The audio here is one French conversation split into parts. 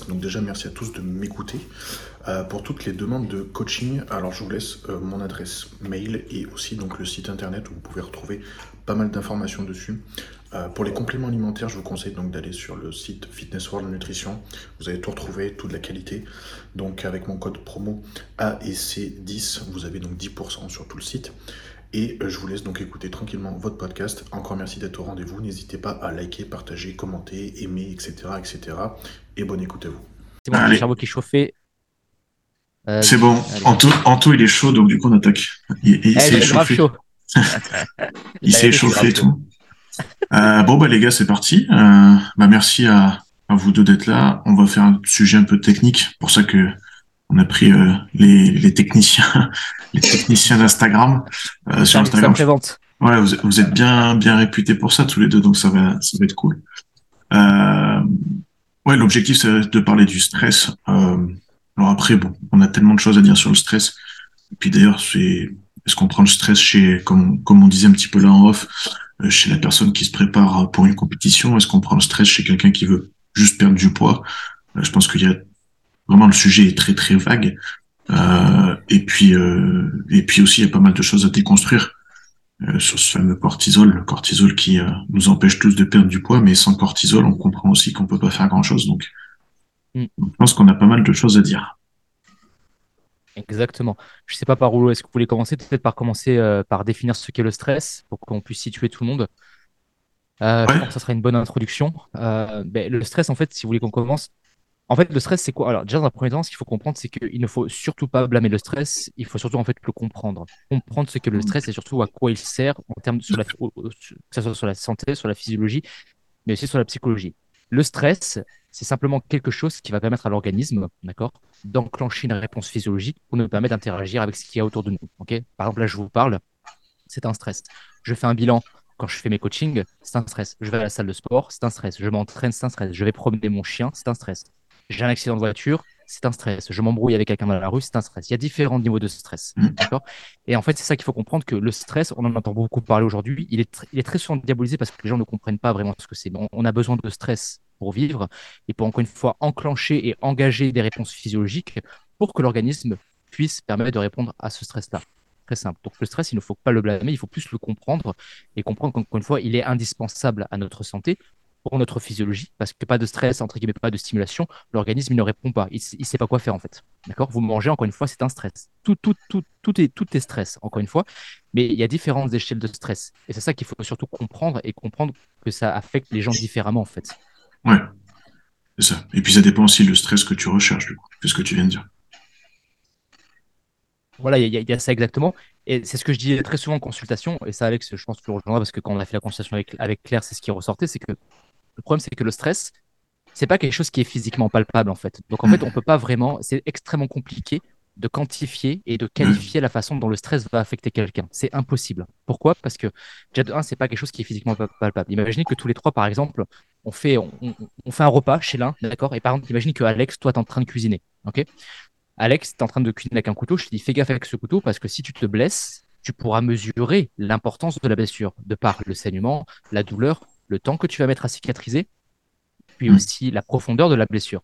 Donc déjà merci à tous de m'écouter. Euh, pour toutes les demandes de coaching, alors je vous laisse euh, mon adresse mail et aussi donc le site internet où vous pouvez retrouver pas mal d'informations dessus. Euh, pour les compléments alimentaires, je vous conseille donc d'aller sur le site Fitness World Nutrition. Vous allez tout retrouver, toute la qualité. Donc avec mon code promo AEC10, vous avez donc 10% sur tout le site. Et je vous laisse donc écouter tranquillement votre podcast. Encore merci d'être au rendez-vous. N'hésitez pas à liker, partager, commenter, aimer, etc. etc. Et bonne écoute à vous. C'est bon, le cerveau qui est chauffé. Euh, c'est bon. Anto, il est chaud, donc du coup on attaque. Il, s'est échauffé. il s'est échauffé et tout. Euh, bon bah les gars, c'est parti. bah merci à, à vous deux d'être là. On va faire un sujet un peu technique. Pour ça que on a pris euh, les, les, techniciens, les techniciens d'Instagram euh, sur Instagram. Voilà, vous, vous, êtes bien bien réputés pour ça tous les deux, donc ça va ça va être cool. Euh, ouais, l'objectif c'est de parler du stress. Euh, alors après, bon, on a tellement de choses à dire sur le stress. Et puis d'ailleurs, c'est est-ce qu'on prend le stress chez, comme comme on disait un petit peu là en off, euh, chez la personne qui se prépare pour une compétition? Est-ce qu'on prend le stress chez quelqu'un qui veut juste perdre du poids? Je pense qu'il y a Vraiment, le sujet est très très vague. Euh, et puis euh, et puis aussi, il y a pas mal de choses à déconstruire euh, sur ce fameux cortisol, le cortisol qui euh, nous empêche tous de perdre du poids, mais sans cortisol, on comprend aussi qu'on peut pas faire grand chose. Donc, mm. je pense qu'on a pas mal de choses à dire. Exactement. Je sais pas par où est-ce que vous voulez commencer. Peut-être par commencer euh, par définir ce qu'est le stress pour qu'on puisse situer tout le monde? Je pense que ça sera une bonne introduction. Ben, le stress, en fait, si vous voulez qu'on commence, en fait, le stress, c'est quoi? Alors, déjà, dans un premier temps, ce qu'il faut comprendre, c'est qu'il ne faut surtout pas blâmer le stress. Il faut surtout en fait le comprendre. Comprendre ce que le stress et surtout à quoi il sert en termes sur la, que ce soit sur la santé, sur la physiologie, mais aussi sur la psychologie. Le stress, c'est simplement quelque chose qui va permettre à l'organisme, d'accord, d'enclencher une réponse physiologique pour nous permettre d'interagir avec ce qu'il y a autour de nous. Ok? Par exemple, là, je vous parle, c'est un stress. Je fais un bilan quand je fais mes coachings, c'est un stress. Je vais à la salle de sport, c'est un stress. Je m'entraîne, c'est un stress. Je vais promener mon chien, c'est un stress j'ai un accident de voiture, c'est un stress. Je m'embrouille avec quelqu'un dans la rue, c'est un stress. Il y a différents niveaux de stress. Mm. D'accord? Et en fait, c'est ça qu'il faut comprendre que le stress, on en entend beaucoup parler aujourd'hui, il est, il est très souvent diabolisé parce que les gens ne comprennent pas vraiment ce que c'est. On, a besoin de stress pour vivre et pour encore une fois enclencher et engager des réponses physiologiques pour que l'organisme puisse permettre de répondre à ce stress-là. Très simple. Donc le stress, il ne faut pas le blâmer, il faut plus le comprendre et comprendre qu'encore une fois, il est indispensable à notre santé pour notre physiologie, parce que pas de stress, entre guillemets, pas de stimulation, l'organisme ne répond pas. Il ne sait pas quoi faire en fait. D'accord? Vous mangez, encore une fois, c'est un stress. Tout, tout, tout, tout, est, tout est stress, encore une fois. Mais il y a différentes échelles de stress. Et c'est ça qu'il faut surtout comprendre et comprendre que ça affecte les gens différemment en fait. Ouais, c'est ça. Et puis ça dépend aussi du stress que tu recherches, du coup, c'est ce que tu viens de dire. Voilà, il y, a ça exactement. Et c'est ce que je dis très souvent en consultation. Et ça, Alex, je pense que tu le rejoindras parce que quand on a fait la consultation avec, avec Claire, c'est ce qui ressortait c'est que le problème, c'est que le stress, c'est pas quelque chose qui est physiquement palpable en fait. Donc en fait, on peut pas vraiment, c'est extrêmement compliqué de quantifier et de qualifier la façon dont le stress va affecter quelqu'un. C'est impossible. Pourquoi? Parce que déjà de un, c'est pas quelque chose qui est physiquement palpable. Imaginez que tous les trois, par exemple, on fait, on, fait un repas chez l'un, d'accord? Et par exemple, imagine que Alex, toi, t'es en train de cuisiner, ok? Alex, t'es en train de cuisiner avec un couteau. Je te dis, fais gaffe avec ce couteau parce que si tu te blesses, tu pourras mesurer l'importance de la blessure de par le saignement, la douleur, le temps que tu vas mettre à cicatriser, puis mm. aussi la profondeur de la blessure.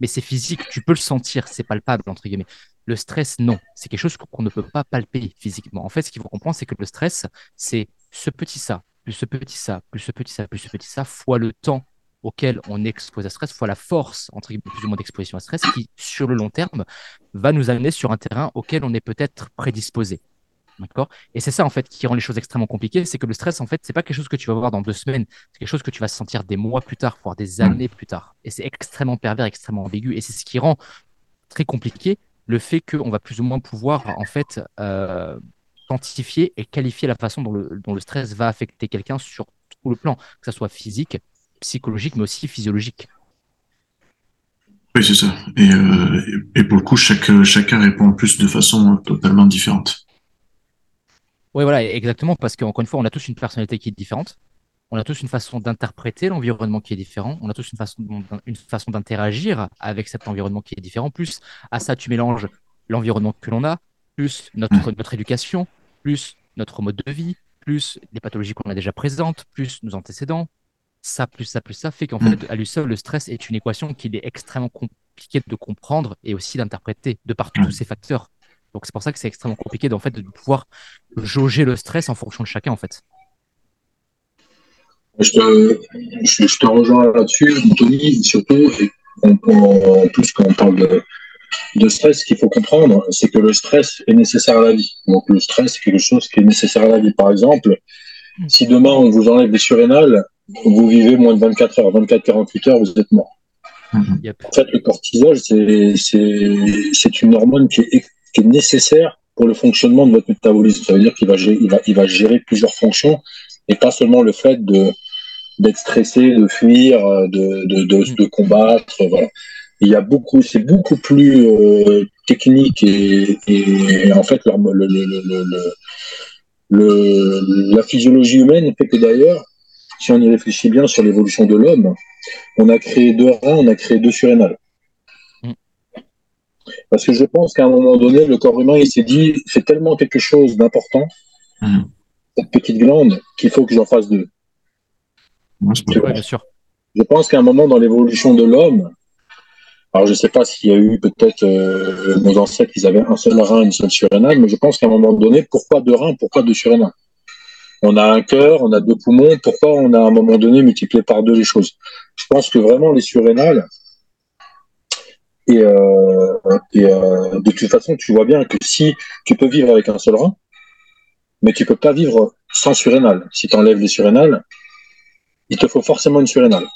Mais c'est physique, tu peux le sentir, c'est palpable, entre guillemets. Le stress, non. C'est quelque chose qu'on ne peut pas palper physiquement. En fait, ce qu'il faut comprendre, c'est que le stress, c'est ce petit ça, plus ce petit ça, plus ce petit ça, plus ce petit ça, fois le temps auquel on expose à stress, fois la force, entre guillemets, plus ou moins d'exposition à stress, qui, sur le long terme, va nous amener sur un terrain auquel on est peut-être prédisposé. D'accord? Et c'est ça, en fait, qui rend les choses extrêmement compliquées. C'est que le stress, en fait, c'est pas quelque chose que tu vas voir dans deux semaines. C'est quelque chose que tu vas sentir des mois plus tard, voire des années plus tard. Et c'est extrêmement pervers, extrêmement ambigu. Et c'est ce qui rend très compliqué le fait qu'on va plus ou moins pouvoir, en fait, euh, quantifier et qualifier la façon dont le, dont le stress va affecter quelqu'un sur tout le plan, que ce soit physique, psychologique, mais aussi physiologique. Oui, c'est ça. Et, euh, et, pour le coup, chaque, chacun répond en plus de façon totalement différente. Oui, voilà, exactement, parce qu'encore une fois, on a tous une personnalité qui est différente. On a tous une façon d'interpréter l'environnement qui est différent. On a tous une façon, une façon d'interagir avec cet environnement qui est différent. Plus à ça, tu mélanges l'environnement que l'on a, plus notre, mmh. notre éducation, plus notre mode de vie, plus les pathologies qu'on a déjà présentes, plus nos antécédents, ça plus ça plus ça fait qu'en fait, à lui seul, le stress est une équation qu'il est extrêmement compliqué de comprendre et aussi d'interpréter de par tous ces facteurs. Donc c'est pour ça que c'est extrêmement compliqué en fait, de pouvoir jauger le stress en fonction de chacun en fait. Je te, je, te rejoins là-dessus, Anthony, surtout, et en, plus quand on parle de, de stress, ce qu'il faut comprendre, c'est que le stress est nécessaire à la vie. Donc le stress, c'est quelque chose qui est nécessaire à la vie. Par exemple, si demain on vous enlève les surrénales, vous vivez moins de 24 heures, 24-48 heures, vous êtes mort. Mm-hmm. En fait, le cortisol, c'est une hormone qui est, qui est, nécessaire pour le fonctionnement de votre métabolisme. Ça veut dire qu'il va, il va, il va gérer plusieurs fonctions et pas seulement le fait de d'être stressé, de fuir, de, de, de, de combattre. Voilà. Il y a beaucoup, c'est beaucoup plus euh, technique et, et, en fait, le, le, le, le, la physiologie humaine fait que d'ailleurs, si on y réfléchit bien sur l'évolution de l'homme, on a créé deux reins, on a créé deux surrénales. Parce que je pense qu'à un moment donné, le corps humain, il s'est dit, c'est tellement quelque chose d'important, mm. cette petite glande, qu'il faut que j'en fasse deux. bien sûr. Je pense qu'à un moment dans l'évolution de l'homme, alors je ne sais pas s'il y a eu peut-être euh, nos ancêtres, ils avaient un seul rein, une seule surrénale, mais je pense qu'à un moment donné, pourquoi deux reins, pourquoi deux surrénales on a un cœur, on a deux poumons. Pourquoi on a à un moment donné multiplié par deux les choses? Je pense que vraiment les surrénales, et, euh, euh, de toute façon, tu vois bien que si tu peux vivre avec un seul rein, mais tu peux pas vivre sans surrénale. Si tu enlèves les surrénales, il te faut forcément une surrénale.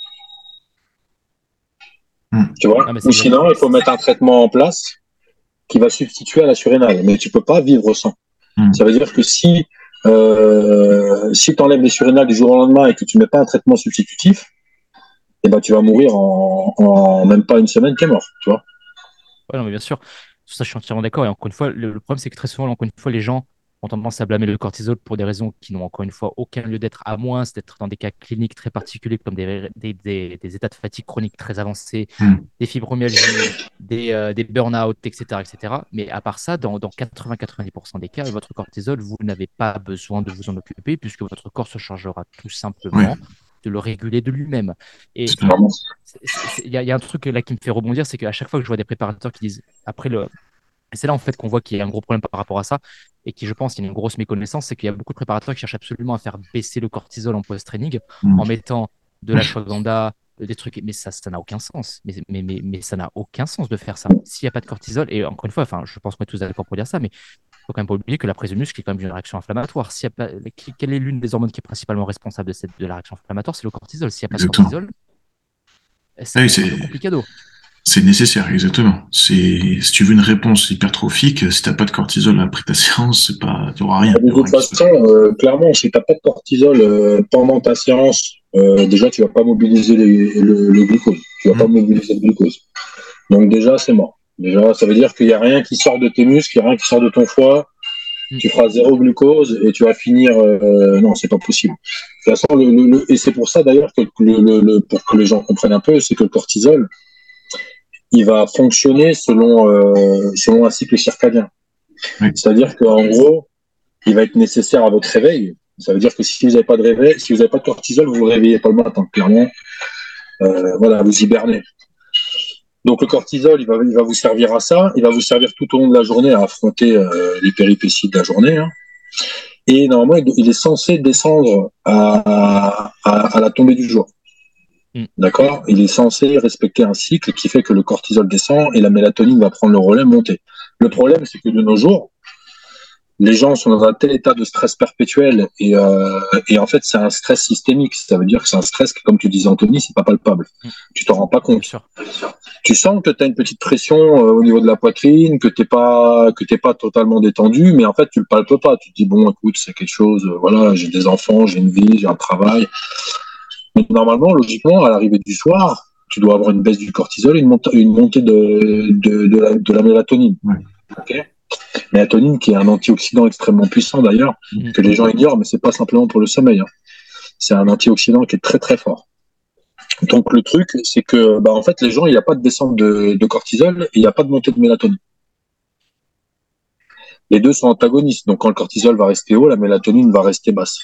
Hmm. Tu vois? Ou sinon, il faut mettre un traitement en place qui va substituer à la surrénale. Mais tu peux pas vivre sans. Hmm. Ça veut dire que si euh, si tu enlèves les surrénales du jour au lendemain et que tu mets pas un traitement substitutif, eh ben, tu vas mourir en, même pas une semaine, tu es mort, tu vois. Ouais, non, mais bien sûr. Ça, je suis entièrement d'accord. Et encore une fois, le, problème, c'est que très souvent, encore une fois, les gens ont tendance à blâmer le cortisol pour des raisons qui n'ont encore une fois aucun lieu d'être, à moins d'être dans des cas cliniques très particuliers comme des, des, états de fatigue chronique très avancés, hmm. des fibromyalgies, des, euh, des burn-out, etc., etc. Mais à part ça, dans, dans 80-90% des cas, votre cortisol, vous n'avez pas besoin de vous en occuper puisque votre corps se chargera tout simplement. De le réguler de lui-même. Et il y, a un truc là qui me fait rebondir, c'est qu'à chaque fois que je vois des préparateurs qui disent, après le, c'est là en fait qu'on voit qu'il y a un gros problème par rapport à ça et qui, je pense, qu'il y a une grosse méconnaissance, c'est qu'il y a beaucoup de préparateurs qui cherchent absolument à faire baisser le cortisol en post-training mmh. en mettant de la shwaganda, des trucs, mais ça, ça n'a aucun sens. Mais, mais, mais, mais ça n'a aucun sens de faire ça. S'il n'y a pas de cortisol, et encore une fois, enfin, je pense qu'on est tous d'accord pour dire ça, mais il faut quand même pas oublier que la prise de muscle est quand même une réaction inflammatoire. S'il y a pas, quelle est l'une des hormones qui est principalement responsable de, cette, de la réaction inflammatoire? C'est le cortisol. S'il n'y a pas de cortisol, c'est ah compliqué c'est nécessaire, exactement. C'est si tu veux une réponse hypertrophique, si t'as pas de cortisol après ta séance, c'est pas, tu auras rien. De toute façon, euh, clairement, si t'as pas de cortisol euh, pendant ta séance, euh, déjà tu vas pas mobiliser le, glucose. Tu vas pas mm. mobiliser le glucose. Donc déjà c'est mort. Déjà, ça veut dire qu'il y a rien qui sort de tes muscles, il y a rien qui sort de ton foie. Mm. Tu feras zéro glucose et tu vas finir. non, c'est pas possible. De toute façon, le, et c'est pour ça d'ailleurs que le, pour que les gens comprennent un peu, c'est que le cortisol il va fonctionner selon, euh, selon un cycle circadien. C'est-à-dire qu'en gros, il va être nécessaire à votre réveil. Ça veut dire que si vous n'avez pas de réveil, si vous n'avez pas de cortisol, vous ne vous réveillez pas le matin, clairement. Euh, voilà, vous hibernez. Donc le cortisol, il va, il va vous servir à ça. Il va vous servir tout au long de la journée à affronter euh, les péripéties de la journée. Hein. Et normalement, il est censé descendre à, à, à la tombée du jour. Mm. D'accord? Il est censé respecter un cycle qui fait que le cortisol descend et la mélatonine va prendre le relais, monter. Le problème, c'est que de nos jours, les gens sont dans un tel état de stress perpétuel et, euh, et en fait, c'est un stress systémique. Ça veut dire que c'est un stress que, comme tu disais, Anthony, c'est pas palpable. Tu t'en rends pas compte. Tu sens que tu as une petite pression euh, au niveau de la poitrine, que t'es pas que t'es pas totalement détendu, mais en fait, tu le palpes pas. Tu te dis bon, écoute, c'est quelque chose. Euh, voilà, j'ai des enfants, j'ai une vie, j'ai un travail normalement, logiquement, à l'arrivée du soir, tu dois avoir une baisse du cortisol et une, montée, une montée de, de, la, mélatonine. Mélatonine qui est un antioxydant extrêmement puissant d'ailleurs, mhm. que les gens ignorent, mais c'est pas simplement pour le sommeil. Hein. C'est un antioxydant qui est très très fort. Donc le truc, c'est que bah, en fait, les gens, il n'y a pas de descente de, cortisol et il n'y a pas de montée de mélatonine. Les deux sont antagonistes. Donc quand le cortisol va rester haut, la mélatonine va rester basse.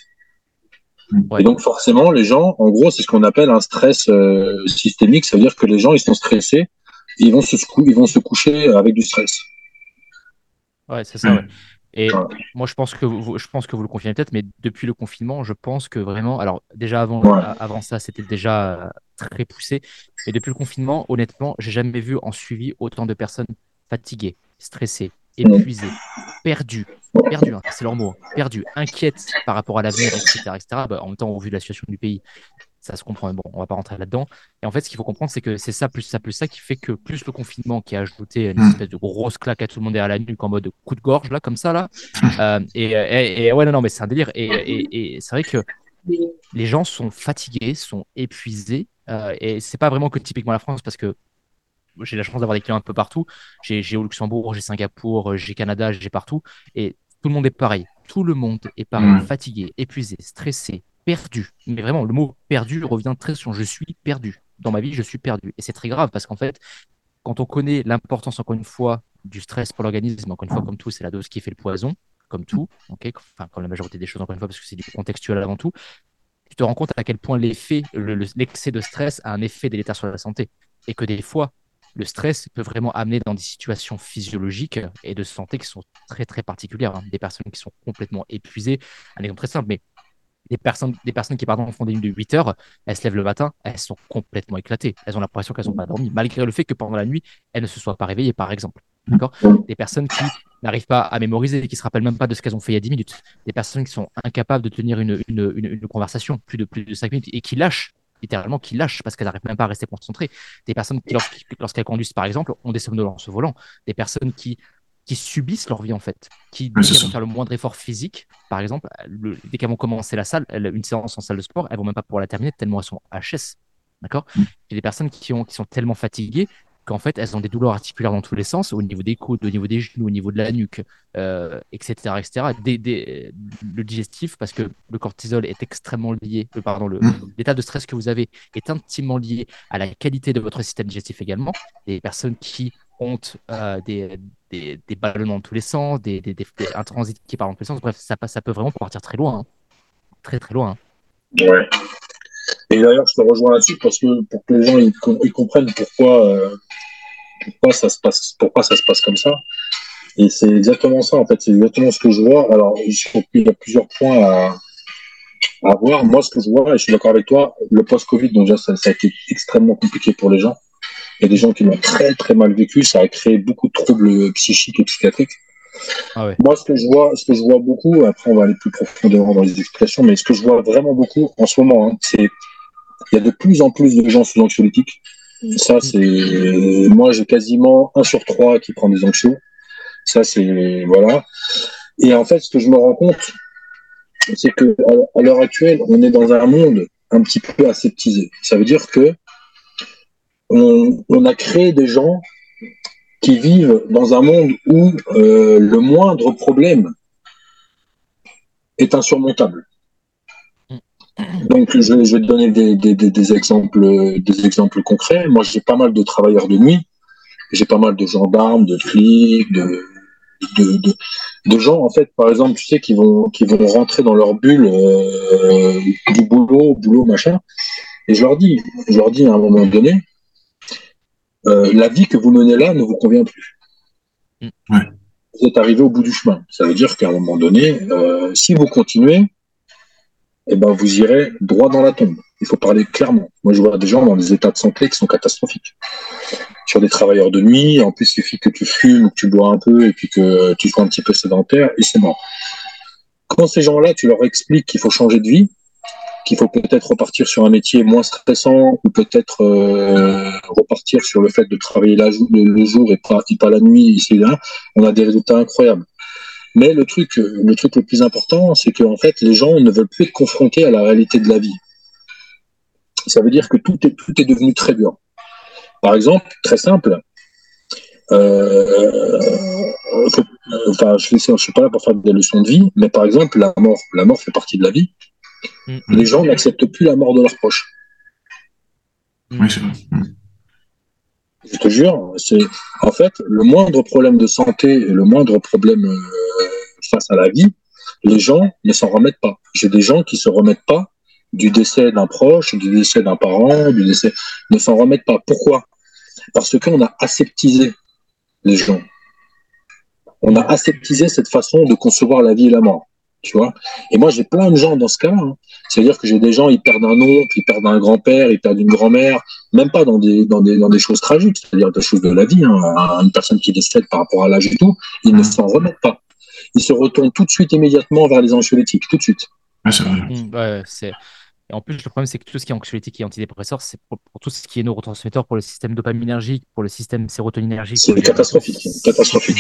Et donc forcément, les gens, en gros, c'est ce qu'on appelle un stress euh, systémique. Ça veut dire que les gens, ils sont stressés, et ils vont se, ils vont se coucher avec du stress. Ouais, c'est ça. Ouais. Et moi, je pense que vous, je pense que vous le confirmez peut-être, mais depuis le confinement, je pense que vraiment, alors déjà avant, avant ça, c'était déjà très poussé, et depuis le confinement, honnêtement, j'ai jamais vu en suivi autant de personnes fatiguées, stressées, épuisées, perdues, perdues, hein, c'est leur mot, hein, perdues, inquiètes par rapport à l'avenir, etc., etc. Bah, en même temps, au vu de la situation du pays, ça se comprend, mais bon, on va pas rentrer là-dedans. Et en fait, ce qu'il faut comprendre, c'est que c'est ça, plus ça, plus ça, qui fait que plus le confinement qui a ajouté une mm. espèce de grosse claque à tout le monde et à la nuque en mode coup de gorge, là, comme ça, là. Euh, et, et, ouais, non, non, mais c'est un délire. Et, et c'est vrai que les gens sont fatigués, sont épuisés. Euh, et c'est pas vraiment que typiquement la France, parce que j'ai la chance d'avoir des clients un peu partout. J'ai au Luxembourg, j'ai Singapour, j'ai Canada, j'ai partout. Et tout le monde est pareil. Tout le monde est pareil, mm. fatigué, épuisé, stressé, perdu. Mais vraiment, le mot perdu revient très souvent. Je suis perdu. Dans ma vie, je suis perdu. Et c'est très grave parce qu'en fait, quand on connaît l'importance, encore une fois, du stress pour l'organisme, encore une fois, comme tout, c'est la dose qui fait le poison, comme tout, ok enfin, comme la majorité des choses, encore une fois, parce que c'est du contextuel avant tout, tu te rends compte à quel point l'effet, l'excès de stress a un effet délétère sur la santé. Et que des fois, le stress peut vraiment amener dans des situations physiologiques et de santé qui sont très, très particulières. Hein. Des personnes qui sont complètement épuisées. Un exemple très simple, mais des personnes, des personnes qui pardon, font des nuits de 8 heures, elles se lèvent le matin, elles sont complètement éclatées. Elles ont l'impression qu'elles n'ont pas dormi, malgré le fait que pendant la nuit, elles ne se soient pas réveillées, par exemple. D'accord? Des personnes qui n'arrivent pas à mémoriser, qui ne se rappellent même pas de ce qu'elles ont fait il y a 10 minutes. Des personnes qui sont incapables de tenir une, conversation plus de, plus de 5 minutes et qui lâchent, littéralement, qui lâchent parce qu'elles n'arrivent même pas à rester concentrées. Des personnes qui, lorsqu'elles conduisent, par exemple, ont des somnolences au volant. Des personnes qui qui subissent leur vie en fait, qui dès qu'elles vont faire le moindre effort physique, par exemple, dès qu'elles vont commencer la salle, une séance en salle de sport, elles vont même pas pouvoir la terminer tellement elles sont HS, d'accord? Mm. Il y a des personnes qui, ont, qui sont tellement fatiguées qu'en fait elles ont des douleurs articulaires dans tous les sens, au niveau des coudes, au niveau des genoux, au niveau de la nuque, euh, etc., etc. Des, le digestif, parce que le cortisol est extrêmement lié, euh, pardon, mm. l'état de stress que vous avez est intimement lié à la qualité de votre système digestif également. Des personnes qui euh, des, des, des, ballonnements de tous les sens, des, des, un transit qui part dans tous les sens. Bref, ça, ça peut vraiment partir très loin. Hein. Très, très loin. Ouais. Et d'ailleurs, je te rejoins là-dessus parce que pour que les gens ils, comprennent pourquoi, euh, pourquoi, ça se passe, pourquoi ça se passe comme ça. Et c'est exactement ça, en fait. C'est exactement ce que je vois. Alors, il y a plusieurs points à, à voir. Moi, ce que je vois, et je suis d'accord avec toi, le post-Covid, donc déjà, ça a été extrêmement compliqué pour les gens. Il y a des gens qui l'ont très très mal vécu. Ça a créé beaucoup de troubles psychiques et psychiatriques. Ah Moi, ce que je vois, ce que je vois beaucoup, après on va aller plus profondément dans les explications, mais ce que je vois vraiment beaucoup en ce moment, hein, c'est il y a de plus en plus de gens sous anxiolytiques. Ça, c'est moi, j'ai quasiment un sur trois qui prend des anxios. Ça, c'est voilà. Et en fait, ce que je me rends compte, c'est que à l'heure actuelle, on est dans un monde un petit peu aseptisé. Ça veut dire que on, a créé des gens qui vivent dans un monde où euh, le moindre problème est insurmontable. Donc, je, vais te donner des, exemples, des exemples concrets. Moi, j'ai pas mal de travailleurs de nuit, j'ai pas mal de gendarmes, de flics, de, gens, en fait, par exemple, tu sais, qui vont, vont rentrer dans leur bulle euh, du boulot, boulot, machin. Et je leur dis, je leur dis à un moment donné, euh, la vie que vous menez là ne vous convient plus. Mm. Vous êtes arrivé au bout du chemin. Ça veut dire qu'à un moment donné, euh, si vous continuez, eh ben, vous irez droit dans la tombe. Il faut parler clairement. Moi, je vois des gens dans des états de santé qui sont catastrophiques. Sur des travailleurs de nuit, en plus, il suffit que tu fumes ou que tu bois un peu et puis que tu sois un petit peu sédentaire et c'est mort. Quand ces gens-là, tu leur expliques qu'il faut changer de vie, qu'il faut peut-être repartir sur un métier moins stressant ou peut-être euh, repartir sur le fait de travailler le, jour et pas, la nuit ici là, on a des résultats incroyables. Mais le truc, le truc le plus important, c'est qu'en fait, les gens ne veulent plus être confrontés à la réalité de la vie. Ça veut dire que tout est, tout est devenu très dur. Par exemple, très simple, euh, enfin, je ne suis pas là pour faire des leçons de vie, mais par exemple, la mort, la mort fait partie de la vie. Mm. Les gens n'acceptent plus la mort de leurs proches. Oui, c'est vrai. Mm. Je te jure, c'est en fait le moindre problème de santé et le moindre problème euh, face à la vie, les gens ne s'en remettent pas. J'ai des gens qui se remettent pas du décès d'un proche, du décès d'un parent, du décès, ne s'en remettent pas. Pourquoi? Parce qu'on a aseptisé les gens. On a aseptisé cette façon de concevoir la vie et la mort. Tu vois Et moi, j'ai plein de gens dans ce cas-là. Hein. C'est-à-dire que j'ai des gens, ils perdent un oncle, ils perdent un grand-père, ils perdent une grand-mère, même pas dans des, dans des, dans des choses tragiques, c'est-à-dire des choses de la vie. Hein. Une personne qui décède par rapport à l'âge et tout, ils ne mmh. s'en remettent pas. Ils se retournent tout de suite, immédiatement vers les anxiolytiques, tout de suite. c'est vrai. Mmh, ouais, en plus, le problème, c'est que tout ce qui est anxiolytique et antidépresseur, c'est pour, tout ce qui est neurotransmetteur, pour le système dopaminergique, pour le système sérotoninergique. C'est catastrophique. catastrophique.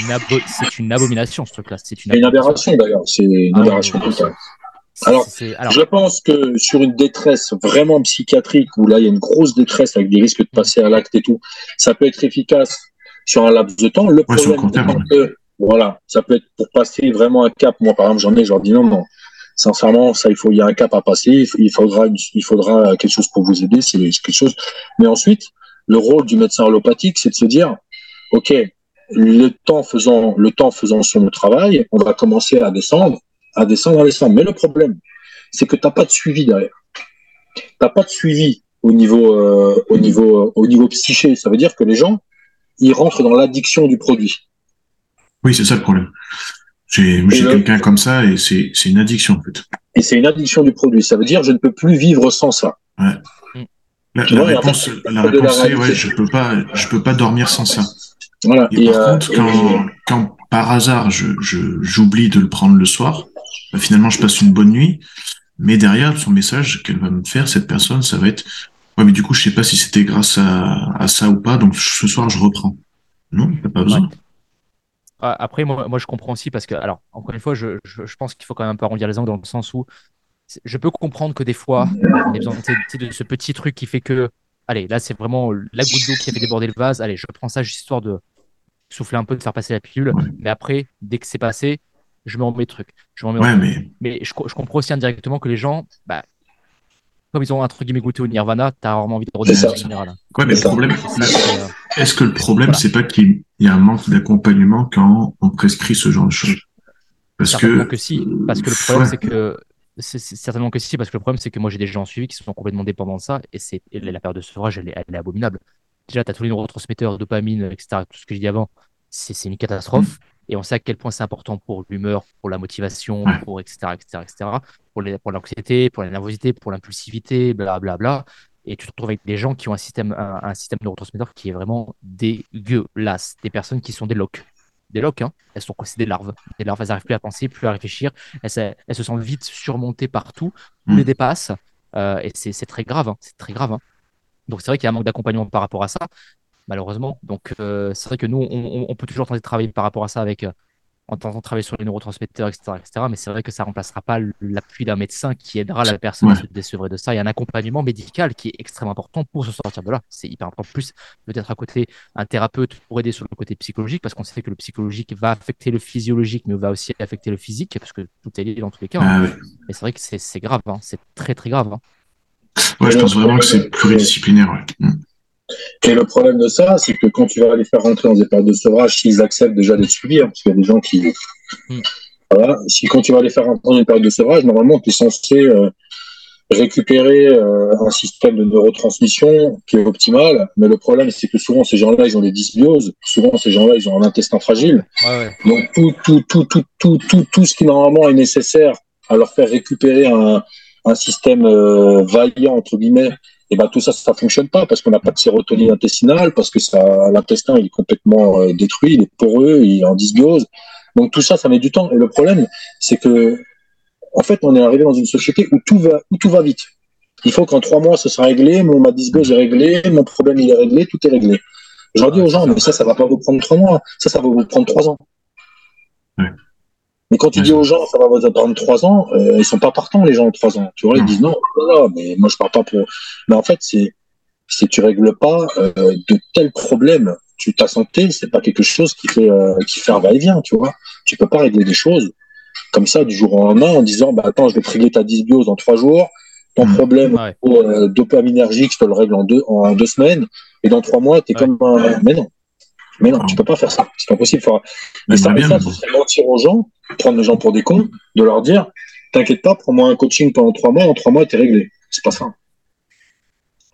C'est une, abomination, ce truc-là. C'est une, aberration, d'ailleurs. C'est une ah aberration totale. Alors, je pense que sur une détresse vraiment psychiatrique, où là, il y a une grosse détresse avec des risques de passer à l'acte et tout, ça peut être efficace sur un laps de temps. Le problème, c'est que, voilà, ça peut être pour passer vraiment un cap. Moi, par exemple, j'en ai, je leur dis non, non sincèrement, ça, il y a un cap à passer. Il faudra, il faudra quelque chose pour vous aider. C'est quelque chose. Mais ensuite, le rôle du médecin allopathique, c'est de se dire, ok, le temps faisant, le temps faisant son travail, on va commencer à descendre, à descendre, à descendre. Mais le problème, c'est que t'as pas de suivi derrière. T'as pas de suivi au niveau, euh, au niveau, euh, au niveau psyché. Ça veut dire que les gens, ils rentrent dans l'addiction du produit. Oui, c'est ça le problème. J'ai quelqu'un comme ça et c'est une addiction en fait. Et c'est une addiction du produit. Ça veut dire je ne peux plus vivre sans ça. Ouais. La, la réponse, la réponse c'est ouais, je peux pas, je peux pas dormir sans ça. Voilà. Et, par euh, contre, quand, quand par hasard je j'oublie de le prendre le soir, bah, finalement je passe une bonne nuit, mais derrière son message qu'elle va me faire cette personne, ça va être ouais mais du coup je sais pas si c'était grâce à, à ça ou pas, donc ce soir je reprends. Non, t'as pas besoin. Après, moi, moi, je comprends aussi parce que, alors, encore une fois, je, je, pense qu'il faut quand même un peu arrondir les angles dans le sens où je peux comprendre que des fois, on a besoin de, ce petit truc qui fait que, allez, là, c'est vraiment la goutte d'eau qui a fait déborder le vase. Allez, je prends ça juste histoire de souffler un peu, de faire passer la pilule. Mais après, dès que c'est passé, je me remets le truc. Je mais... mais je, je, comprends aussi indirectement que les gens, bah, comme ils ont entre guillemets goûté au Nirvana, t'as rarement envie de redescendre en général. Ouais, mais le problème, est-ce que le problème, c'est pas qu'il y a un manque d'accompagnement quand on prescrit ce genre de choses? Parce certainement que... si, parce que le problème, c'est que c'est certainement que si, parce que le problème, c'est que moi, j'ai des gens suivis qui sont complètement dépendants de ça, et c'est la période de sevrage, elle est, elle est abominable. Déjà, tu as tous les neurotransmetteurs, dopamine, etc., tout ce que j'ai dit avant, c'est une catastrophe. Et on sait à quel point c'est important pour l'humeur, pour la motivation, pour etc., etc., etc., pour, les, pour l'anxiété, pour la nervosité, pour l'impulsivité, blablabla. Bla, bla. Et tu te retrouves avec des gens qui ont un système, un, système neurotransmetteur qui est vraiment dégueulasse. Des personnes qui sont des locs. Des locs, hein. elles sont des larves. Des larves, elles n'arrivent plus à penser, plus à réfléchir. Elles, elles se sentent vite surmontées partout. On les mm. dépasse. Euh, et c'est très grave. Hein. C'est très grave. Hein. Donc c'est vrai qu'il y a un manque d'accompagnement par rapport à ça malheureusement. Donc, euh, c'est vrai que nous, on, peut toujours tenter de travailler par rapport à ça avec, euh, en tentant de travailler sur les neurotransmetteurs, etc. etc. mais c'est vrai que ça ne remplacera pas l'appui d'un médecin qui aidera la personne à se désevrer de ça. Il y a un accompagnement médical qui est extrêmement important pour se sortir de là. C'est hyper important. Plus, peut-être à côté, un thérapeute pour aider sur le côté psychologique, parce qu'on sait que le psychologique va affecter le physiologique, mais va aussi affecter le physique, parce que tout est lié dans tous les cas. Hein. Ah mais c'est vrai que c'est grave, hein. c'est très très grave. Hein. Ouais, je pense vraiment que c'est pluridisciplinaire. Mm. Et le problème de ça, c'est que quand tu vas les faire rentrer dans des périodes de sevrage, s'ils acceptent déjà d'être suivis, hein, parce qu'il y a des gens qui. Hmm. Voilà, si quand tu vas les faire rentrer dans une période de sevrage, normalement, tu es censé euh, récupérer euh, un système de neurotransmission qui est optimal. Mais le problème, c'est que souvent, ces gens-là, ils ont des dysbioses. Souvent, ces gens-là, ils ont un intestin fragile. Donc, tout, tout, tout, tout, tout, tout, tout ce qui normalement est nécessaire à leur faire récupérer un, un système euh, vaillant, entre guillemets, et ben tout ça, ça fonctionne pas parce qu'on n'a pas de sérotonine intestinale, parce que ça, l'intestin il est complètement euh, détruit, il est poreux, il est en dysbiose. Donc tout ça, ça met du temps. Et le problème, c'est que, en fait, on est arrivé dans une société où tout va, où tout va vite. Il faut qu'en trois mois, ça sera réglé, mon, ma dysbiose est réglée, mon problème il est réglé, tout est réglé. Je dis aux gens, mais ça, ça va pas vous prendre trois mois, ça, ça va vous prendre trois ans. Mais quand tu dis aux gens, ça va vous attendre trois ans, euh, ils sont pas partants, les gens, en trois ans. Tu vois, ils disent non, mais moi, je pars pas pour. Mais en fait, c'est, si tu règles pas euh, de tels problèmes, tu, ta santé, c'est pas quelque chose qui fait, euh, qui fait un va-et-vient, tu vois. Tu peux pas régler des choses comme ça du jour au lendemain en disant, bah, attends, je vais te régler ta dysbiose en trois jours. Ton mmh. problème ouais. euh, dopaminergique, je te le règle en deux, en deux semaines. Et dans trois mois, tu es comme un. Mais non. Mais non, tu peux pas faire ça. C'est impossible. Mais ça, ça c'est mentir aux gens, prendre les gens pour des cons, de leur dire, t'inquiète pas, prends-moi un coaching pendant trois mois, en trois mois, t'es réglé. C'est pas ça.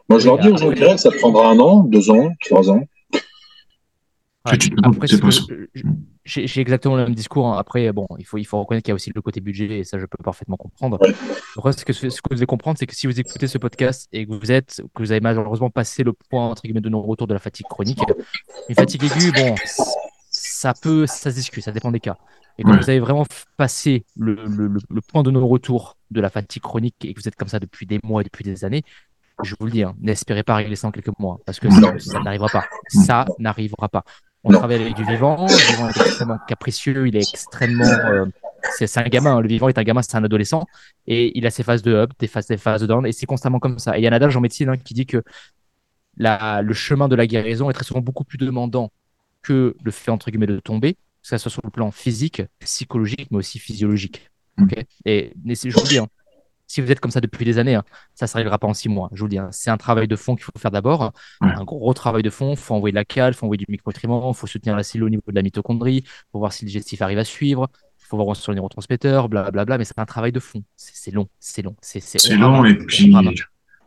Moi, je leur dis aux gens que ça prendra un an, deux ans, trois ans. J'ai exactement le même discours. Hein. Après, bon, il faut, il faut reconnaître qu'il y a aussi le côté budget et ça, je peux parfaitement comprendre. ce que, ce que vous devez comprendre, c'est que si vous écoutez ce podcast et que vous êtes, que vous avez malheureusement passé le point entre guillemets de non-retour de la fatigue chronique, une fatigue aiguë, bon, ça peut, ça se discute, ça dépend des cas. Et quand vous avez vraiment passé le, le, le, point de non-retour de la fatigue chronique et que vous êtes comme ça depuis des mois et depuis des années, je vous le dis, hein, n'espérez pas régler ça en quelques mois parce que ça n'arrivera pas. Ça n'arrivera pas. On travaille avec du vivant. Le vivant est extrêmement capricieux. Il est extrêmement. Euh, c'est un gamin. Hein. Le vivant est un gamin, c'est un adolescent. Et il a ses phases de up, des phases, des phases de down. Et c'est constamment comme ça. Et il y a un adage en médecine hein, qui dit que la, le chemin de la guérison est très souvent beaucoup plus demandant que le fait, entre guillemets, de tomber, que ce soit sur le plan physique, psychologique, mais aussi physiologique. Mm. et, je vous dis, hein, si vous êtes comme ça depuis des années, hein, ça ne s'arrivera pas en six mois. Je vous le dis, hein. c'est un travail de fond qu'il faut faire d'abord. Un gros travail de fond. Il faut envoyer de la cale, il faut envoyer du micronutriments, il faut soutenir la cellule au niveau de la mitochondrie, il faut voir si le digestif arrive à suivre. Il faut voir sur les neurotransmetteurs, blablabla, mais c'est un travail de fond. C'est long, c'est long. C'est long, et puis,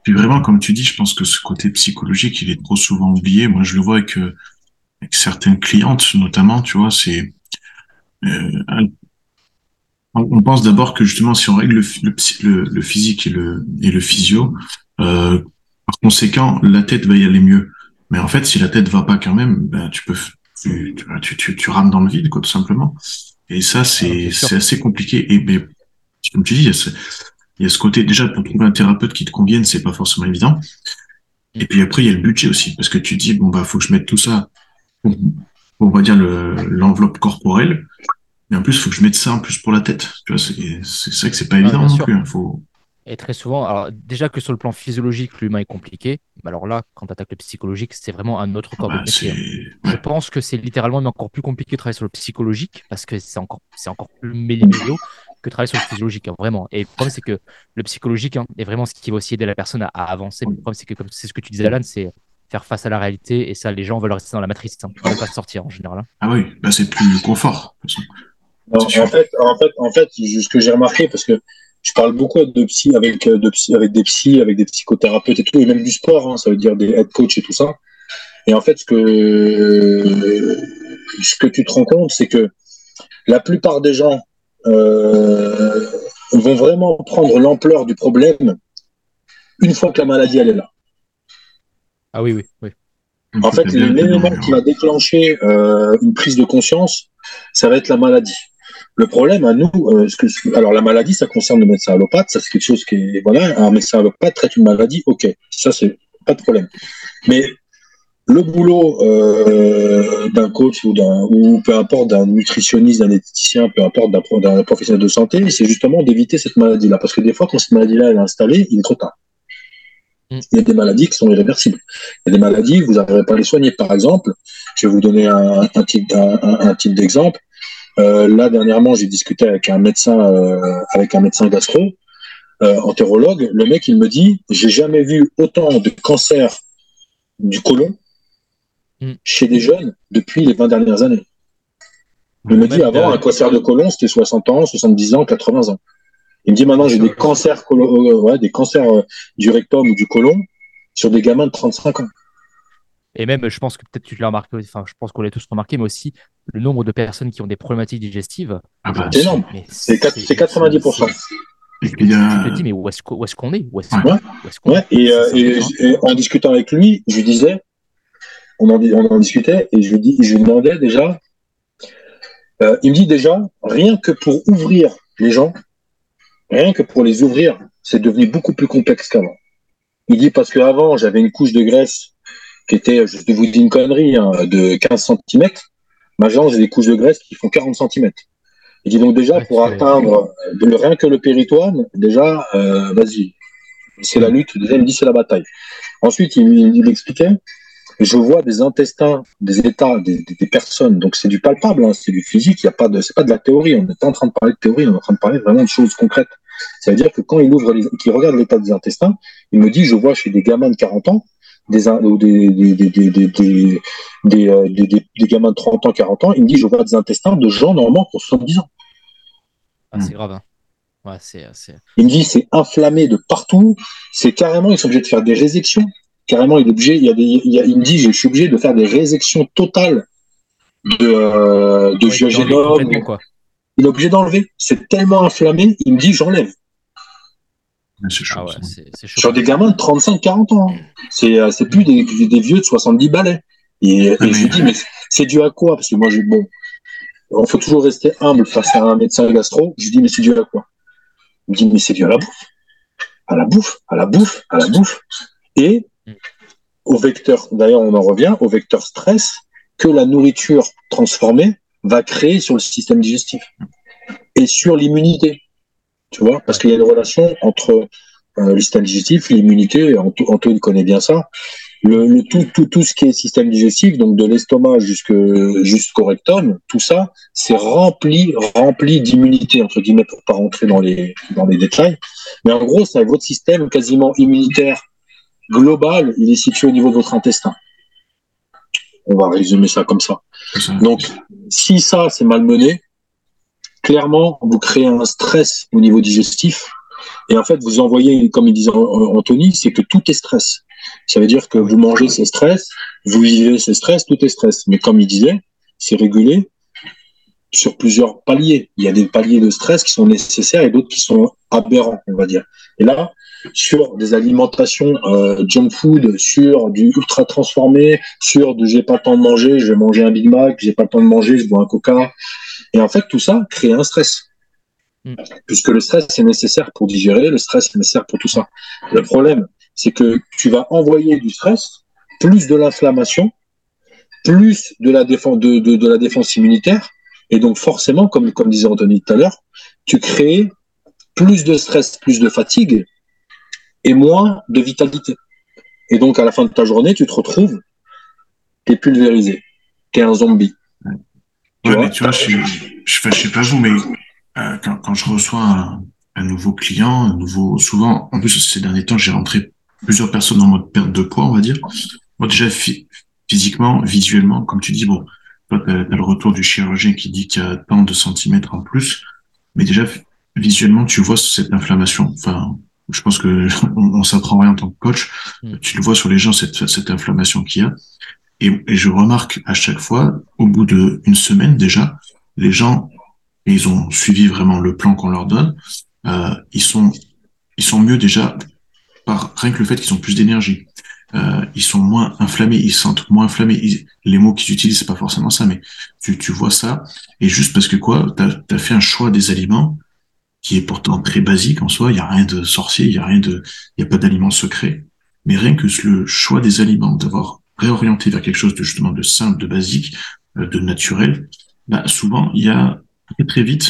puis vraiment, comme tu dis, je pense que ce côté psychologique, il est trop souvent oublié. Moi, je le vois avec, euh, avec certaines clientes, notamment, tu vois, c'est euh, on pense d'abord que justement, si on règle le, le, physique et le, et le physio, euh, par conséquent, la tête va y aller mieux. Mais en fait, si la tête va pas quand même, ben, tu peux, tu, tu, tu, tu, rames dans le vide, quoi, tout simplement. Et ça, c'est ah, c'est assez compliqué. Et ben, comme tu dis, il y, a ce, il y a ce côté déjà pour trouver un thérapeute qui te convienne, c'est pas forcément évident. Et puis après, il y a le budget aussi, parce que tu dis bon bah faut que je mette tout ça, on va dire l'enveloppe corporelle. Mais en plus, il faut que je mette ça en plus pour la tête. Tu vois, c'est vrai que c'est pas évident non plus. Hein. Faut... Et très souvent, alors déjà que sur le plan physiologique, l'humain est compliqué. Alors là, quand tu attaques le psychologique, c'est vraiment un autre corps de bah, métier. Hein. Je pense que c'est littéralement encore plus compliqué de travailler sur le psychologique parce que c'est encore, encore plus mélimélo que de travailler sur le physiologique, hein, vraiment. Et le problème, c'est que le psychologique est vraiment ce qui va aussi aider la personne à, avancer. Mais le problème, c'est que, comme c'est ce que tu disais, Alan, c'est faire face à la réalité. Et ça, les gens veulent rester dans la matrice. Ils ne veulent pas sortir en général. Ah oui, bah, c'est plus confort. En, fait, en fait, en fait, ce que j'ai remarqué, parce que je parle beaucoup de psy avec, de psy, avec des psys, avec des psychothérapeutes et tout, et même du sport, hein, ça veut dire des head coach et tout ça. Et en fait, ce que, ce que tu te rends compte, c'est que la plupart des gens euh, vont vraiment prendre l'ampleur du problème une fois que la maladie elle est là. Ah oui, oui, oui. En fait, l'élément qui va déclencher euh, une prise de conscience, ça va être la maladie. Le problème à nous, euh, ce que, alors la maladie, ça concerne le médecin allopathe, ça c'est quelque chose qui est, voilà, un médecin allopathe traite une maladie, ok, ça c'est pas de problème. Mais le boulot euh, d'un coach ou d'un ou peu importe d'un nutritionniste, d'un éthicien, peu importe d'un professionnel de santé, c'est justement d'éviter cette maladie-là, parce que des fois quand cette maladie-là est installée, il est trop tard. Mm. Il y a des maladies qui sont irréversibles. Il y a des maladies, vous n'arriverez pas à les soigner. Par exemple, je vais vous donner un, un type, un, type d'exemple. Euh, là, dernièrement, j'ai discuté avec un médecin, euh, avec un médecin gastro, euh, entérologue. Le mec, il me dit, j'ai jamais vu autant de cancer du côlon mm. chez des jeunes depuis les 20 dernières années. Il me dit, avant, un cancer de côlon, c'était 60 ans, 70 ans, 80 ans. Il me dit maintenant j'ai des cancers, ouais, des cancers du rectum ou du côlon sur des gamins de 35 ans. Et même, je pense que peut-être tu l'as remarqué, enfin, je pense qu'on l'a tous remarqué, mais aussi le nombre de personnes qui ont des problématiques digestives. Ah bah, c'est énorme. C'est 90%. Et puis, je me dis, mais où est-ce qu'on est, Où est-ce qu'on est, Et, et, en discutant avec lui, je lui disais, on en, on en discutait, et je lui, dis, je lui demandais déjà, euh, il me dit déjà, rien que pour ouvrir les gens, rien que pour les ouvrir, c'est devenu beaucoup plus complexe qu'avant. Il dit parce qu'avant, j'avais une couche de graisse qui était, je vous dis une connerie, hein, de 15 cm. Maintenant, j'ai des couches de graisse qui font 40 cm. Il dit donc déjà, pour atteindre le, rien que le péritoine, déjà, euh, vas-y, c'est la lutte. Déjà, il me dit c'est la bataille. Ensuite, il, il, expliquait, je vois des intestins, des états, des, personnes. Donc c'est du palpable, hein, c'est du physique. Il y a pas de, c'est pas de la théorie. On n'est pas en train de parler de théorie, on est en train de parler vraiment de choses concrètes. Ça veut dire que quand il ouvre, qu'il regarde l'état des intestins, il me dit, je vois chez des gamins de 40 ans des, ou des, des, des, euh, des, des, gamins de 30 ans, 40 ans, il me dit je vois des intestins de gens normalement pour 70 ans. Ah, c'est grave. Hein. Ouais, c'est... Il me dit c'est inflammé de partout. C'est carrément, ils sont obligés de faire des résections. Carrément, il est obligé. Il, y a des, il, y a- il me dit je suis obligé de faire des résections totales de, euh, de Ouais, quoi. Il est obligé d'enlever. C'est tellement inflammé. Il me dit j'enlève. Ouais, C'est chaud. Ah ouais, c'est, c'est chaud. Sur des gamins de 35-40 ans. hein. C'est euh, c'est plus des, des vieux de 70 balais. Et, et mais- je lui dis mais c'est dû à quoi? Parce que moi j'ai bon. Il faut toujours rester humble face à un médecin gastro. Je lui dis mais c'est dû à quoi? Il me dit mais c'est dû à la bouffe. À la bouffe, à la bouffe, à la bouffe. Et au vecteur, d'ailleurs on en revient, au vecteur stress que la nourriture transformée va créer sur le système digestif et sur l'immunité. Tu vois Parce qu'il y a une relation entre euh, le système digestif, l'immunité, Anto- Antoine connaît bien ça. Le, le tout, tout, tout ce qui est système digestif, donc de l'estomac jusqu'au rectum, tout ça, c'est rempli, rempli d'immunité, entre guillemets, pour pas rentrer dans les, dans les détails. Mais en gros, c'est votre système quasiment immunitaire global, il est situé au niveau de votre intestin. On va résumer ça comme ça. Donc, si ça, c'est malmené, clairement, vous créez un stress au niveau digestif. Et en fait, vous envoyez, comme il disait An- Anthony, c'est que tout est stress. Ça veut dire que vous mangez, c'est stress, vous vivez, c'est stress, tout est stress. Mais comme il disait, c'est régulé sur plusieurs paliers. Il y a des paliers de stress qui sont nécessaires et d'autres qui sont aberrants, on va dire. Et là, sur des alimentations euh, junk food, sur du ultra transformé, sur du j'ai pas le temps de manger, je vais manger un Big Mac, j'ai pas le temps de manger, je bois un Coca. Et en fait, tout ça crée un stress. Mm. Puisque le stress est nécessaire pour digérer, le stress est nécessaire pour tout ça. Le problème, c'est que tu vas envoyer du stress, plus de l'inflammation, plus de la défense, de, de, de la défense immunitaire, et donc forcément, comme, comme disait Anthony tout à l'heure, tu crées plus de stress, plus de fatigue, et moins de vitalité. Et donc, à la fin de ta journée, tu te retrouves, t'es pulvérisé, t'es un zombie. Tu Ouais, vois mais tu vois, je, je, je, je sais pas vous, mais euh, quand, quand je reçois un, un nouveau client, un nouveau, souvent, en plus ces derniers temps, j'ai rentré plusieurs personnes en mode perte de poids, on va dire. Moi déjà phy- physiquement, visuellement, comme tu dis, bon, toi t'as as le retour du chirurgien qui dit qu'il y a tant de centimètres en plus, mais déjà visuellement, tu vois cette inflammation. Enfin, je pense que on, on s'apprend rien en tant que coach. Mm. Tu le vois sur les gens cette cette inflammation qu'il y a. Et, et je remarque à chaque fois, au bout d'une semaine déjà, les gens, ils ont suivi vraiment le plan qu'on leur donne. Euh, ils sont, ils sont mieux déjà par rien que le fait qu'ils ont plus d'énergie. Euh, ils sont moins inflammés, ils se sentent moins inflammés. Les mots qu'ils utilisent, c'est pas forcément ça, mais tu, tu vois ça. Et juste parce que quoi, t'as as fait un choix des aliments qui est pourtant très basique en soi. Il y a rien de sorcier, il y a rien de, y a pas d'aliments secrets. Mais rien que le choix des aliments, d'avoir réorienté vers quelque chose de justement de simple, de basique, euh, de naturel, bah, souvent il y a très très vite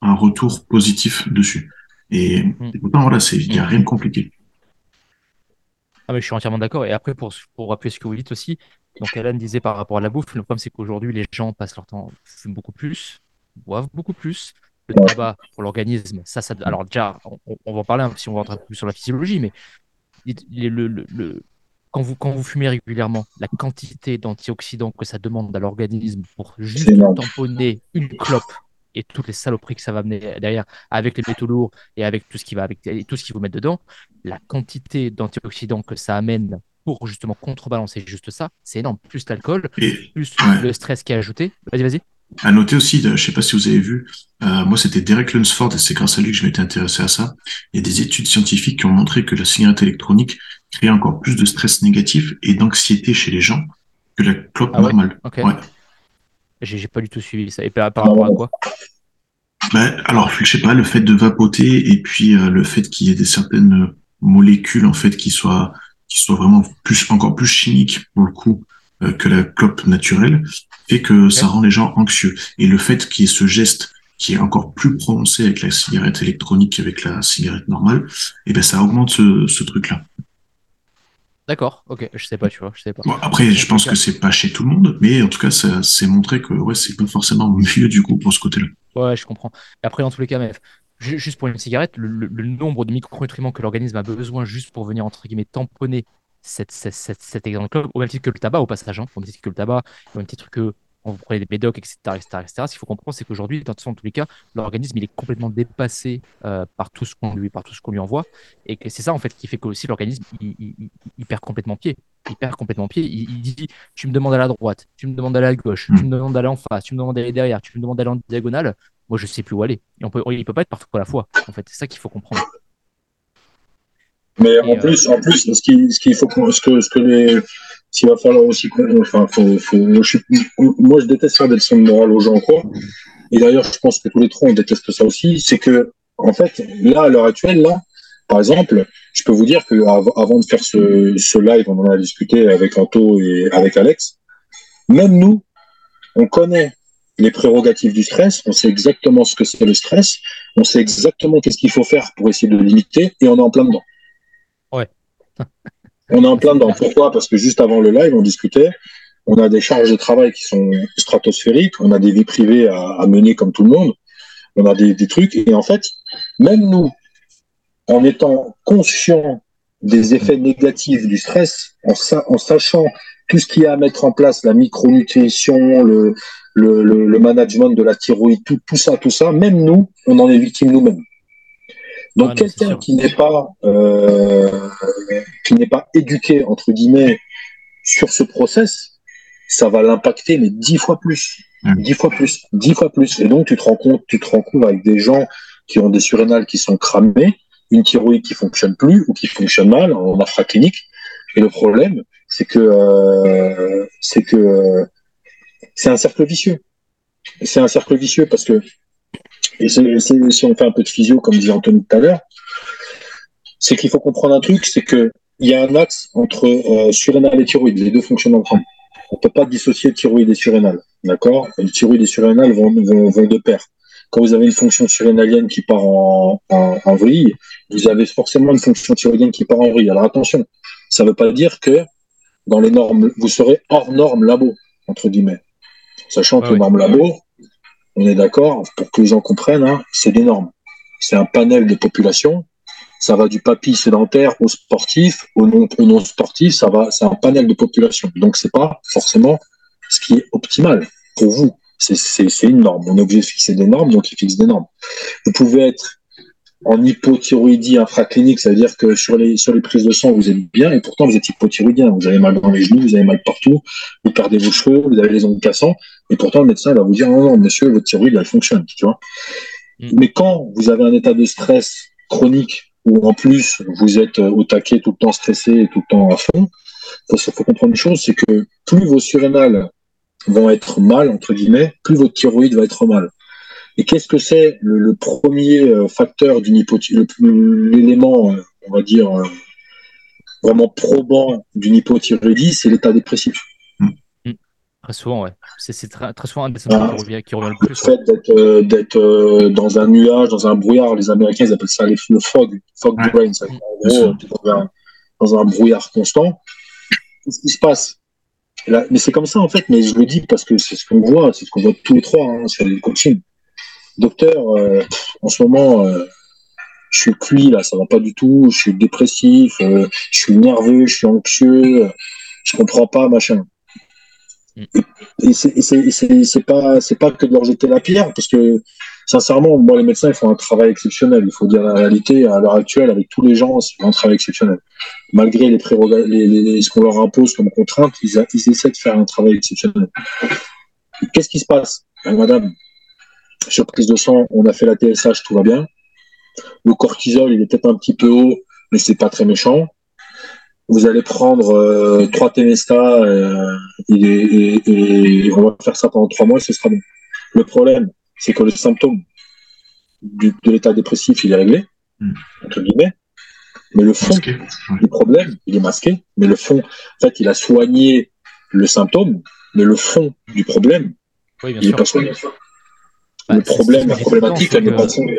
un retour positif dessus. Et, et pourtant voilà, c'est il y a rien de compliqué. Ah, mais je suis entièrement d'accord. Et après, pour, pour appuyer ce que vous dites aussi, donc Alan disait par rapport à la bouffe, le problème c'est qu'aujourd'hui, les gens passent leur temps, fument beaucoup plus, boivent beaucoup plus. Le tabac pour l'organisme, ça, ça. Alors, déjà, on, on va en parler hein, si on va peu plus sur la physiologie, mais le- quand, vous, quand vous fumez régulièrement, la quantité d'antioxydants que ça demande à l'organisme pour juste tamponner une clope et toutes les saloperies que ça va amener derrière, avec les métaux lourds et avec tout ce qui va avec et tout ce qu'il faut mettre dedans, la quantité d'antioxydants que ça amène pour justement contrebalancer juste ça, c'est énorme. Plus l'alcool, plus Ouais. le stress qui est ajouté. Vas-y, vas-y. À noter aussi, je sais pas si vous avez vu, euh, moi c'était Derek Lunsford et c'est grâce à lui que je m'étais intéressé à ça. Il y a des études scientifiques qui ont montré que la cigarette électronique crée encore plus de stress négatif et d'anxiété chez les gens que la clope Ah ouais normale. Ouais. J'ai pas du tout suivi ça. Et par, par rapport à quoi? Ben, alors, je sais pas, le fait de vapoter et puis euh, le fait qu'il y ait des certaines molécules en fait qui soient qui soient vraiment plus encore plus chimiques pour le coup euh, que la clope naturelle fait que ça rend les gens anxieux. Et le fait qu'il y ait ce geste qui est encore plus prononcé avec la cigarette électronique qu'avec la cigarette normale, et ben ça augmente ce, ce truc-là. D'accord, ok, je sais pas, tu vois, je sais pas. Bon, après, je pense que c'est pas chez tout le monde, mais en tout cas, ça c'est montré que ouais, c'est pas forcément mieux du coup pour ce côté-là. Ouais, je comprends. Après, dans tous les cas, mais ju- juste pour une cigarette, le, le- le nombre de micronutriments que l'organisme a besoin juste pour venir, entre guillemets, tamponner cette, cette, cette, cet exemple, au même titre que le tabac, au passage, hein, au même titre que le tabac, au même titre que on vous prenez des médocs, etc., etc., etc. Ce qu'il faut comprendre, c'est qu'aujourd'hui, de toute façon, en tous les cas, l'organisme, il est complètement dépassé euh, par tout ce qu'on lui, par tout ce qu'on lui envoie, et que c'est ça en fait qui fait que aussi l'organisme, il, il- il perd complètement pied. Il perd complètement pied. Il, il dit, tu me demandes à la droite, tu me demandes à gauche, tu me demandes d'aller en face, tu me demandes d'aller derrière, tu me demandes d'aller en diagonale. Moi, je sais plus où aller. Et on peut, il peut pas être partout à la fois. En fait, c'est ça qu'il faut comprendre. Mais en euh, plus, en plus, ce qu'il ce faut ce que ce que les s'il va falloir aussi enfin faut, faut- je suis- moi je déteste faire des leçons de morale aux gens quoi. Et d'ailleurs, je pense que tous les trois on déteste ça aussi, c'est que en fait, là à l'heure actuelle là, par exemple, je peux vous dire que av- avant de faire ce, ce live, on en a discuté avec Anto et avec Alex, même nous, on connaît les prérogatives du stress, on sait exactement ce que c'est le stress, on sait exactement qu'est-ce qu'il faut faire pour essayer de le limiter, et on est en plein dedans. Ouais. on est en plein dedans. Pourquoi Parce que juste avant le live, on discutait, on a des charges de travail qui sont stratosphériques, on a des vies privées à, mener comme tout le monde, on a des, trucs, et en fait, même nous, en étant conscients des effets négatifs du stress, en, sa- en sachant tout ce qu'il y a à mettre en place, la micronutrition, le management de la thyroïde, tout, tout ça, tout ça, même nous, on en est victime nous-mêmes. Donc quelqu'un qui n'est pas euh, qui n'est pas éduqué entre guillemets sur ce process, ça va l'impacter mais dix fois plus, Mm. dix fois plus, dix fois plus. Et donc tu te rends compte, tu te rends compte avec des gens qui ont des surrénales qui sont cramées, une thyroïde qui fonctionne plus ou qui fonctionne mal en infraclinique. Et le problème, c'est que euh, c'est que euh, c'est un cercle vicieux. C'est un cercle vicieux parce que et si on fait un peu de physio, comme disait Anthony tout à l'heure, c'est qu'il faut comprendre un truc, c'est que il y a un axe entre euh, surrénal et thyroïde. Les deux fonctionnent ensemble. On peut pas dissocier thyroïde et surrénal. D'accord? Le thyroïde et surrénal vont, vont, vont de pair. Quand vous avez une fonction surrénalienne qui part en, en, en vrille, vous avez forcément une fonction thyroïdienne qui part en vrille. Alors attention, ça ne veut pas dire que dans les normes, vous serez hors normes labo, entre guillemets. Sachant que les ouais. normes labo, on est d'accord, pour que les gens comprennent, hein, c'est des normes. C'est un panel de population. Ça va du papy sédentaire au sportif, au non, au non sportif, ça va, c'est un panel de population. Donc c'est pas forcément ce qui est optimal pour vous. C'est, une norme. On est obligé de fixer des normes, donc il fixe des normes. Vous pouvez être en hypothyroïdie infraclinique, ça veut dire que sur les, sur les prises de sang, vous êtes bien, et pourtant vous êtes hypothyroïdien. Vous avez mal dans les genoux, vous avez mal partout, vous perdez vos cheveux, vous avez les ongles cassants, et pourtant le médecin va vous dire, non, non, monsieur, votre thyroïde, elle fonctionne, tu vois. Mm. Mais quand vous avez un état de stress chronique, où en plus vous êtes euh, au taquet, tout le temps stressé, et tout le temps à fond, faut, faut comprendre une chose, c'est que plus vos surrénales vont être mal, entre guillemets, plus votre thyroïde va être mal. Et qu'est-ce que c'est le, le premier euh, facteur d'une hypothyroïdie, l'élément, euh, on va dire, vraiment probant d'une hypothyroïdie, c'est l'état dépressif. Très souvent, ouais. C'est très, très souvent un des symptômes Ah. qui revient, qui revient le Le plus. ouais. fait d'être euh, euh, dans un nuage, dans un brouillard, les Américains ils appellent ça les- le fog, fog Ouais. brain. ça. En gros, dans un, dans un brouillard constant. Qu'est-ce qui se passe? Là, Mais c'est comme ça en fait, mais je le dis parce que c'est ce qu'on voit, c'est ce qu'on voit tous les trois hein, sur les coachings. Docteur, euh, en ce moment, euh, je suis cuit là, ça va pas du tout, je suis dépressif, euh, je suis nerveux, je suis anxieux, je comprends pas, machin. Mm. Et c'est pas pas que de leur jeter la pierre parce que sincèrement, moi les médecins font un travail exceptionnel. Il faut dire la réalité à l'heure actuelle avec tous les gens, c'est un travail exceptionnel. Malgré les les, les- ce qu'on leur impose comme contrainte, ils, essaient de faire un travail exceptionnel. Qu'est-ce qui se passe, Ben, Madame Sur prise de sang, on a fait la TSH, tout va bien. Le cortisol, il est peut-être un petit peu haut, mais c'est pas très méchant. Vous allez prendre euh, trois Temesta euh, et, et- et on va faire ça pendant trois mois, ce sera bon. Le problème, c'est que le symptôme du- de l'état dépressif, il est réglé, Mm. entre guillemets, mais le fond Masqué. Du problème, il est masqué, mais le fond, en fait, il a soigné le symptôme, mais le fond du problème, Oui, bien il n'est pas soigné. Bah, le problème, la problématique, elle n'est pas soignée.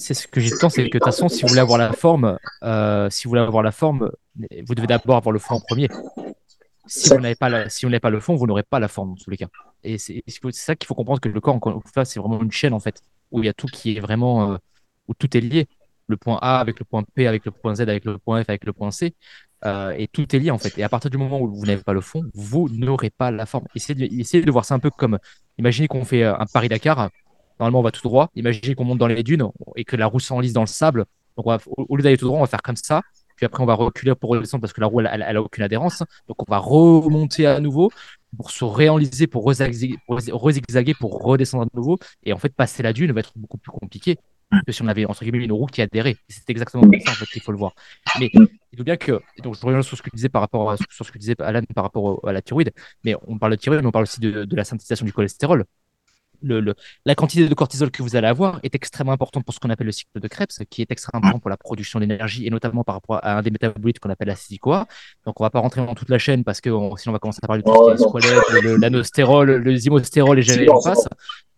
C'est ce que j'ai dit c'est que de toute façon, si vous voulez avoir la forme, euh, si vous voulez avoir la forme, vous devez d'abord avoir le fond en premier. Si vous n'avez pas, le fond, vous n'aurez pas la forme dans tous les cas. Et c'est ça qu'il faut comprendre que le corps, encore c'est vraiment une chaîne en fait, où il y a tout qui est vraiment, euh, où tout est lié. Le point A avec le point P, avec le point Z, avec le point F, avec le point C. Euh, et tout est lié en fait. Et à partir du moment où vous n'avez pas le fond, vous n'aurez pas la forme. Essayez de, essayez de voir ça un peu comme, imaginez qu'on fait un Paris-Dakar, normalement on va tout droit, imaginez qu'on monte dans les dunes et que la roue s'enlise dans le sable. Donc au lieu d'aller tout droit, on va faire comme ça. Puis après, on va reculer pour redescendre parce que la roue, elle, a aucune adhérence. Donc on va remonter à nouveau pour se réenliser, pour rezigzaguer, pour redescendre à nouveau. Et en fait, passer la dune va être beaucoup plus compliqué que si on avait entre guillemets une roue qui adhérait. C'est exactement ça en fait qu'il faut le voir. Mais il faut bien que donc je reviens sur ce que tu disais par rapport à ce que disait Alan par rapport à la thyroïde. Mais on parle de thyroïde, mais on parle aussi de, de la synthétisation du cholestérol le, la quantité de cortisol que vous allez avoir est extrêmement importante pour ce qu'on appelle le cycle de Krebs, qui est extrêmement important pour la production d'énergie et notamment par rapport à un des métabolites qu'on appelle l'acide-CoA. Donc, on va pas rentrer dans toute la chaîne parce que sinon, on va commencer à parler de tout ce qui est le l'anostérol, le zimostérol et j'allais en face.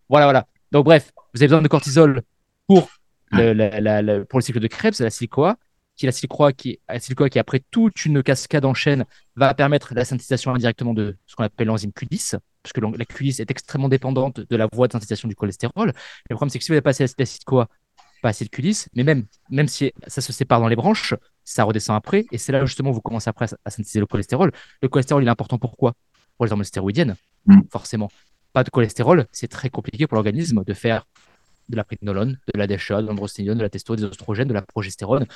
Voilà, voilà. Donc, bref, vous avez besoin de cortisol pour le, pour le cycle de Krebs, l'acide-CoA qui est l'acide qui, qui après toute une cascade en chaîne va permettre la synthétisation indirectement de ce qu'on appelle l'enzyme Q10, parce que la Q10 est extrêmement dépendante de la voie de synthétisation du cholestérol. le problème, c'est que si vous n'avez pas assez d'acide CoA, pas assez de Q10, mais même, même si ça se sépare dans les branches, ça redescend après, et c'est là justement où vous commencez après à synthétiser le cholestérol. Le cholestérol, il est important pourquoi? Pour les hormones stéroïdiennes, mm. forcément. Pas de cholestérol, c'est très compliqué pour l'organisme de faire de la prénolone, de la DHA, de l'androstérione, de la testo, des oestrogènes, de la progestérone,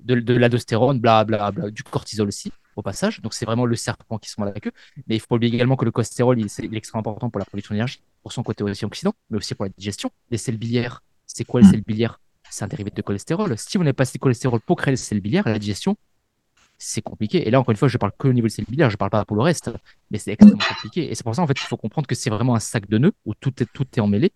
de, de l'aldostérone, bla, bla, bla, du cortisol aussi, au passage. Donc, c'est vraiment le serpent qui se met la queue. Mais il faut oublier également que le cholestérol, il, est extrêmement important pour la production d'énergie, pour son côté aussi oxydant, mais aussi pour la digestion. Les sels biliaires, c'est quoi les mm. sels biliaires? C'est un dérivé de cholestérol. Si vous n'avez pas assez de cholestérol pour créer les sels biliaires, la digestion, c'est compliqué. Et là, encore une fois, je parle que au niveau des sels biliaires, je parle pas pour le reste, mais c'est extrêmement compliqué. Et c'est pour ça, en fait, il faut comprendre que c'est vraiment un sac de nœuds où tout est, tout est emmêlé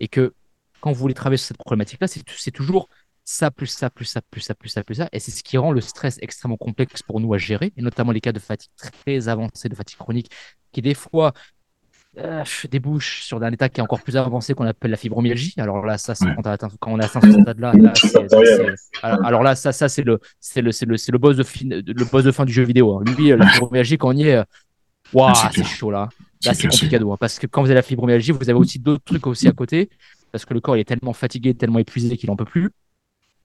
et que quand vous voulez travailler sur cette problématique-là, c'est toujours ça, plus ça, plus ça, plus ça, plus ça, plus ça. Et c'est ce qui rend le stress extrêmement complexe pour nous à gérer, et notamment les cas de fatigue très avancée, de fatigue chronique, qui des fois euh, débouchent sur un état qui est encore plus avancé qu'on appelle la fibromyalgie. Alors là, ça, quand, quand, on a atteint ce stade-là, alors, là, ça, ça c'est le, c'est le, c'est le, c'est le boss de fin, le boss de fin du jeu vidéo. Hein. Lui, la fibromyalgie, quand on y est, waouh, c'est chaud là. Là, c'est compliqué, hein, parce que quand vous avez la fibromyalgie, vous avez aussi d'autres trucs aussi à côté, parce que le corps il est tellement fatigué, tellement épuisé qu'il en peut plus.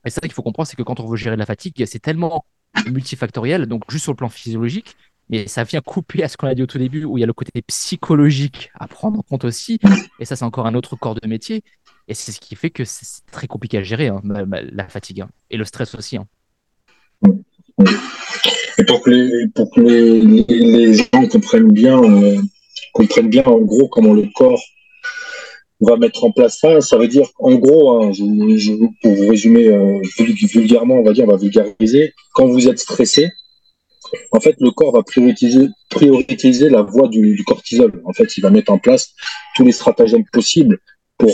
Et ça qu'il faut comprendre, c'est que quand on veut gérer la fatigue, c'est tellement multifactoriel, donc juste sur le plan physiologique, mais ça vient couper à ce qu'on a dit au tout début, où il y a le côté psychologique à prendre en compte aussi. Et ça, c'est encore un autre corps de métier. Et c'est ce qui fait que c'est très compliqué à gérer, hein, la fatigue. Hein, et le stress aussi. Hein. Et pour que les, pour que les, gens comprennent bien, euh, comprennent bien en gros comment le corps va mettre en place ça. Ça veut dire, en gros, hein, je, pour vous résumer euh, vulgairement, on va dire, on va vulgariser. Quand vous êtes stressé, en fait, le corps va prioriser, la voie du, cortisol. En fait, il va mettre en place tous les stratagèmes possibles pour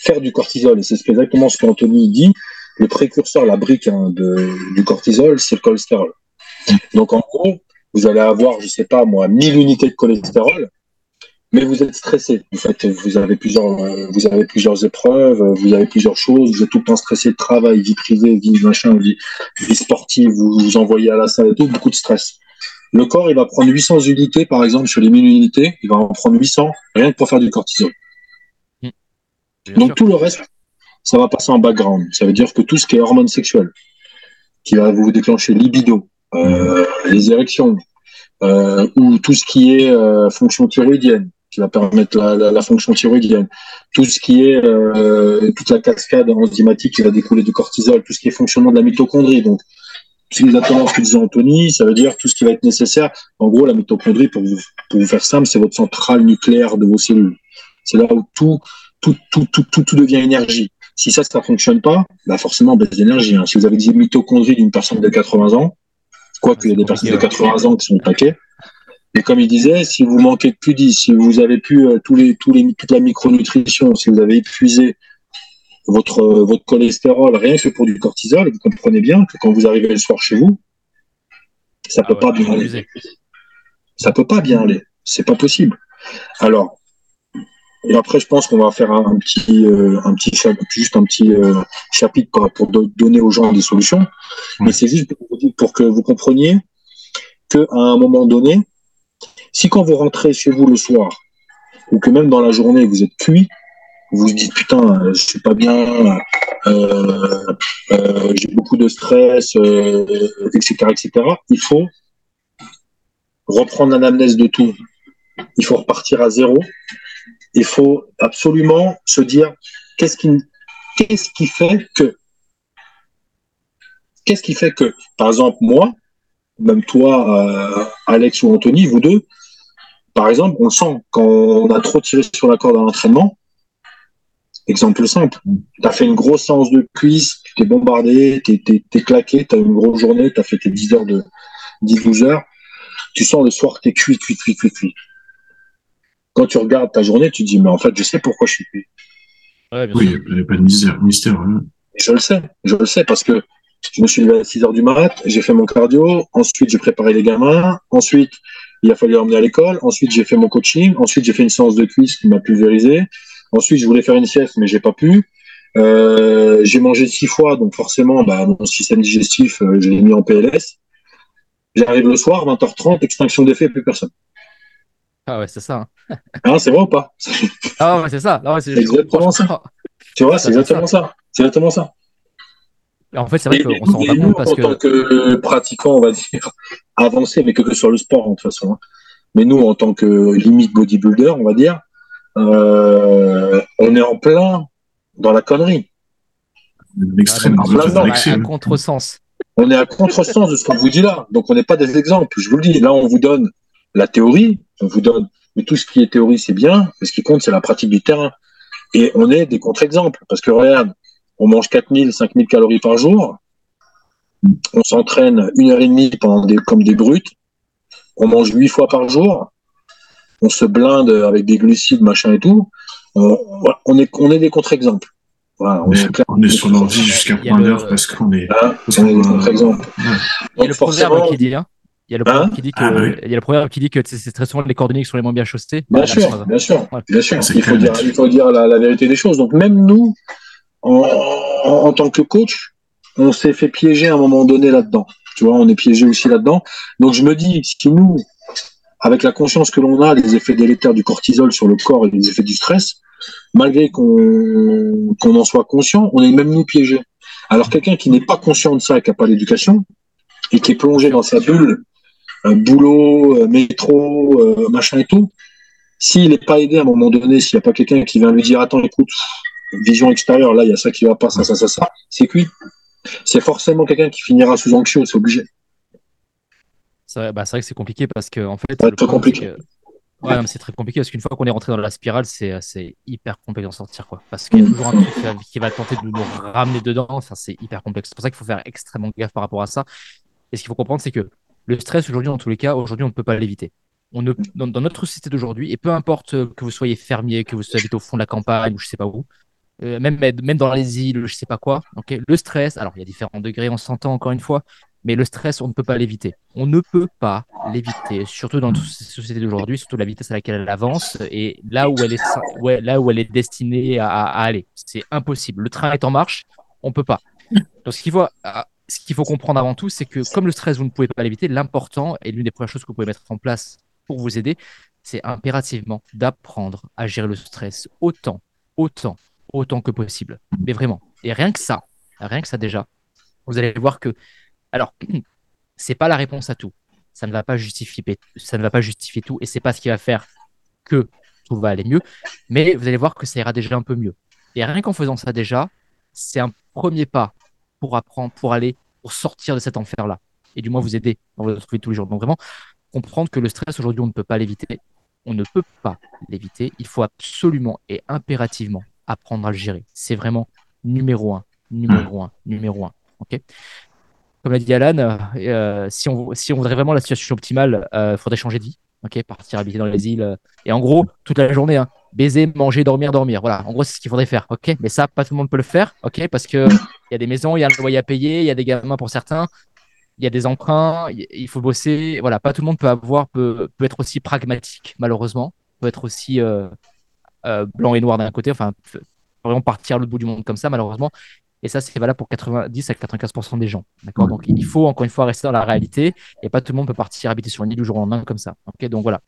faire du cortisol. Et c'est exactement ce qu'Anthony dit. Le précurseur, la brique hein, du cortisol, c'est le cholestérol. Donc, en gros, vous allez avoir, je sais pas moi, 1000 unités de cholestérol mais vous êtes stressé. En fait, vous avez plusieurs, euh, vous avez plusieurs épreuves, vous avez plusieurs choses, vous êtes tout le temps stressé, travail, vie privée, vie machin, vie, vie sportive, vous vous envoyez à la salle et tout, beaucoup de stress. Le corps, il va prendre 800 unités, par exemple, sur les 1000 unités, il va en prendre 800 rien que pour faire du cortisol. Mmh. Donc tout le reste, ça va passer en background. Ça veut dire que tout ce qui est hormones sexuelles, qui va vous déclencher libido, euh, les érections, euh, ou tout ce qui est euh, fonction thyroïdienne, qui va permettre la, fonction thyroïdienne, tout ce qui est euh, toute la cascade enzymatique qui va découler du cortisol, tout ce qui est fonctionnement de la mitochondrie. Donc, c'est exactement ce que disait Anthony, ça veut dire tout ce qui va être nécessaire. En gros, la mitochondrie, pour vous, pour vous faire simple, c'est votre centrale nucléaire de vos cellules. C'est là où tout, tout, tout, tout, tout, tout devient énergie. Si ça, ça fonctionne pas, bah forcément, baisse d'énergie. Hein. Si vous avez des mitochondries d'une personne de 80 ans, quoi qu'il y a des personnes de 80 ans qui sont paquets, et comme il disait, si vous manquez de Q10, si vous avez plus euh, tous les, tous les, toute la micronutrition, si vous avez épuisé votre, euh, votre cholestérol rien que pour du cortisol, vous comprenez bien que quand vous arrivez le soir chez vous, ça ne ah peut pas bien aller. Ça peut pas bien aller. C'est pas possible. Alors, et après, je pense qu'on va faire un, petit, euh, un petit, juste un petit chapitre pour, donner aux gens des solutions. Mais c'est juste pour, pour, que vous compreniez qu'à un moment donné, si quand vous rentrez chez vous le soir, ou que même dans la journée, vous êtes cuit, vous vous dites putain, euh, je suis pas bien, euh, euh, j'ai beaucoup de stress, etc., etc. Il faut reprendre l'anamnèse de tout. Il faut repartir à zéro. Il faut absolument se dire qu'est-ce qui, qu'est-ce qui fait que, qu'est-ce qui fait que, par exemple, moi, même toi, Alex ou Anthony, vous deux, par exemple, on sent quand on a trop tiré sur la corde à l'entraînement. Exemple simple, tu as fait une grosse séance de cuisse, tu t'es bombardé, tu es, claqué, tu as une grosse journée, tu as fait tes 10 heures de 10-12 heures. Tu sens le soir que tu es cuit, cuit, cuit, cuit, cuit. Quand tu regardes ta journée, tu te dis, mais en fait, je sais pourquoi je suis cuit. oui, il n'y a pas de mystère. mystère Je le sais, je le sais parce que je me suis levé à 6 heures du mat, j'ai fait mon cardio, ensuite j'ai préparé les gamins, ensuite il a fallu l'emmener à l'école. Ensuite, j'ai fait mon coaching. Ensuite, j'ai fait une séance de cuisse qui m'a pulvérisé. Ensuite, je voulais faire une sieste, mais j'ai pas pu. Euh, j'ai mangé six fois, donc forcément, bah, mon système digestif, euh, je l'ai mis en PLS. J'arrive le soir, 20h30, extinction d'effet, plus personne. Ah ouais, c'est ça. Hein. hein c'est vrai ou pas? Ah ouais, c'est ça. c'est exactement ça. Tu vois, c'est exactement ça. C'est exactement ça. En fait, c'est vrai qu'on s'en rend pas compte parce en tant que pratiquant, on va dire, avancé, mais que, sur le sport, de toute façon. Hein. Mais nous, en tant que limite bodybuilder, on va dire, euh, on est en plein dans la connerie. L'extrême, ah, contresens. On est à contresens de ce qu'on vous dit là. Donc, on n'est pas des exemples. Je vous le dis. Là, on vous donne la théorie. On vous donne, mais tout ce qui est théorie, c'est bien. Mais ce qui compte, c'est la pratique du terrain. Et on est des contre-exemples. Parce que regarde, on mange 4000, 5000 calories par jour. On s'entraîne une heure et demie pendant des, comme des brutes. On mange huit fois par jour. On se blinde avec des glucides, machin et tout. On, est, on est des contre-exemples. on, est, sur l'envie jusqu'à point d'heure parce qu'on est. Ah, on est des contre-exemples. Il y a le proverbe qui dit, hein. il y a le proverbe qui dit que, ah, bah il y a le proverbe qui dit que c'est très souvent les cordonniers qui sont les moins bien chaussés. Bien sûr, bien sûr, bien sûr. Il faut dire, il faut dire la, la, vérité des choses. Donc même nous, en, tant que coach, on s'est fait piéger à un moment donné là-dedans. Tu vois, on est piégé aussi là-dedans. Donc je me dis, si nous, avec la conscience que l'on a des effets délétères du cortisol sur le corps et des effets du stress, malgré qu'on en soit conscient, on est même nous piégés. Alors quelqu'un qui n'est pas conscient de ça et qui n'a pas d'éducation, et qui est plongé dans sa bulle, un boulot, euh, métro, euh, machin et tout, s'il n'est pas aidé à un moment donné, s'il n'y a pas quelqu'un qui vient lui dire, attends, écoute, vision extérieure, là, il y a ça qui va pas, ça, ça, ça, ça, c'est cuit. C'est forcément quelqu'un qui finira sous anxieux, c'est obligé. C'est bah, vrai, que c'est compliqué parce que, en fait. C'est compliqué. Ouais, c'est très compliqué parce qu'une fois qu'on est rentré dans la spirale, c'est hyper complexe d'en sortir. Quoi. Parce qu'il y a toujours un truc qui va tenter de nous ramener dedans. Enfin, c'est hyper complexe. C'est pour ça qu'il faut faire extrêmement gaffe par rapport à ça. Et ce qu'il faut comprendre, c'est que le stress, aujourd'hui, en tous les cas, aujourd'hui, on ne peut pas l'éviter. On ne, dans, notre société d'aujourd'hui, et peu importe que vous soyez fermier, que vous soyez au fond de la campagne ou je sais pas où, euh, même, dans les îles, je sais pas quoi. le stress, alors il y a différents degrés, on s'entend encore une fois, mais le stress, on ne peut pas l'éviter. On ne peut pas l'éviter, surtout dans notre société d'aujourd'hui, surtout la vitesse à laquelle elle avance et là où elle est, là où elle est destinée à, aller. C'est impossible. Le train est en marche, on peut pas. Donc ce qu'il faut, ah, ce qu'il faut comprendre avant tout, c'est que comme le stress, vous ne pouvez pas l'éviter, l'important et l'une des premières choses que vous pouvez mettre en place pour vous aider, c'est impérativement d'apprendre à gérer le stress autant, autant autant que possible. Mais vraiment. Et rien que ça, rien que ça déjà, vous allez voir que, alors, c'est pas la réponse à tout. Ça ne va pas justifier, ça ne va pas justifier tout, et c'est pas ce qui va faire que tout va aller mieux. Mais vous allez voir que ça ira déjà un peu mieux. Et rien qu'en faisant ça déjà, c'est un premier pas pour apprendre, pour aller, pour sortir de cet enfer-là. Et du moins vous aider dans votre vie tous les jours. Donc vraiment, comprendre que le stress aujourd'hui, on ne peut pas l'éviter. On ne peut pas l'éviter. Il faut absolument et impérativement apprendre à le gérer. C'est vraiment numéro un, numéro un, numéro un. Ok? Comme l'a dit Alan, euh, euh, si, on, si on voudrait vraiment la situation optimale, il euh, faudrait changer de vie. Ok, partir habiter dans les îles. et en gros, toute la journée, hein, baiser, manger, dormir, dormir. Voilà, en gros, c'est ce qu'il faudrait faire. Ok, mais ça, pas tout le monde peut le faire. Ok, parce que il y a des maisons, il y a un loyer à payer, il y a des gamins pour certains, il y a des emprunts, il faut bosser. Voilà, pas tout le monde peut avoir, peut, peut être aussi pragmatique, malheureusement, peut être aussi euh, blanc et noir d'un côté, enfin, vraiment partir à l'autre bout du monde comme ça, malheureusement. Et ça, c'est valable pour 90 à 95% des gens. D'accord? Donc, il faut encore une fois rester dans la réalité et pas tout le monde peut partir habiter sur une île du jour au lendemain comme ça. Ok? Donc, voilà.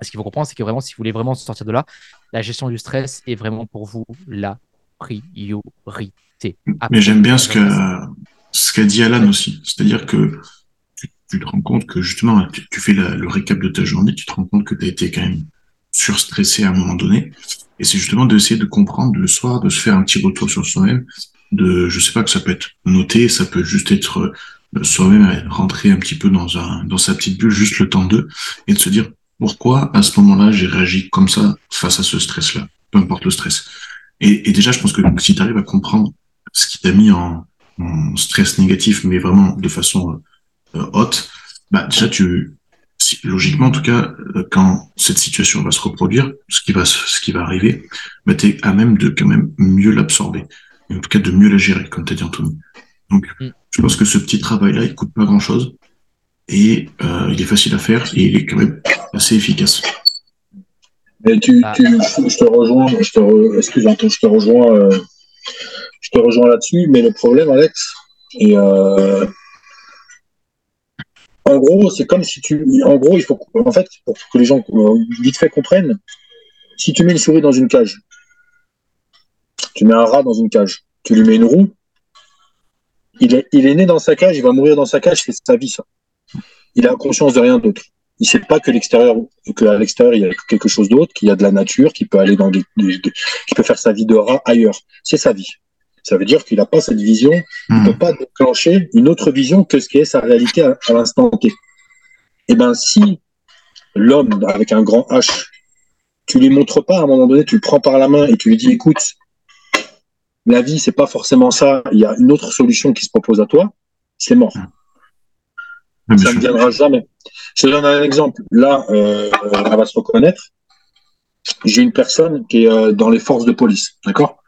Ce qu'il faut comprendre, c'est que vraiment, si vous voulez vraiment sortir de là, la gestion du stress est vraiment pour vous la priorité. Mais j'aime bien ce que ce qu'a dit Alan aussi. C'est-à-dire que tu, te rends compte que justement, tu, fais le récap de ta journée, tu te rends compte que tu as été quand même surstressé à un moment donné. Et c'est justement d'essayer de comprendre le soir, de se faire un petit retour sur soi-même, de, je sais pas que ça peut être noté, ça peut juste être euh, soi-même rentrer un petit peu dans un, dans sa petite bulle, juste le temps d'eux, et de se dire pourquoi à ce moment-là j'ai réagi comme ça face à ce stress-là, peu importe le stress. Et, déjà, je pense que si tu arrives à comprendre ce qui t'a mis en, en, stress négatif, mais vraiment de façon euh, haute, bah déjà tu logiquement en tout cas, euh, quand cette situation va se reproduire, ce qui va ce qui va arriver, bah, tu es à même de quand même mieux l'absorber, en tout cas de mieux la gérer, comme tu as dit Anthony. Donc, mm. je pense que ce petit travail-là, il coûte pas grand-chose et euh, il est facile à faire et il est quand même assez efficace. Mais tu, ah. tu je te rejoins, je te excuse, je te rejoins, euh, je te rejoins là-dessus. Mais le problème, Alex, et euh, en gros, c'est comme si tu, en gros, il faut, en fait, pour que les gens vite fait comprennent, si tu mets une souris dans une cage, tu mets un rat dans une cage, tu lui mets une roue, il est, il est né dans sa cage, il va mourir dans sa cage, c'est sa vie, ça. Il a conscience de rien d'autre. Il sait pas que l'extérieur, que à l'extérieur, il y a quelque chose d'autre, qu'il y a de la nature, qui peut aller dans des, qui peut faire sa vie de rat ailleurs. C'est sa vie. Ça veut dire qu'il n'a pas cette vision, il ne hmm. peut pas déclencher une autre vision que ce qui est sa réalité à, l'instant T. Eh ben, si l'homme avec un grand H, tu lui montres pas à un moment donné, tu le prends par la main et tu lui dis, écoute, la vie, c'est pas forcément ça, il y a une autre solution qui se propose à toi, c'est mort. ça ne viendra jamais. Je te donne un exemple. Là, euh, elle va se reconnaître. J'ai une personne qui est euh, dans les forces de police, d'accord?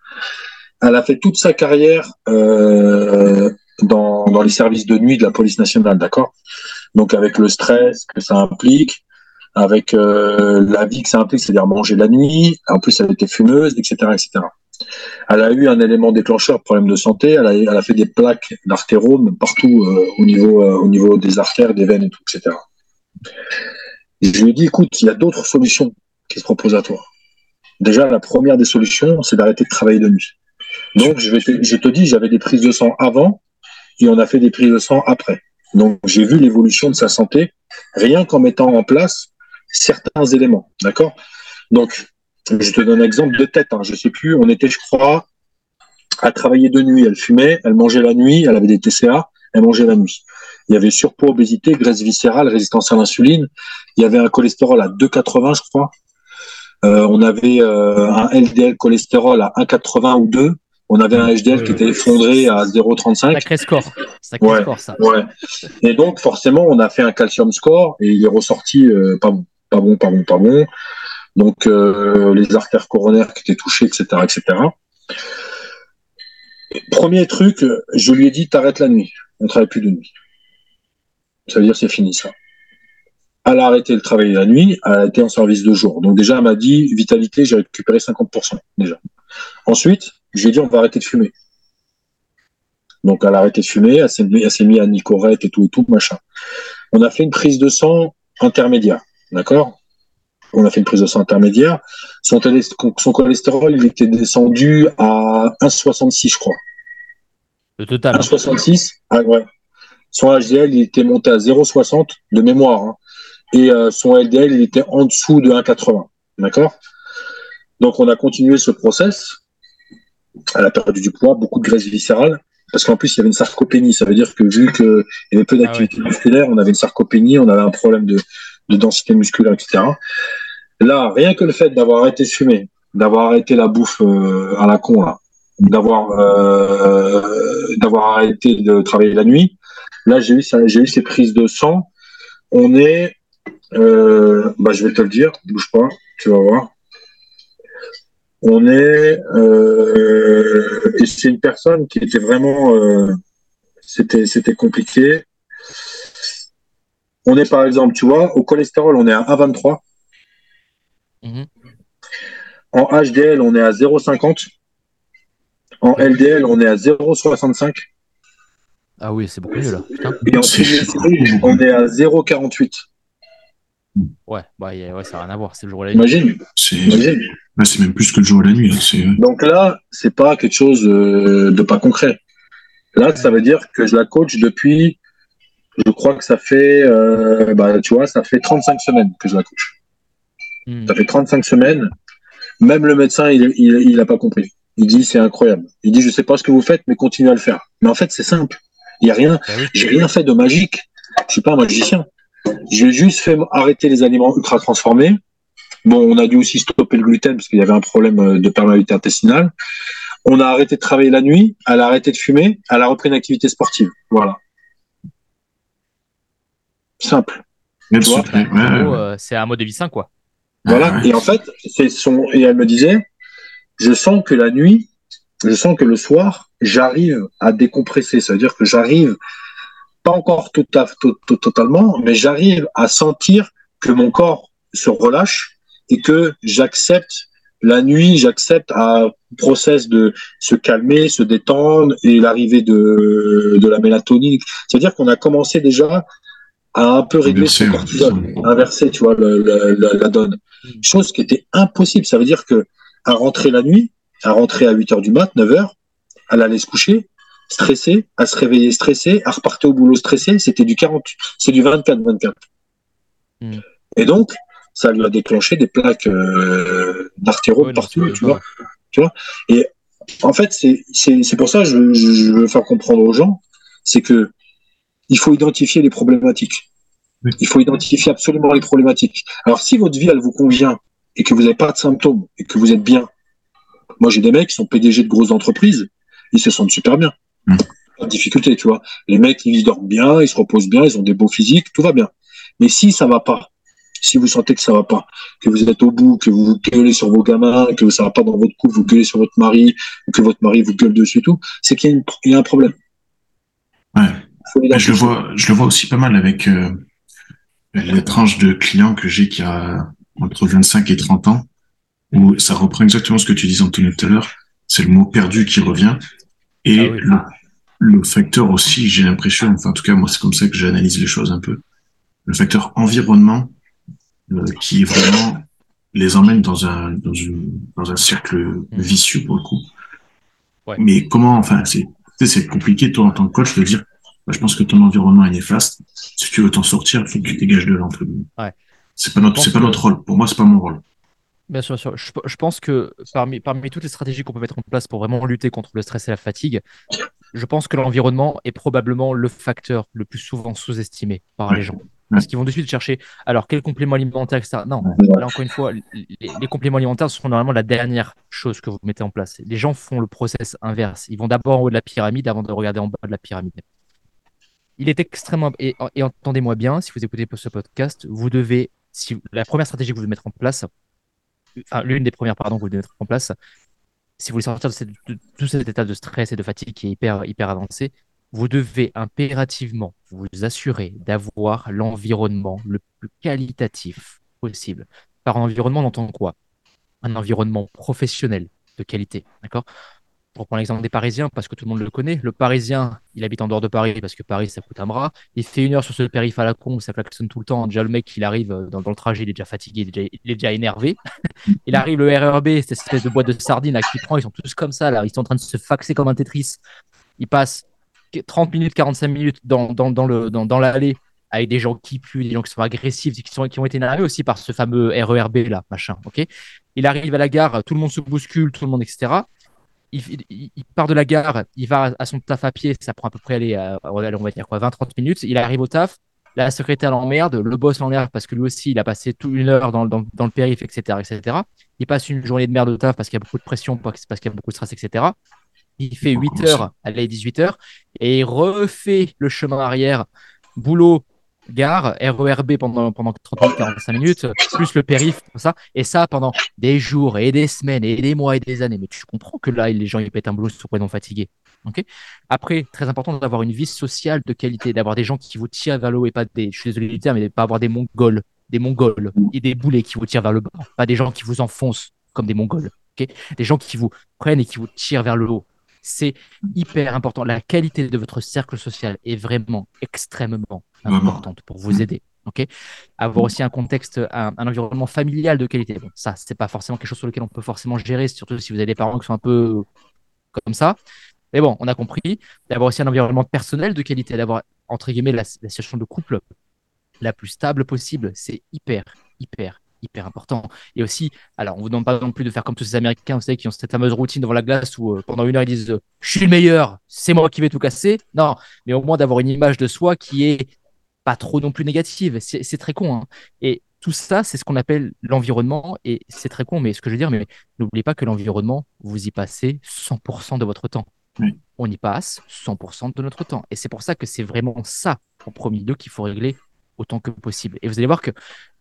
Elle a fait toute sa carrière euh, dans, les services de nuit de la police nationale, d'accord? Donc avec le stress que ça implique, avec euh, la vie que ça implique, c'est-à-dire manger la nuit. En plus, elle était fumeuse, etc., etc. Elle a eu un élément déclencheur, problème de santé. Elle a, fait des plaques d'artérome partout au niveau, euh, au niveau des artères, des veines et tout, etc. je lui ai dit, écoute, il y a d'autres solutions qui se proposent à toi. Déjà, la première des solutions, c'est d'arrêter de travailler de nuit. Donc, je, te dis, j'avais des prises de sang avant et on a fait des prises de sang après. Donc, j'ai vu l'évolution de sa santé rien qu'en mettant en place certains éléments. D'accord? Donc, je te donne un exemple de tête. Hein. Je sais plus, on était, je crois, à travailler de nuit. Elle fumait, elle mangeait la nuit, elle avait des TCA, elle mangeait la nuit. Il y avait surpoids, obésité, graisse viscérale, résistance à l'insuline. Il y avait un cholestérol à 2,80, je crois. Euh, on avait euh, un LDL cholestérol à 1,80 ou 2. On avait un HDL qui était effondré à 0,35. Sacré score. Sacré ouais, score, ça. Ouais. Et donc, forcément, on a fait un calcium score et il est ressorti euh, pas bon, pas bon, pas bon, pas bon donc euh, les artères coronaires qui étaient touchées, etc., etc. Premier truc, je lui ai dit t'arrêtes la nuit, on ne travaille plus de nuit. Ça veut dire c'est fini ça. Elle a arrêté le travail la nuit, elle a été en service de jour. Donc déjà, elle m'a dit vitalité, j'ai récupéré 50% déjà. Ensuite, j'ai dit on va arrêter de fumer. Donc elle a arrêté de fumer, elle s'est mise mis à Nicorette et tout et tout, machin. On a fait une prise de sang intermédiaire, d'accord? On a fait une prise de sang intermédiaire. Son, cholestérol, il était descendu à 1,66, je crois. Le total. 1,66 ah, ouais. Son HDL, il était monté à 0,60 de mémoire. Hein. Et euh, son LDL, il était en dessous de 1,80. D'accord? Donc, on a continué ce process. Elle a perdu du poids, beaucoup de graisse viscérale. Parce qu'en plus, il y avait une sarcopénie. Ça veut dire que vu qu'il y avait peu ah d'activité musculaire, on avait une sarcopénie, on avait un problème de, de densité musculaire, etc. Là, rien que le fait d'avoir arrêté de fumer, d'avoir arrêté la bouffe euh, à la con, là, d'avoir euh, d'avoir arrêté de travailler la nuit, là j'ai eu j'ai eu ces prises de sang. On est, euh, bah, je vais te le dire, bouge pas, tu vas voir. On est, et c'est une personne qui était vraiment, c'était c'était compliqué. On est par exemple, tu vois, au cholestérol, on est à 1,23. Mhm. En HDL, on est à 0,50. En LDL, on est à 0,65. Ah oui, c'est beaucoup mieux là. Et en triglycérides, on est à 0,48. Ouais, bah, y a- ouais, ça n'a rien à voir. C'est le jour et la nuit. Imagine, C'est imagine. là, c'est même plus que le jour et la nuit. là, C'est Donc là, c'est pas quelque chose euh, de pas concret. Là, ça veut dire que je la coach depuis, je crois que ça fait, euh, bah, tu vois, ça fait 35 semaines que je la coach. Hmm. Ça fait 35 semaines. Même le médecin, il, il, il a pas compris. Il dit, c'est incroyable. Il dit, je sais pas ce que vous faites, mais continuez à le faire. Mais en fait, c'est simple. Il y a rien. Bah oui. J'ai rien fait de magique. Je suis pas un magicien. J'ai juste fait arrêter les aliments ultra transformés. Bon, on a dû aussi stopper le gluten parce qu'il y avait un problème euh, de perméabilité intestinale. On a arrêté de travailler la nuit. Elle a arrêté de fumer. Elle a repris une activité sportive. Voilà. Simple. euh, c'est un mode de vie sain, quoi. Voilà. Et en fait, c'est son, et elle me disait, je sens que la nuit, je sens que le soir, j'arrive à décompresser. Ça veut dire que j'arrive, pas encore tout à, to- to- totalement, mais j'arrive à sentir que mon corps se relâche et que j'accepte la nuit, j'accepte un process de se calmer, se détendre et l'arrivée de, de la mélatonine. C'est-à-dire qu'on a commencé déjà à un peu régler Inverser, son ouais. cortisol, inverser, tu vois, le- le- la, la donne. Mm. Chose qui était impossible. Ça veut dire que à rentrer la nuit, à rentrer à 8 heures du mat, 9 heures, elle allait se coucher, stressée, à se réveiller stressée, à repartir au boulot stressée, c'était du 40, c'est du 24-24. Mm. Et donc, ça lui a déclenché des plaques euh, non, partout, c'est- tu vois. Et en fait, c'est pour ça que je, je, je veux faire comprendre aux gens, c'est que il faut identifier les problématiques. Il faut identifier absolument les problématiques. Alors, si votre vie elle vous convient et que vous n'avez pas de symptômes et que vous êtes bien, moi j'ai des mecs qui sont PDG de grosses entreprises, ils se sentent super bien. De difficulté, tu vois. Les mecs ils dorment bien, ils se reposent bien, ils ont des beaux physiques, tout va bien. Mais si ça va pas, si vous sentez que ça va pas, que vous êtes au bout, que vous vous gueulez sur vos gamins, que ça va pas dans votre couple, vous gueulez sur votre mari, ou que votre mari vous gueule dessus et tout, c'est qu'il y, a y un problème. Ouais. Je le vois, je le vois aussi pas mal avec euh, les tranches de clients que j'ai qui a entre 25 et 30 ans, où ça reprend exactement ce que tu disais Anthony tout à l'heure. C'est le mot perdu qui revient. Et Ah oui. le, le facteur aussi, j'ai l'impression, enfin en tout cas moi c'est comme ça que j'analyse les choses un peu, le facteur environnement euh, qui vraiment les emmène dans un dans une dans un cercle vicieux pour le coup. Ouais. Mais comment, enfin c'est compliqué toi en tant que coach de dire bah, je pense que ton environnement est néfaste. Si tu veux t'en sortir, il faut que tu dégages de là. entre guillemets. Ouais. C'est pas notre, c'est pas notre rôle. Pour moi, c'est pas mon rôle. Bien sûr, bien sûr. Je, je pense que parmi, parmi toutes les stratégies qu'on peut mettre en place pour vraiment lutter contre le stress et la fatigue, je pense que l'environnement est probablement le facteur le plus souvent sous-estimé par les gens. Parce qu'ils vont de suite chercher, alors quel complément alimentaire, etc. Non, là encore une fois, les, les compléments alimentaires sont normalement la dernière chose que vous mettez en place. Les gens font le process inverse. Ils vont d'abord en haut de la pyramide avant de regarder en bas de la pyramide. Il est extrêmement. Et, et entendez-moi bien, si vous écoutez ce podcast, vous devez. Si, la première stratégie que vous devez mettre en place, l'une des premières, pardon, que vous devez mettre en place, si vous voulez sortir de tout cet état de stress et de fatigue qui est hyper, hyper avancé, vous devez impérativement vous assurer d'avoir l'environnement le plus qualitatif possible. Par environnement, on entend quoi? Un environnement professionnel de qualité, d'accord? Pour prendre l'exemple des Parisiens, parce que tout le monde le connaît, le Parisien, il habite en dehors de Paris parce que Paris, ça coûte un bras. Il fait une heure sur ce périph' à la con, ça klaxonne tout le temps. Déjà, le mec, il arrive euh, dans, le trajet, il est déjà fatigué, il est déjà, énervé. Il arrive le RERB, cette espèce de boîte de sardines là, qui prend, ils sont tous comme ça, là, ils sont en train de se faxer comme un Tetris. Ils passent 30 minutes, 45 minutes dans, dans l'allée avec des gens qui puent, des gens qui sont agressifs, qui, sont, qui ont été énervés aussi par ce fameux RERB là, machin, ok? Il arrive à la gare, tout le monde se bouscule, tout le monde, etc. Il, part de la gare, il va à son taf à pied, ça prend à peu près, euh, on va dire quoi, 20-30 minutes. Il arrive au taf, la secrétaire l'emmerde, le boss l'emmerde parce que lui aussi, il a passé toute une heure dans, le périph', etc., etc. Il passe une journée de merde au taf parce qu'il y a beaucoup de pression, parce qu'il y a beaucoup de stress, etc. Il fait Faut 8 commencer. heures, allez, 18 heures, et il refait le chemin arrière, boulot, gare, RERB pendant, pendant 30 minutes, 45 minutes, plus le périph', tout ça, et ça pendant des jours et des semaines et des mois et des années. Mais tu comprends que là, les gens, ils pètent un boulot, ils sont complètement fatigués. Après, très important d'avoir une vie sociale de qualité, d'avoir des gens qui vous tirent vers le haut et pas des, je suis désolé mais pas avoir des mongols, des mongols et des boulets qui vous tirent vers le bas, pas des gens qui vous enfoncent comme des mongols. des gens qui vous prennent et qui vous tirent vers le haut. C'est hyper important. La qualité de votre cercle social est vraiment extrêmement importante pour vous aider. Ok, avoir aussi un contexte, un, un environnement familial de qualité. Bon, ça, c'est pas forcément quelque chose sur lequel on peut forcément gérer, surtout si vous avez des parents qui sont un peu comme ça. Mais bon, on a compris. D'avoir aussi un environnement personnel de qualité, d'avoir entre guillemets la, la situation de couple la plus stable possible. C'est hyper, hyper, hyper important. Et aussi, alors on vous demande pas non plus de faire comme tous ces Américains, vous savez, qui ont cette fameuse routine devant la glace où euh, pendant une heure ils disent euh, je suis le meilleur, c'est moi qui vais tout casser. Non, mais au moins d'avoir une image de soi qui est pas trop non plus négative. C'est très con. hein. Et tout ça, c'est ce qu'on appelle l'environnement. Et c'est très con, mais ce que je veux dire, mais n'oubliez pas que l'environnement, vous y passez 100% de votre temps. Oui. On y passe 100% de notre temps. Et c'est pour ça que c'est vraiment ça, en premier lieu, qu'il faut régler autant que possible. Et vous allez voir que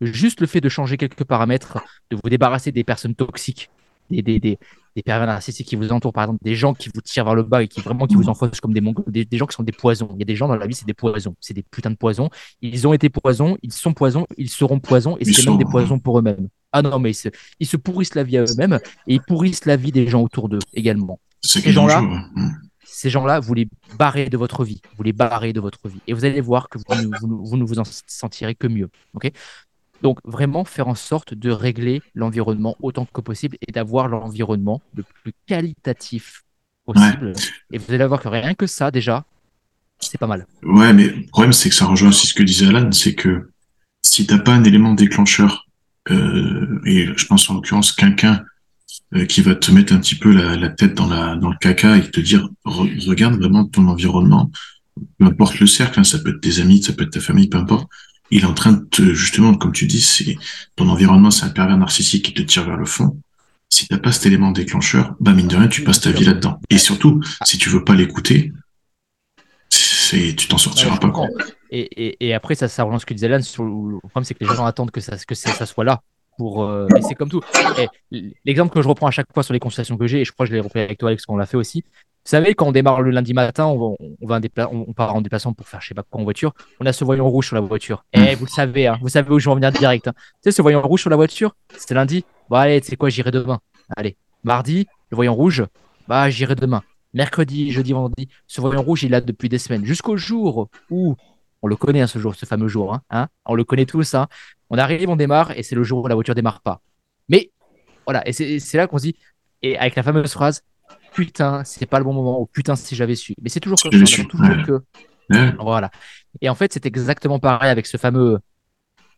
juste le fait de changer quelques paramètres, de vous débarrasser des personnes toxiques, des, des, des, des pervers narcissiques qui vous entourent, par exemple, des gens qui vous tirent vers le bas et qui vraiment qui vous enfoncent comme des mongols, des, des gens qui sont des poisons. Il y a des gens dans la vie, c'est des poisons, c'est des putains de poisons. Ils ont été poisons, ils sont poisons, ils seront poisons, et c'est sont- même des poisons pour eux-mêmes. Ah non, mais ils se, ils se pourrissent la vie à eux-mêmes et ils pourrissent la vie des gens autour d'eux également Ces gens-là. Ces gens-là, vous les barrez de votre vie. Vous les barrez de votre vie. Et vous allez voir que vous, ne- vous, vous ne vous en sentirez que mieux. ok? Donc, vraiment faire en sorte de régler l'environnement autant que possible et d'avoir l'environnement le plus qualitatif possible. Et vous allez voir que rien que ça, déjà, c'est pas mal. Ouais, mais le problème, c'est que ça rejoint aussi ce que disait Alan, c'est que si t'as pas un élément déclencheur, euh, et je pense en l'occurrence quelqu'un qui va te mettre un petit peu la, la tête dans la dans le caca et te dire Re- regarde vraiment ton environnement, peu importe le cercle, hein, ça peut être tes amis, ça peut être ta famille, peu importe. Il est en train de te, justement, comme tu dis, c'est ton environnement, c'est un pervers narcissique qui te tire vers le fond. Si t'as pas cet élément déclencheur, bah mine de rien, tu passes ta vie là-dedans. Et surtout, si tu veux pas l'écouter, c'est tu t'en sortiras Ouais, pas. Et, et, et après, ça, ça rejoint ce que disait Alan. Sur le le problème, c'est que les gens attendent que ça, que ça, ça soit là. Pour, euh, mais c'est comme tout. L'exemple que je reprends à chaque fois sur les consultations que j'ai, et je crois que je l'ai repris avec toi, Alex, qu'on l'a fait aussi. Vous savez, quand on démarre le lundi matin, on, va, on, va un dépla- on on part en déplacement pour faire je sais pas quoi en voiture. On a ce voyant rouge sur la voiture. Et vous le savez, hein, vous savez où je vais en venir direct. hein. Tu sais, ce voyant rouge sur la voiture, c'était lundi. Bon, allez, tu sais quoi, j'irai demain. Allez, mardi, le voyant rouge, bah, j'irai demain. Mercredi, jeudi, vendredi, ce voyant rouge, il est là depuis des semaines. Jusqu'au jour où, on le connaît, hein, ce jour, ce fameux jour, hein, hein, on le connaît tous, hein. On arrive, on démarre, et c'est le jour où la voiture démarre pas. Mais, voilà, et c'est là qu'on se dit, et avec la fameuse phrase, putain, c'est pas le bon moment, ou putain, si j'avais su. Mais c'est toujours comme ça, su, toujours que voilà. Et en fait, c'est exactement pareil avec ce fameux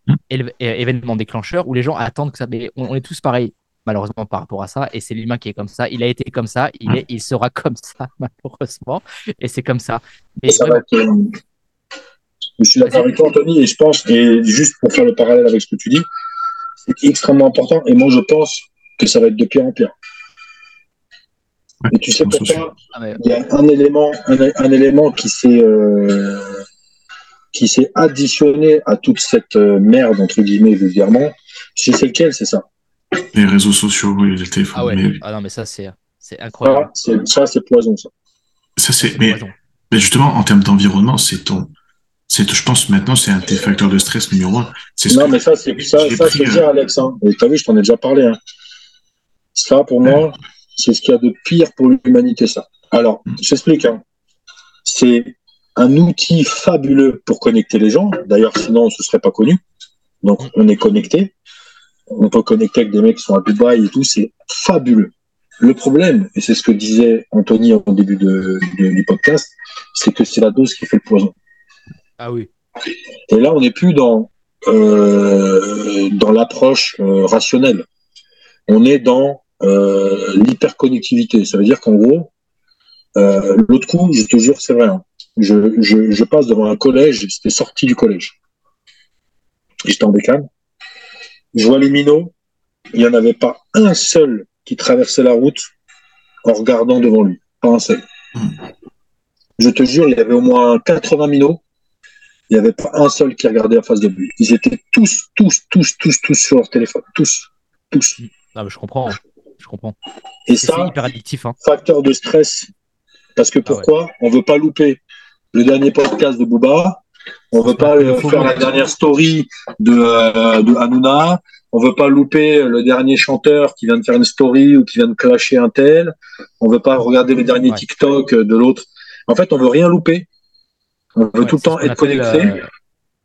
Hmm. événement déclencheur où les gens attendent que ça. Mais on, on est tous pareils, malheureusement, par rapport à ça. Et c'est l'humain qui est comme ça. Il a été comme ça. Il, Hmm. est, il sera comme ça, malheureusement. Et c'est comme ça. Mais Ça va être, je suis d'accord avec toi, Anthony, et je pense, et juste pour faire le parallèle avec ce que tu dis, c'est extrêmement important, et moi je pense que ça va être de pire en pire. Ouais, Et tu sais pourquoi ah, Il y a un élément, un, un élément qui s'est euh, qui s'est additionné à toute cette euh, merde entre guillemets vulgairement. Tu sais c'est lequel, c'est ça? Les réseaux sociaux, oui, le téléphone. ah ouais. Mais Ah non, mais ça, c'est c'est incroyable. Ça, c'est ça, c'est poison. Ça. ça, c'est, C'est mais, poison. mais justement, en termes d'environnement, c'est ton, c'est, je pense maintenant, c'est un de tes facteurs de stress numéro un. C'est ce Non, mais ça, c'est ça, ça pris, c'est euh, dire, Alex. Hein. Et t'as vu, je t'en ai déjà parlé. Hein. Ça, pour moi, c'est ce qu'il y a de pire pour l'humanité, ça. Alors, Mm. j'explique. Hein. C'est un outil fabuleux pour connecter les gens. D'ailleurs, sinon, on ne se serait pas connu. Donc, on est connecté. On peut connecter avec des mecs qui sont à Dubaï et tout. C'est fabuleux. Le problème, et c'est ce que disait Anthony au début de, de- du podcast, c'est que c'est la dose qui fait le poison. Ah oui. Et là, on n'est plus dans, euh, dans l'approche euh, rationnelle. On est dans euh, l'hyperconnectivité. Ça veut dire qu'en gros, euh, l'autre coup, je te jure, c'est vrai. hein. Je, je, je passe devant un collège, c'était sorti du collège. J'étais en bécane. Je vois les minots. Il n'y en avait pas un seul qui traversait la route en regardant devant lui. Pas un seul. Je te jure, il y avait au moins 80 minots. Il n'y avait pas un seul qui regardait en face de lui. Ils étaient tous, tous, tous, tous, tous sur leur téléphone. Tous. Tous. Ah, mais je comprends. hein. Je comprends. Et ça, hyper addictif. Hein. facteur de stress. Parce que pourquoi? On veut pas louper le dernier podcast de Booba. On veut pas euh, faire la dernière story de, euh, de Hanouna. On veut pas louper le dernier chanteur qui vient de faire une story ou qui vient de clasher un tel. On veut pas regarder le dernier Ouais. TikTok de l'autre. En fait, on veut rien louper. On veut Ouais, tout le temps être connecté. euh,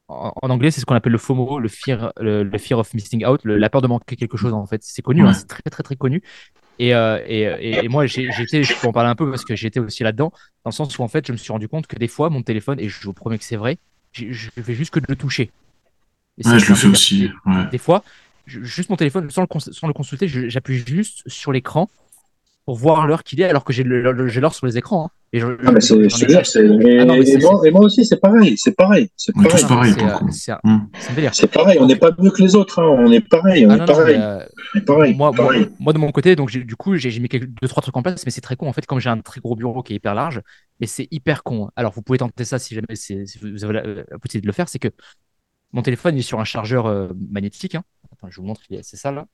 en, en anglais, c'est ce qu'on appelle le FOMO, le fear, le, le fear of missing out, le- la peur de manquer quelque chose en fait. C'est connu, hein, c'est très très très connu. Et, euh, et, et, et moi, j'ai- j'étais, je peux en parler un peu parce que j'étais aussi là-dedans, dans le sens où en fait, je me suis rendu compte que des fois, mon téléphone, et je vous promets que c'est vrai, je fais juste que de le toucher. Et Ouais, je le fais aussi. Ouais. Des fois, je- juste mon téléphone, sans le, cons- sans le consulter, j'appuie juste sur l'écran pour voir l'heure qu'il est, alors que j'ai l'heure sur les écrans. hein. Et je- Ah, mais c'est et, Ah et moi, et moi aussi, c'est pareil, c'est pareil, c'est pareil. c'est, le euh, coup. c'est pareil, on n'est pas mieux que les autres, hein. on est pareil, on Ah est non, non, pareil, mais, euh, pareil. moi, pareil. de mon côté, donc j'ai- du coup, j'ai mis quelques, deux trois trucs en place, mais c'est très con en fait, comme j'ai un très gros bureau qui est hyper large, mais c'est hyper con. Alors vous pouvez tenter ça si jamais si vous avez la, la possibilité de le faire, c'est que mon téléphone il est sur un chargeur euh, magnétique. hein. Attends, je vous montre, c'est ça là.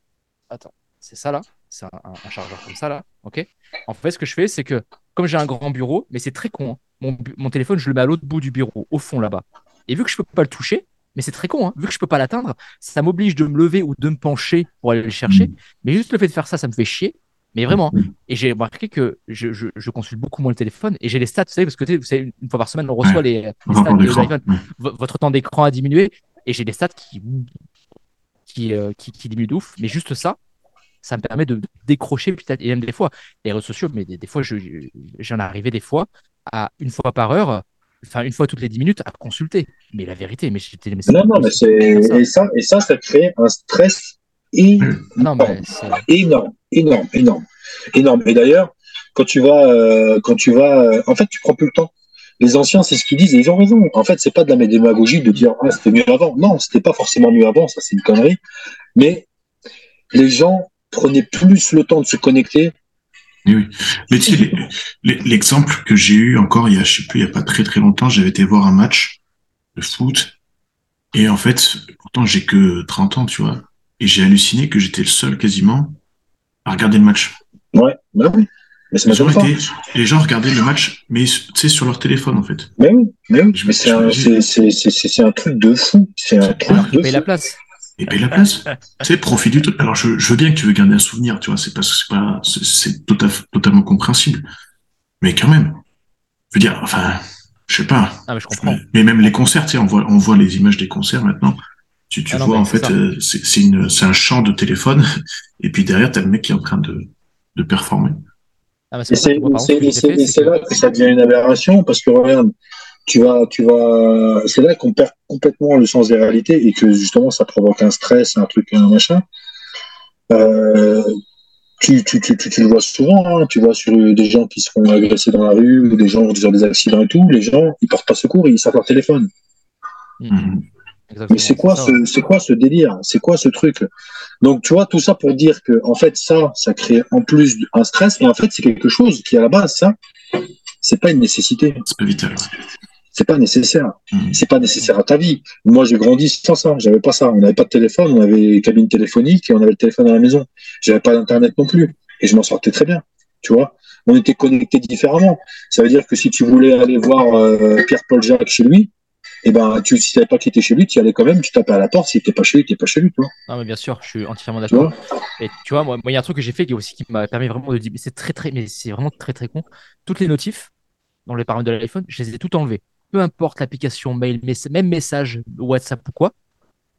Attends, c'est ça là. C'est un, chargeur comme ça là. Ok. En fait, ce que je fais, c'est que comme j'ai un grand bureau, mais c'est très con. hein, mon, téléphone, je le mets à l'autre bout du bureau, au fond là-bas. Et vu que je peux pas le toucher, mais c'est très con, hein, vu que je peux pas l'atteindre, ça m'oblige de me lever ou de me pencher pour aller le chercher. Mais juste le fait de faire ça, ça me fait chier. Mais vraiment. Et j'ai remarqué que je, je, je consulte beaucoup moins le téléphone et j'ai les stats, vous savez, parce que vous savez, une fois par semaine, on reçoit Ouais. les, stats de l'iPhone. V- Votre temps d'écran a diminué et j'ai des stats qui, qui, euh, qui, qui diminuent de ouf. Mais juste ça, ça me permet de décrocher peut-être, et même des fois, les réseaux sociaux, mais des, des fois, je- je- j'en arrivais des fois à une fois par heure, enfin une fois toutes les 10 minutes à consulter. Mais la vérité, mais j'étais. Non, non, mais c'est, ça. et ça, et ça, ça crée un stress énorme, Non, mais c'est. énorme, énorme, énorme, énorme. Et d'ailleurs, quand tu vas, euh, quand tu vas, euh, en fait, tu prends plus le temps. Les anciens, c'est ce qu'ils disent et ils ont raison. En fait, c'est pas de la démagogie de dire ah c'était mieux avant. Non, c'était pas forcément mieux avant, ça c'est une connerie. Mais les gens prenaient plus le temps de se connecter. Oui, oui. Mais tu sais, l'exemple que j'ai eu encore il y a, je sais plus, il y a pas très très longtemps, j'avais été voir un match de foot. Et en fait, pourtant j'ai que 30 ans, tu vois. Et j'ai halluciné que j'étais le seul quasiment à regarder le match. Ouais, bah oui. Mais ça Les gens, étaient, les gens regardaient le match, mais tu sais, sur leur téléphone en fait. Mais oui, mais oui. Mais c'est un, c'est, c'est, c'est, c'est- c'est un truc de fou. C'est un truc de fou. la place. Et paye la place. tu sais, profite du truc. Alors, je, je veux bien que tu veux garder un souvenir, tu vois, c'est parce que c'est pas, c'est- fait- totalement compréhensible. Mais quand même. Je veux dire, enfin, je sais pas. Ah, mais je comprends. Mais même les concerts, tu sais, on voit, on voit les images des concerts maintenant. Tu, tu Ah non, vois, en c'est fait, euh, c'est c'est une, c'est un champ de téléphone. Et puis derrière, t'as le mec qui est en train de, de performer. Ah, c'est là que ça devient une aberration parce que regarde, tu vas, tu vas, c'est là qu'on perd complètement le sens des réalités et que justement ça provoque un stress, un truc, un machin. Euh, tu, tu, tu, tu, tu le vois souvent, hein, tu vois sur des gens qui se font agresser dans la rue ou des gens sur des accidents et tout, les gens ils portent pas secours, ils sortent leur téléphone. Mhm. Exactement, Mais c'est quoi ce, c'est quoi ce délire? C'est quoi ce truc? Donc tu vois tout ça pour dire que en fait ça, ça crée en plus un stress et en fait c'est quelque chose qui à la base ça, c'est pas une nécessité, C'est pas vital. C'est pas nécessaire, Mhm. c'est pas nécessaire à ta vie. Moi j'ai grandi sans ça, j'avais pas ça, on n'avait pas de téléphone, on avait les cabines téléphoniques et on avait le téléphone à la maison. J'avais pas d'internet non plus et je m'en sortais très bien, tu vois? On était connectés différemment. Ça veut dire que si tu voulais aller voir euh, Pierre-Paul Jacques chez lui, eh ben, tu, si t'avais pas qu'il était chez lui, tu y allais quand même, tu tapais à la porte, s'il était pas chez lui, t'es pas chez lui, tu vois. Non, mais bien sûr, je suis entièrement Tu d'accord. vois? Et tu vois, moi, moi, il y a un truc que j'ai fait qui aussi qui m'a permis vraiment de dire, mais c'est très, très, mais c'est vraiment très, très con. Toutes les notifs dans les paramètres de l'iPhone, je les ai toutes enlevées. Peu importe l'application mail, même message, WhatsApp ou quoi,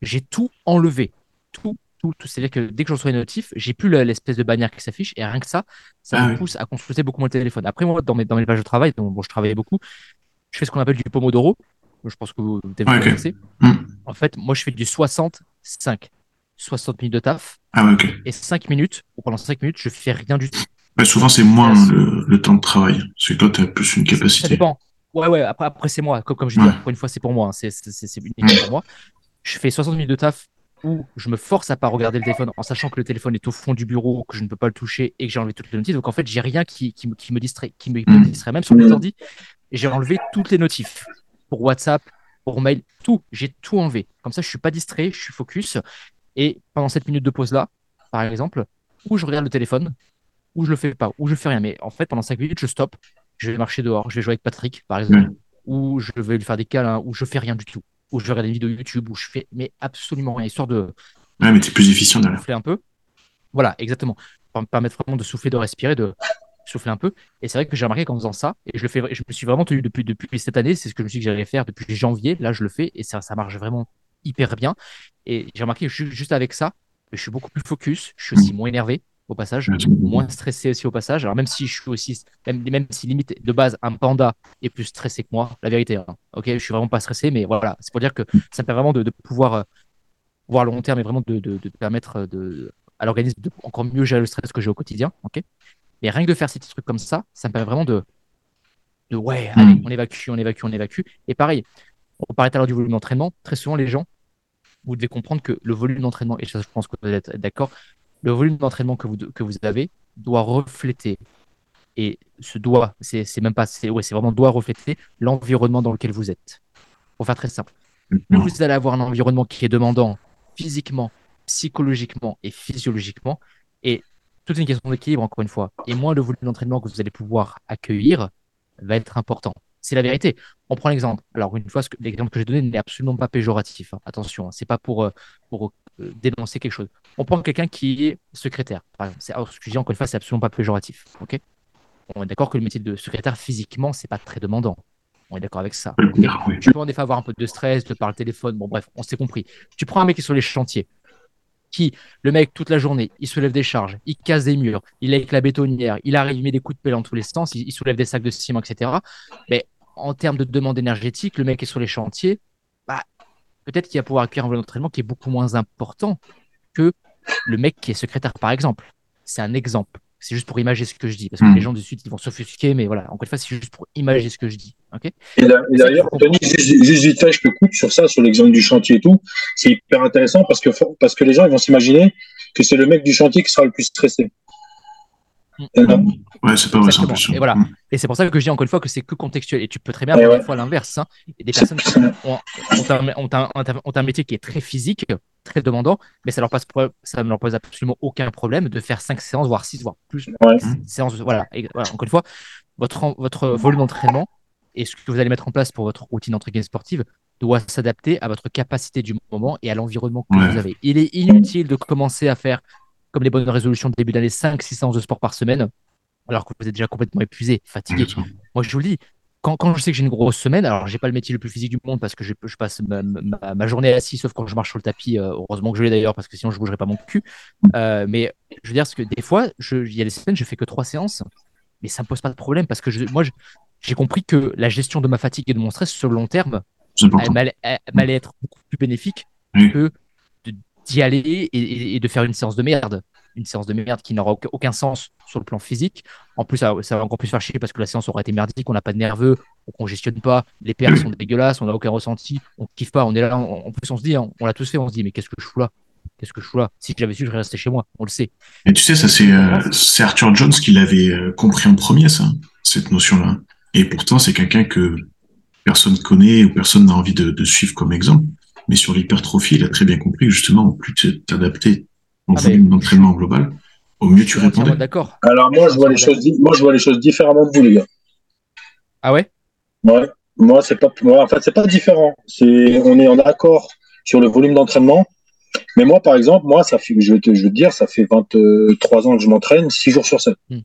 j'ai tout enlevé. Tout, tout, tout. C'est-à-dire que dès que je reçois une notif, j'ai plus le- l'espèce de bannière qui s'affiche et rien que ça, ça Ah me oui. pousse à consulter beaucoup moins le téléphone. Après, moi, dans mes, dans mes pages de travail, donc, bon, je travaillais beaucoup, je fais ce qu'on appelle du Pomodoro. Je pense que vous devez Ouais, ok. connaissez. Hmm. En fait, moi, je fais du 65. 60 minutes de taf Ah ouais, ok. et 5 minutes, ou pendant 5 minutes, je fais rien du tout. Ouais, souvent, c'est moins le, le temps de travail. Parce que toi, t'as plus une Ça capacité. dépend. Ouais, ouais, après, après c'est moi. Comme, comme je dis, Ouais. encore une fois, c'est pour moi. hein. C'est uniquement pour moi. Je fais 60 minutes de taf où je me force à pas regarder le téléphone en sachant que le téléphone est au fond du bureau, que je ne peux pas le toucher et que j'ai enlevé toutes les notifs. Donc en fait, j'ai rien qui, qui, me- qui me distrait, qui me, me distrait. Même sur mes Mm. ordi, j'ai enlevé toutes les notifs. Pour WhatsApp, pour mail, tout. J'ai tout enlevé. Comme ça, je suis pas distrait, je suis focus. Et pendant cette minute de pause là, par exemple, où je regarde le téléphone, ou je le fais pas, ou je fais rien. Mais en fait, pendant 5 minutes, je stoppe. Je vais marcher dehors, je vais jouer avec Patrick, par exemple, Ouais. ou je vais lui faire des câlins, ou je fais rien du tout, ou je vais regarder une vidéo YouTube, ou je fais mais absolument rien, histoire de Ouais, mais plus efficient souffler un peu. Voilà, exactement. Pour me permettre vraiment de souffler, de respirer, de souffler un peu. Et c'est vrai que j'ai remarqué qu'en faisant ça, et je le fais, je me suis vraiment tenu depuis, depuis cette année, c'est ce que je me suis dit que j'allais faire depuis janvier. Là, je le fais et ça, ça marche vraiment hyper bien. Et j'ai remarqué juste avec ça, je suis beaucoup plus focus, je suis aussi moins énervé au passage, moins stressé aussi au passage. Alors même si je suis aussi, même, même si limite de base un panda est plus stressé que moi, la vérité. Hein. Ok, je suis vraiment pas stressé, mais voilà, c'est pour dire que ça me permet vraiment de, pouvoir euh, voir le long terme et vraiment de, de, permettre de, à l'organisme de encore mieux gérer le stress que j'ai au quotidien. Ok, mais rien que de faire ces petits trucs comme ça, ça me permet vraiment de, de ouais, allez, hmm. on évacue, on évacue, on évacue. Et pareil, on parlait tout à l'heure du volume d'entraînement. Très souvent, les gens, vous devez comprendre que le volume d'entraînement, et ça, je pense que vous êtes d'accord, le volume d'entraînement que vous, que vous avez doit refléter, et ce doit, c'est même pas, c'est ouais, vraiment doit refléter l'environnement dans lequel vous êtes. Pour faire très simple. Plus vous allez avoir un environnement qui est demandant physiquement, psychologiquement et physiologiquement, et toute une question d'équilibre, encore une fois, et moins le volume d'entraînement que vous allez pouvoir accueillir va être important. C'est la vérité. On prend l'exemple. Alors, une fois, l'exemple que j'ai donné n'est absolument pas péjoratif. Hein. Attention, hein. c'est pas pour, euh, pour dénoncer quelque chose. On prend quelqu'un qui est secrétaire, par exemple. Alors, ce que je dis encore une fois, c'est absolument pas péjoratif. ok? On est d'accord que le métier de secrétaire, physiquement, c'est pas très demandant. On est d'accord avec ça. Tu peux en effet avoir un peu de stress, de par le téléphone. Bon, bref, on s'est compris. Tu prends un mec qui est sur les chantiers qui, le mec, toute la journée, il soulève des charges, il casse des murs, il est avec la bétonnière, il arrive, il met des coups de pelle dans tous les sens, il, soulève des sacs de ciment, etc. Mais en termes de demande énergétique, le mec est sur les chantiers, peut-être qu'il va pouvoir accueillir un volume d'entraînement qui est beaucoup moins important que le mec qui est secrétaire, par exemple. C'est un exemple. C'est juste pour imaginer ce que je dis, parce que hmm. les gens de suite ils vont s'offusquer, mais voilà, encore une fois, c'est juste pour imaginer ce que je dis. et, d'ailleurs, Anthony, juste, vite fait, je peux couper sur ça, sur l'exemple du chantier et tout. C'est hyper intéressant parce que, parce que les gens ils vont s'imaginer que c'est le mec du chantier qui sera le plus stressé. Ouais, c'est pas vrai, Et voilà. Mm. Et c'est pour ça que je dis encore une fois que c'est que contextuel. Et tu peux très bien avoir une fois l'inverse. Hein. Et des personnes qui ont, un, métier qui est très physique, très demandant, mais ça leur pose, ça ne leur pose absolument aucun problème de faire 5 séances, voire 6, voire plus. Séances, voilà. Encore une fois, votre, votre volume d'entraînement et ce que vous allez mettre en place pour votre routine d'entraînement sportive doit s'adapter à votre capacité du moment et à l'environnement que vous avez. Il est inutile de commencer à faire comme les bonnes résolutions de début d'année, 5-6 séances de sport par semaine, alors que vous êtes déjà complètement épuisé, fatigué. Moi, je vous le dis, quand, quand je sais que j'ai une grosse semaine, alors j'ai pas le métier le plus physique du monde parce que je, je passe ma, ma, journée assis, sauf quand je marche sur le tapis. Euh, heureusement que je l'ai d'ailleurs parce que sinon je bougerais pas mon cul. Euh, mais je veux dire, parce que des fois, il y a des semaines, je fais que trois séances, mais ça me pose pas de problème parce que je, moi, j'ai compris que la gestion de ma fatigue et de mon stress sur le long terme, elle m'allait être beaucoup plus bénéfique que d'y aller et, de faire une séance de merde. Une séance de merde qui n'aura aucun sens sur le plan physique. En plus, ça, va encore plus faire chier parce que la séance aura été merdique, on n'a pas de nerveux, on congestionne pas, les paires sont dégueulasses, on n'a aucun ressenti, on kiffe pas, on est là, en plus on se dit, hein, on l'a tous fait, on se dit, mais qu'est-ce que je fous là? Qu'est-ce que je fous là? Si j'avais su, je resté chez moi, on le sait. Et tu sais, ça c'est euh, Arthur Jones qui l'avait euh, compris en premier, ça, cette notion-là. Et pourtant, c'est quelqu'un que personne connaît ou personne n'a envie de suivre comme exemple. Mais sur l'hypertrophie, il a très bien compris que justement, au plus tu t'adaptais au ah, volume d'entraînement global, au mieux tu répondais. D'accord. Alors moi, je vois les choses, moi, je vois les choses différemment de vous, les gars. Ah ouais? Ouais. Moi, c'est pas, en fait, c'est pas différent. C'est, on est en accord sur le volume d'entraînement. Mais moi, par exemple, moi, ça fait, je vais te, je vais te dire, ça fait 23 ans que je m'entraîne, 6 jours sur 7. Hmm.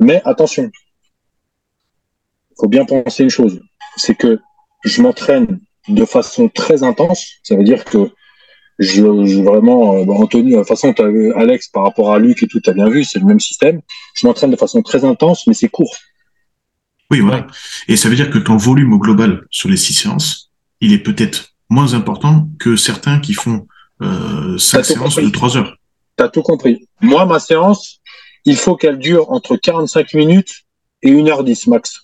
Mais attention, il faut bien penser une chose, c'est que je m'entraîne de façon très intense. Ça veut dire que je, vraiment, euh, Anthony, de toute façon, Alex, par rapport à Luc et tout, tu as bien vu, c'est le même système. Je m'entraîne de façon très intense, mais c'est court. Oui, voilà. Et ça veut dire que ton volume au global sur les six séances, il est peut-être moins important que certains qui font euh, cinq séances de trois heures. Tu as tout compris. Moi, ma séance, il faut qu'elle dure entre 45 minutes et 1h10 max.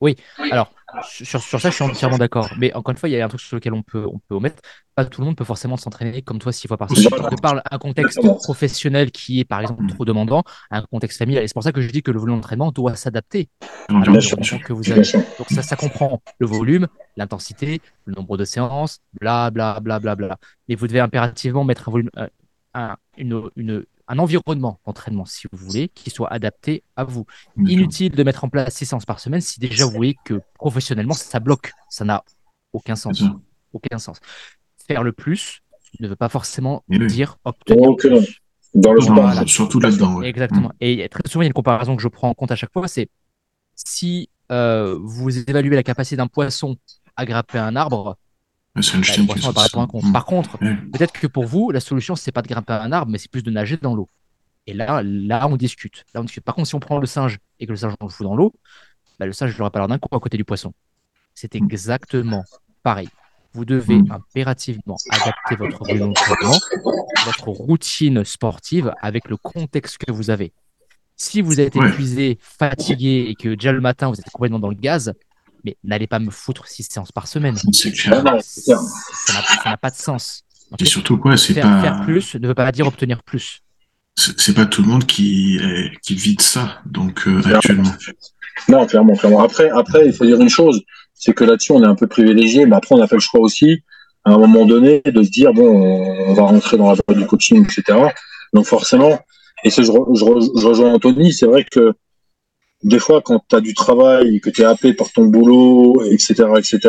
Oui, alors sur, sur, ça, je suis entièrement d'accord. Mais encore une fois, il y a un truc sur lequel on peut, on peut omettre. Pas tout le monde peut forcément s'entraîner comme toi six fois par semaine. Je parle un contexte professionnel qui est, par exemple, trop demandant, un contexte familial. Et c'est pour ça que je dis que le volume d'entraînement doit s'adapter que vous avez. Donc ça, ça comprend le volume, l'intensité, le nombre de séances, bla bla bla bla bla. Et vous devez impérativement mettre un volume, euh, un, une, une, un environnement d'entraînement, si vous voulez, qui soit adapté à vous. Inutile de mettre en place six séances par semaine si déjà vous voyez que professionnellement, ça bloque. Ça n'a aucun sens. Aucun sens. Faire le plus ne veut pas forcément dire obtenir plus. Dans le Surtout sport. dans- Surtout là-dedans. ouais. Exactement. Et très souvent, il y a une comparaison que je prends en compte à chaque fois, c'est si euh, vous évaluez la capacité d'un poisson à grimper un arbre, Bah. Mm. Par contre, Ouais. peut-être que pour vous, la solution, c'est pas de grimper un arbre, mais c'est plus de nager dans l'eau. Et là, là, on discute. Là, on discute. Par contre, si on prend le singe et que le singe on le fout dans l'eau, bah, le singe, il n'aurait pas l'air d'un coup à côté du poisson. C'est Mm. exactement pareil. Vous devez Mm. impérativement adapter votre volume d'entraînement, votre routine sportive avec le contexte que vous avez. Si vous êtes Ouais. épuisé, fatigué et que déjà le matin vous êtes complètement dans le gaz, mais n'allez pas me foutre six séances par semaine. C'est clair. Ça n'a pas de sens. Et surtout, quoi, c'est faire, pas, faire plus ne veut pas dire obtenir plus. c'est pas tout le monde qui, est- qui vide ça, donc, euh, actuellement. Non, clairement, clairement. Après, après, il faut dire une chose, c'est que là-dessus, on est un peu privilégié, mais après, on a fait le choix aussi, à un moment donné, de se dire, bon, on va rentrer dans la voie du coaching, etc. Donc, forcément, et je, re- je, re- je rejoins Anthony, c'est vrai que des fois, quand tu as du travail, que tu es happé par ton boulot, etc., etc.,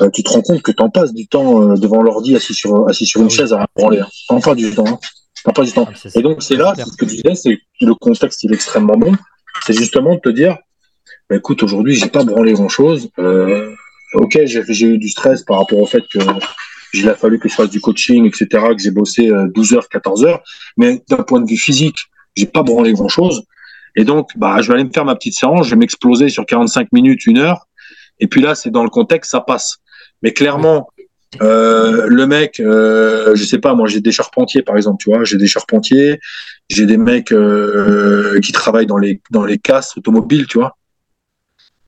euh, tu te rends compte que tu en passes du temps euh, devant l'ordi, assis sur, assis sur une Ah oui. chaise à branler. Hein. T'en du temps. Hein. T'en pas du temps. Ah, Et donc, c'est là, c'est ce que tu disais, c'est que le contexte, il est extrêmement bon. C'est justement de te dire, bah, écoute, aujourd'hui, j'ai pas branlé grand chose. Euh, ok, j'ai eu du stress par rapport au fait que il a fallu que je fasse du coaching, etc., que j'ai bossé euh, 12 heures, 14 heures. Mais d'un point de vue physique, j'ai pas branlé grand chose. Et donc, bah, je vais aller me faire ma petite séance, je vais m'exploser sur 45 minutes, une heure. Et puis là, c'est dans le contexte, ça passe. Mais clairement, euh, le mec, euh, je sais pas, moi j'ai des charpentiers par exemple, tu vois, j'ai des charpentiers, j'ai des mecs euh, qui travaillent dans les dans les casses automobiles, tu vois.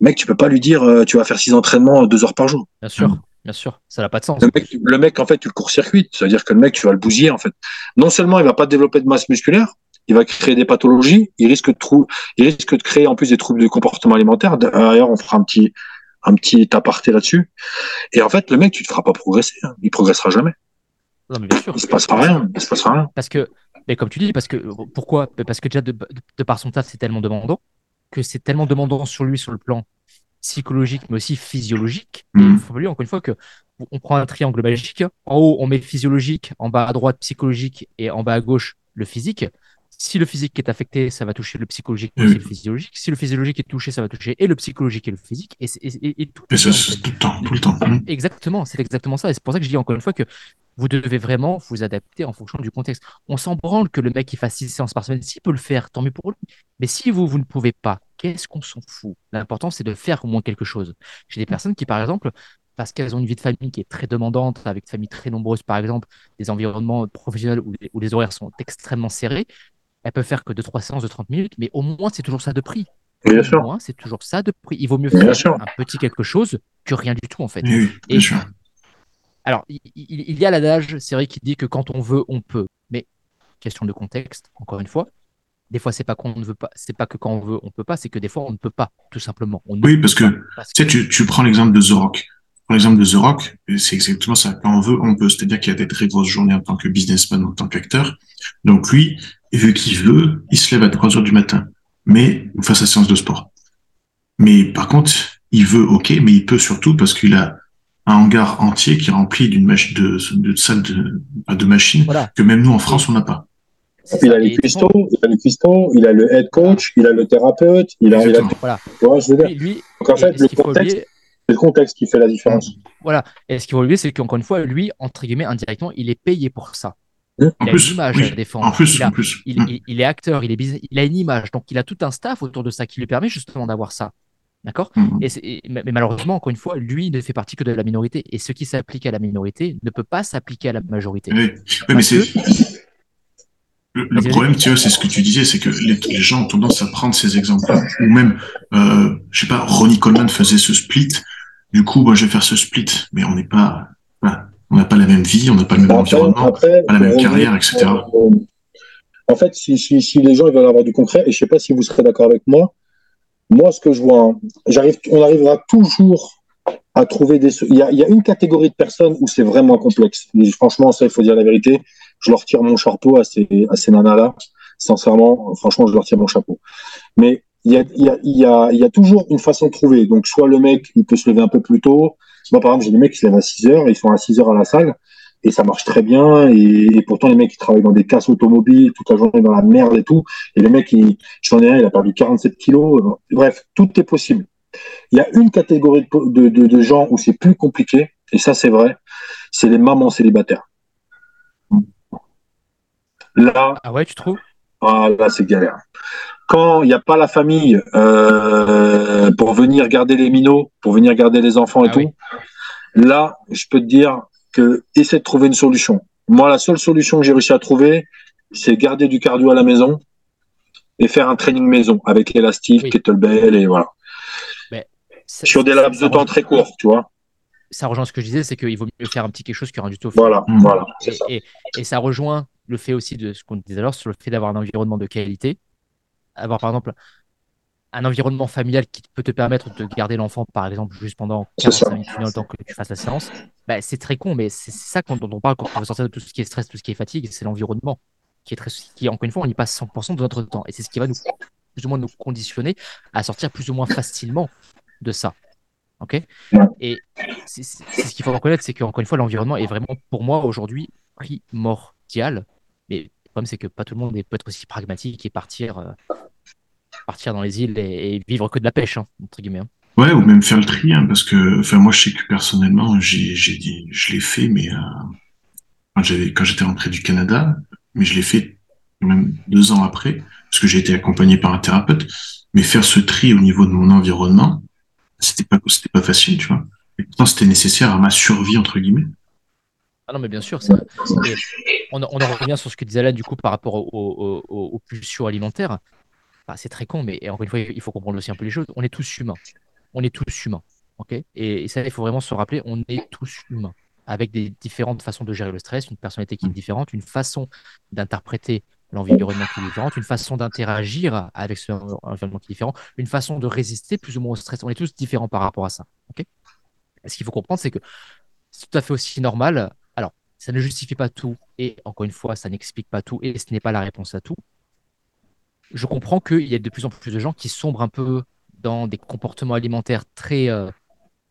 Mec, tu peux pas lui dire, euh, tu vas faire six entraînements deux heures par jour. Bien sûr, bien sûr, ça n'a pas de sens. Le mec, le mec, en fait, tu le court-circuites, c'est-à-dire que le mec, tu vas le bousiller en fait. Non seulement il va pas développer de masse musculaire, il va créer des pathologies, il risque de trou, il risque de créer en plus des troubles de comportement alimentaire. D'ailleurs, on fera un petit un petit aparté là-dessus. Et en fait, le mec, tu te feras pas progresser, hein. il progressera jamais. Non, mais bien sûr. Il se passera rien. Il se passera rien. Parce que, mais comme tu dis, parce que pourquoi Parce que déjà de, de, de par son taf, c'est tellement demandant que c'est tellement demandant sur lui sur le plan psychologique, mais aussi physiologique. Et il faut pas oublier encore une fois que on prend un triangle magique. En haut, on met physiologique, en bas à droite psychologique et en bas à gauche le physique. Si le physique est affecté, ça va toucher le psychologique Oui. aussi le physiologique. Si le physiologique est touché, ça va toucher et le psychologique et le physique. Et, et- et- et tout. Et ça, c'est tout le temps, tout le temps. Mm. Exactement, c'est exactement ça. Et c'est pour ça que je dis encore une fois que vous devez vraiment vous adapter en fonction du contexte. On s'en branle que le mec il fasse six séances par semaine. S'il peut le faire, tant mieux pour lui. Mais si vous, vous ne pouvez pas, qu'est-ce qu'on s'en fout? L'important, c'est de faire au moins quelque chose. J'ai des personnes qui, par exemple, parce qu'elles ont une vie de famille qui est très demandante, avec une famille très nombreuse, par exemple, des environnements professionnels où, les- où les horaires sont extrêmement serrés, elles peuvent faire que 2-3 séances de 30 minutes, mais au moins, c'est toujours ça de prix. Bien Au sûr. moins, c'est toujours ça de prix. Il vaut mieux Bien faire sûr. un petit quelque chose que rien du tout, en fait. Oui, bien Et- sûr. Alors, il, il- y a l'adage, c'est vrai, qui dit que quand on veut, on peut. Mais question de contexte, encore une fois. Des fois, c'est pas qu'on ne veut pas, c'est pas que quand on veut, on peut pas, c'est que des fois, on ne peut pas, tout simplement. On Oui, peut parce que, parce Tu sais, tu, tu prends l'exemple de The Rock. Pour l'exemple de The Rock, c'est exactement ça. Quand on veut, on peut. C'est-à-dire qu'il y a des très grosses journées en tant que businessman, en tant qu'acteur. Donc lui, vu qu'il veut, il se lève à 3 heures du matin. Mais, il fait sa séance de sport. Mais par contre, il veut, ok, mais il peut surtout parce qu'il a un hangar entier qui est rempli d'une machine de, de salles de, de machines Voilà. que même nous en France, on n'a pas. Il a les Et fois, il a les cuistots, il a le head coach, il a le thérapeute, il a, il a Exactement. Voilà. je veux dire? Lui, lui, Donc en et fait, le contexte, oublier, c'est le contexte qui fait la différence. voilà. Et ce qu'il faut oublier, c'est qu'encore une fois, lui, entre guillemets, indirectement, il est payé pour ça. En Il a plus, une image oui. à défendre. En plus, il a, en plus. il, il- il est acteur, il est business, il a une image, donc il a tout un staff autour de ça qui lui permet justement d'avoir ça. D'accord? Mm. et et- mais malheureusement, encore une fois, lui ne fait partie que de la minorité. Et ce qui s'applique à la minorité ne peut pas s'appliquer à la majorité. Oui, Oui, mais Parce c'est que- le, problème, tu vois, c'est ce que tu disais, c'est que les, les gens ont tendance à prendre ces exemples-là, ou même, euh, je sais pas, Ronnie Coleman faisait ce split. Du coup, moi, je vais faire ce split, mais on n'est pas, on n'a pas la même vie, on n'a pas le même Après, environnement, après, pas la même carrière, etc. En fait, si, si, si les gens ils veulent avoir du concret, et je sais pas si vous serez d'accord avec moi, moi, ce que je vois, hein, j'arrive, on arrivera toujours à trouver des. Il y a, il y a une catégorie de personnes où c'est vraiment complexe. Et franchement, ça, il faut dire la vérité. Je leur tire mon chapeau à ces, à ces nanas-là. Sincèrement, franchement, je leur tire mon chapeau. Mais il y a, il y, a, il y, a, il y a toujours une façon de trouver. Donc, soit le mec, il peut se lever un peu plus tôt. Moi, par exemple, j'ai des mecs qui se lèvent à 6 heures, ils sont à 6 heures à la salle. et ça marche très bien. Et, pourtant, les mecs, ils travaillent dans des casses automobiles toute la journée dans la merde et tout. Et le mec, il, j'en ai un, il a perdu 47 kilos. Bref, tout est possible. Il y a une catégorie de, de, de gens où c'est plus compliqué, et ça, c'est vrai, c'est les mamans célibataires. Là, ah ouais, tu trouves? Ah là, c'est galère. Quand il n'y a pas la famille euh, pour venir garder les minots, pour venir garder les enfants et ah tout, là, je peux te dire que essaie de trouver une solution. Moi, la seule solution que j'ai réussi à trouver, c'est garder du cardio à la maison et faire un training maison avec élastique, kettlebell et voilà. Sur des laps de temps très courts, tu vois ça rejoint ce que je disais, c'est qu'il vaut mieux faire un petit quelque chose qui rend du tout. Voilà, voilà. Et, et, ça rejoint le fait aussi de ce qu'on disait alors sur le fait d'avoir un environnement de qualité. Avoir par exemple un environnement familial qui peut te permettre de garder l'enfant, par exemple, juste pendant 45 minutes, le temps que tu fasses la séance, bah, c'est très con, mais c'est ça dont on parle quand on veut sortir de tout ce qui est stress, tout ce qui est fatigue, c'est l'environnement qui est très, qui, encore une fois, on y passe 100% de notre temps. Et c'est ce qui va nous, plus ou moins nous conditionner à sortir plus ou moins facilement de ça. Ok? Et c'est ce qu'il faut reconnaître, c'est qu'encore une fois, l'environnement est vraiment, pour moi, aujourd'hui, primordial. Mais le problème, c'est que pas tout le monde peut être aussi pragmatique et partir, euh, partir dans les îles et, vivre que de la pêche, hein, entre guillemets. Hein. Ouais, ou même faire le tri, hein, parce que, enfin, moi, je sais que personnellement, j'ai dit, je l'ai fait, mais euh, quand j'étais rentré du Canada, mais je l'ai fait même deux ans après, parce que j'ai été accompagné par un thérapeute. Mais faire ce tri au niveau de mon environnement, c'était pas c'était pas facile, tu vois. Et pourtant, c'était nécessaire à ma survie entre guillemets. Ah non, mais bien sûr, on, on, en revient sur ce que disait Alain du coup par rapport aux pulsions alimentaires. C'est très con, mais encore une fois, il faut comprendre aussi un peu les choses. On est tous humains. On est tous humains. ok? Et, ça, il faut vraiment se rappeler, on est tous humains. Avec des différentes façons de gérer le stress, une personnalité qui est différente, une façon d'interpréter l'environnement qui est différent, une façon d'interagir avec ce environnement qui est différent, une façon de résister plus ou moins au stress. On est tous différents par rapport à ça. ok? Ce qu'il faut comprendre, c'est que c'est tout à fait aussi normal. Alors, ça ne justifie pas tout, et encore une fois, ça n'explique pas tout, et ce n'est pas la réponse à tout. Je comprends qu'il y a de plus en plus de gens qui sombrent un peu dans des comportements alimentaires très euh,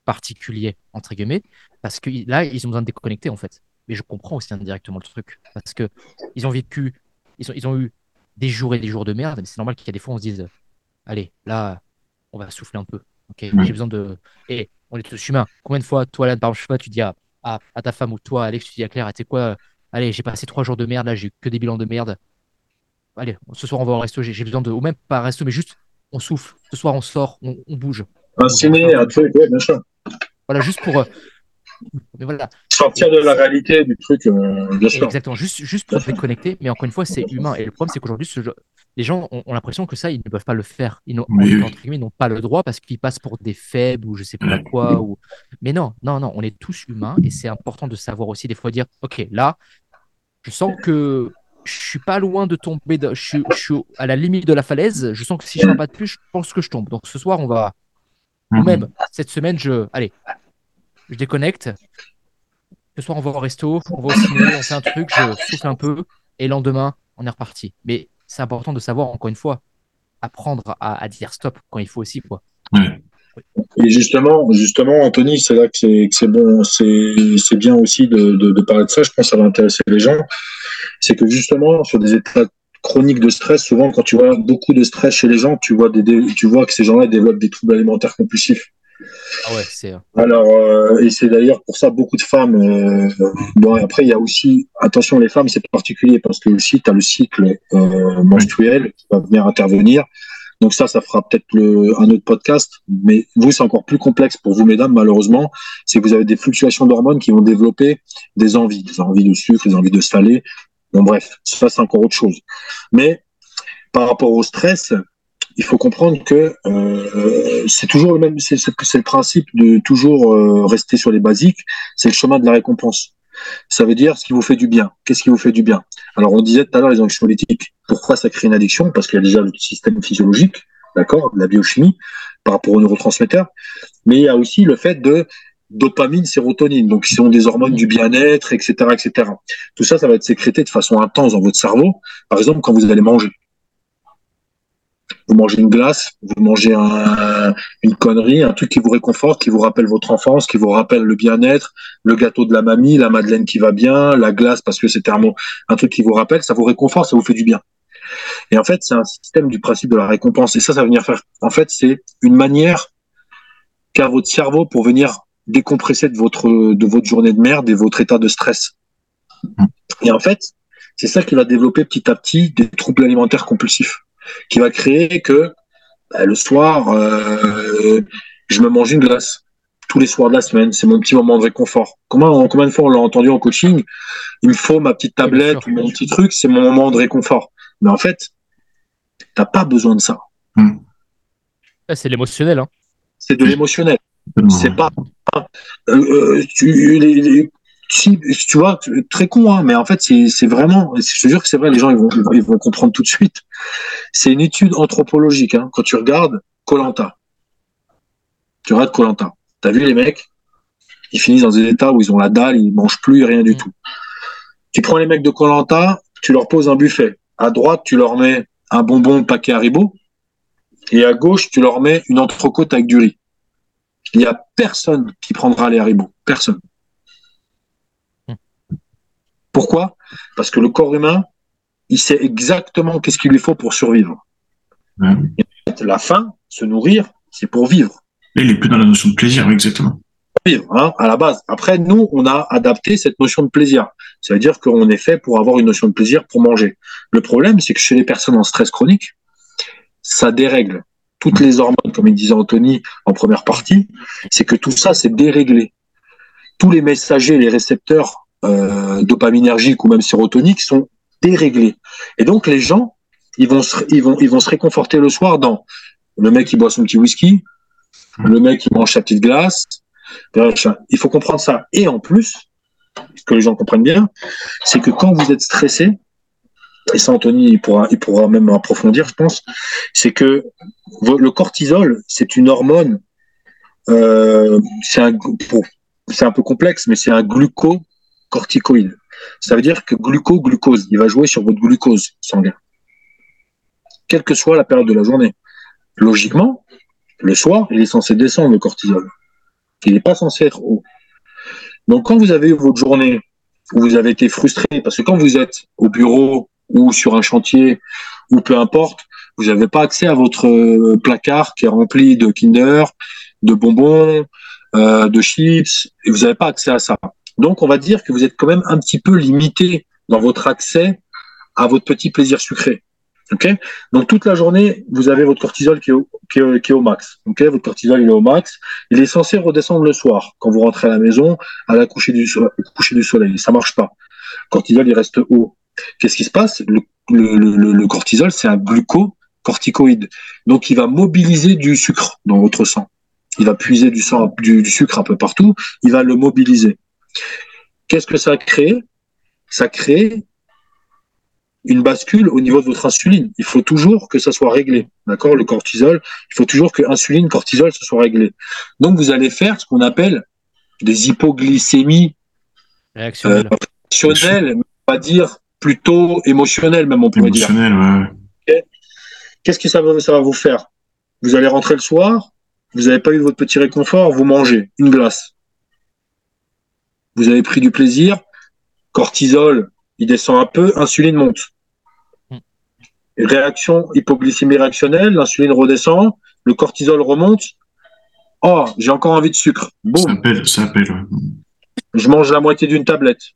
particuliers, entre guillemets, parce que là, ils ont besoin de déconnecter, en fait. Mais je comprends aussi indirectement le truc, parce qu'ils ont vécu ils ont, eu des jours et des jours de merde, mais c'est normal qu'il y a des fois on se dise allez, là, on va souffler un peu. Ok, j'ai besoin de. Et on est tous humains. Combien de fois, toi, là, par exemple, tu dis à, à, ta femme ou toi, Alex, tu dis à Claire, tu sais quoi, allez, j'ai passé trois jours de merde, là, j'ai eu que des bilans de merde. Allez, ce soir, on va au resto, j'ai besoin de. Ou même pas resto, mais juste, on souffle. Ce soir, on sort, on, bouge. Un ciné, un truc, bien sûr. Voilà, juste pour, euh, voilà. Sortir de la réalité du truc, euh, bien sûr. Exactement, juste, juste pour se déconnecter. Mais encore une fois, c'est humain. Et le problème, c'est qu'aujourd'hui, ce les gens ont, l'impression que ça, ils ne peuvent pas le faire. Ils n'ont pas le droit parce qu'ils passent pour des faibles ou je sais pas quoi. Ou... Mais non, non, non, on est tous humains et c'est important de savoir aussi des fois dire, ok, là, je sens que je suis pas loin de tomber, je, suis, à la limite de la falaise. Je sens que si je ne fais pas de plus, je pense que je tombe. Donc ce soir, on va, ou mhm. même cette semaine, je, allez, je déconnecte. Ce soir, on va au resto, on va au cinéma, on fait un truc, je souffle un peu, et le lendemain, on est reparti. Mais c'est important de savoir, encore une fois, apprendre à, dire stop quand il faut aussi, quoi. Et justement, justement, Anthony, c'est là que c'est bon, c'est bien aussi de, parler de ça. Je pense que ça va intéresser les gens. C'est que justement, sur des états chroniques de stress, souvent quand tu vois beaucoup de stress chez les gens, tu vois, des, tu vois que ces gens-là développent des troubles alimentaires compulsifs. Ah ouais, c'est. Euh, Alors, euh, et c'est d'ailleurs pour ça beaucoup de femmes. Euh, bon, après, il y a aussi, attention, les femmes, c'est particulier parce que aussi, tu as le cycle menstruel qui va venir intervenir. Donc ça, ça fera peut-être un autre podcast. Mais vous, c'est encore plus complexe pour vous, mesdames, malheureusement. C'est que vous avez des fluctuations d'hormones qui vont développer des envies, des envies de sucre, des envies de salé. Bon, bref, ça, c'est encore autre chose. Mais par rapport au stress, il faut comprendre que euh, c'est toujours le même, c'est le principe de toujours euh, rester sur les basiques, c'est le chemin de la récompense. Ça veut dire ce qui vous fait du bien. Qu'est-ce qui vous fait du bien? Alors on disait tout à l'heure les anxiolytiques. Pourquoi ça crée une addiction? Parce qu'il y a déjà le système physiologique, d'accord, la biochimie par rapport aux neurotransmetteurs, mais il y a aussi le fait de dopamine, sérotonine, donc qui sont des hormones du bien-être, etc., etc. Tout ça, ça va être sécrété de façon intense dans votre cerveau. Par exemple, quand vous allez manger. Vous mangez une glace, vous mangez un, une connerie, un truc qui vous réconforte, qui vous rappelle votre enfance, qui vous rappelle le bien-être, le gâteau de la mamie, la madeleine qui va bien, la glace parce que c'est un, un truc qui vous rappelle, ça vous réconforte, ça vous fait du bien. Et en fait, c'est un système du principe de la récompense. Et ça, ça va venir faire. En fait, c'est une manière qu'a votre cerveau pour venir décompresser de votre de votre journée de merde et votre état de stress. Et en fait, c'est ça qui va développer petit à petit des troubles alimentaires compulsifs qui va créer que bah, le soir, euh, je me mange une glace tous les soirs de la semaine. C'est mon petit moment de réconfort. Comment, combien de fois on l'a entendu en coaching? Il me faut ma petite tablette ou mon petit truc, c'est mon moment de réconfort. Mais en fait, t'as pas besoin de ça. Hmm. C'est l'émotionnel. Hein. C'est de l'émotionnel. C'est pas. Euh, euh, tu, les, si, tu vois, très con, hein, mais en fait, c'est vraiment, je te jure que c'est vrai, les gens ils vont, ils vont comprendre tout de suite. C'est une étude anthropologique. Hein, quand tu regardes Colanta, tu regardes Colanta, t'as vu les mecs, ils finissent dans des états où ils ont la dalle, ils mangent plus rien du mm. tout. Tu prends les mecs de Colanta, tu leur poses un buffet. À droite, tu leur mets un bonbon paquet Haribo, et à gauche, tu leur mets une entrecôte avec du riz. Il n'y a personne qui prendra les Haribo. Personne. Pourquoi? Parce que le corps humain, il sait exactement qu'est-ce qu'il lui faut pour survivre. la faim, se nourrir, c'est pour vivre. Et il est plus dans la notion de plaisir, exactement. Vivre, hein, à la base. Après, nous, on a adapté cette notion de plaisir. Ça veut dire qu'on est fait pour avoir une notion de plaisir pour manger. Le problème, c'est que chez les personnes en stress chronique, ça dérègle. Toutes les hormones, comme il disait Anthony en première partie, c'est que tout ça, c'est déréglé. Tous les messagers, les récepteurs euh, dopaminergiques ou même sérotoniques sont déréglés. Et donc les gens, ils vont se, ils vont, ils vont se réconforter le soir dans le mec qui boit son petit whisky, le mec qui mange sa petite glace. Il faut comprendre ça. Et en plus, que les gens comprennent bien, c'est que quand vous êtes stressé, et ça Anthony il pourra, il pourra même approfondir, je pense, c'est que le cortisol, c'est une hormone, euh, c'est un, c'est un peu complexe, mais c'est un gluco corticoïde. Ça veut dire que gluco-glucose, il va jouer sur votre glucose sanguin, quelle que soit la période de la journée. Logiquement, le soir, il est censé descendre le cortisol. Il n'est pas censé être haut. Donc quand vous avez eu votre journée où vous avez été frustré, parce que quand vous êtes au bureau ou sur un chantier ou peu importe, vous n'avez pas accès à votre euh, placard qui est rempli de Kinder, de bonbons, euh, de chips, et vous n'avez pas accès à ça. Donc, on va dire que vous êtes quand même un petit peu limité dans votre accès à votre petit plaisir sucré. Donc, toute la journée, vous avez votre cortisol qui est au, max. Votre cortisol, il est au max. Il est censé redescendre le soir, quand vous rentrez à la maison, à la coucher du, coucher du soleil. Ça marche pas. Le cortisol, il reste haut. Qu'est-ce qui se passe? Le, cortisol, c'est un glucocorticoïde. Donc, il va mobiliser du sucre dans votre sang. Il va puiser du sucre un peu partout. Il va le mobiliser. Qu'est-ce que ça a créé Ça crée une bascule au niveau de votre insuline. Il faut toujours que ça soit réglé. D'accord? Le cortisol, il faut toujours que insuline, cortisol, ce soit réglé. Donc, vous allez faire ce qu'on appelle des hypoglycémies réactionnelles, euh, on va dire plutôt émotionnelles, même on pourrait dire. Ouais. Qu'est-ce que ça va, ça va vous faire? Vous allez rentrer le soir, vous n'avez pas eu votre petit réconfort, vous mangez une glace vous avez pris du plaisir, cortisol, il descend un peu, insuline monte. Hmm. Réaction hypoglycémie réactionnelle, l'insuline redescend, le cortisol remonte. Oh, j'ai encore envie de sucre. Boum. Ça appelle, Je mange la moitié d'une tablette.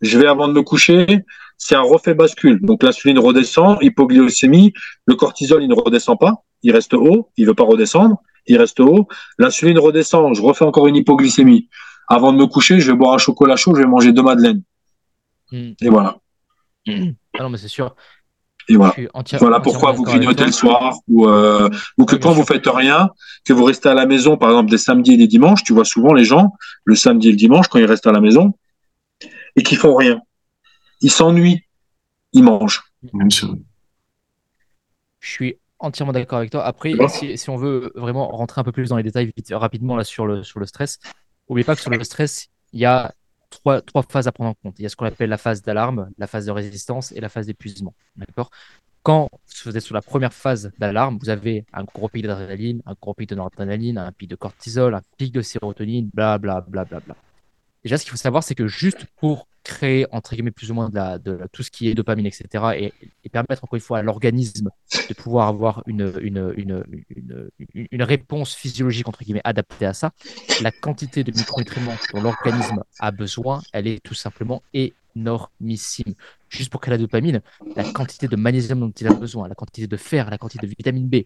Je vais avant de me coucher, c'est un refait bascule. Donc l'insuline redescend, hypoglycémie, le cortisol il ne redescend pas, il reste haut, il veut pas redescendre, il reste haut. L'insuline redescend, je refais encore une hypoglycémie avant de me coucher, je vais boire un chocolat chaud, je vais manger deux madeleines. Hmm. Et voilà. Ah non, mais c'est sûr. Et voilà. voilà pourquoi vous grignotez le soir ou, euh, ou que quand vous faites rien, que vous restez à la maison, par exemple des samedis et des dimanches, tu vois souvent les gens le samedi et le dimanche quand ils restent à la maison et qu'ils font rien. Ils s'ennuient, ils mangent. Je suis entièrement d'accord avec toi. Après, si, si, on veut vraiment rentrer un peu plus dans les détails vite, rapidement là sur le sur le stress, N'oubliez pas que sur le stress, il y a trois, trois phases à prendre en compte. Il y a ce qu'on appelle la phase d'alarme, la phase de résistance et la phase d'épuisement. D'accord? Quand vous êtes sur la première phase d'alarme, vous avez un gros pic d'adrénaline, un gros pic de noradrénaline, un pic de cortisol, un pic de sérotonine, bla bla bla bla bla. Déjà, ce qu'il faut savoir, c'est que juste pour créer, entre guillemets, plus ou moins de, tout ce qui est dopamine, etc., et, permettre, encore une fois, à l'organisme de pouvoir avoir une, une, réponse physiologique, entre guillemets, adaptée à ça, la quantité de micronutriments dont l'organisme a besoin, elle est tout simplement énormissime. Juste pour créer la dopamine, la quantité de magnésium dont il a besoin, la quantité de fer, la quantité de vitamine B,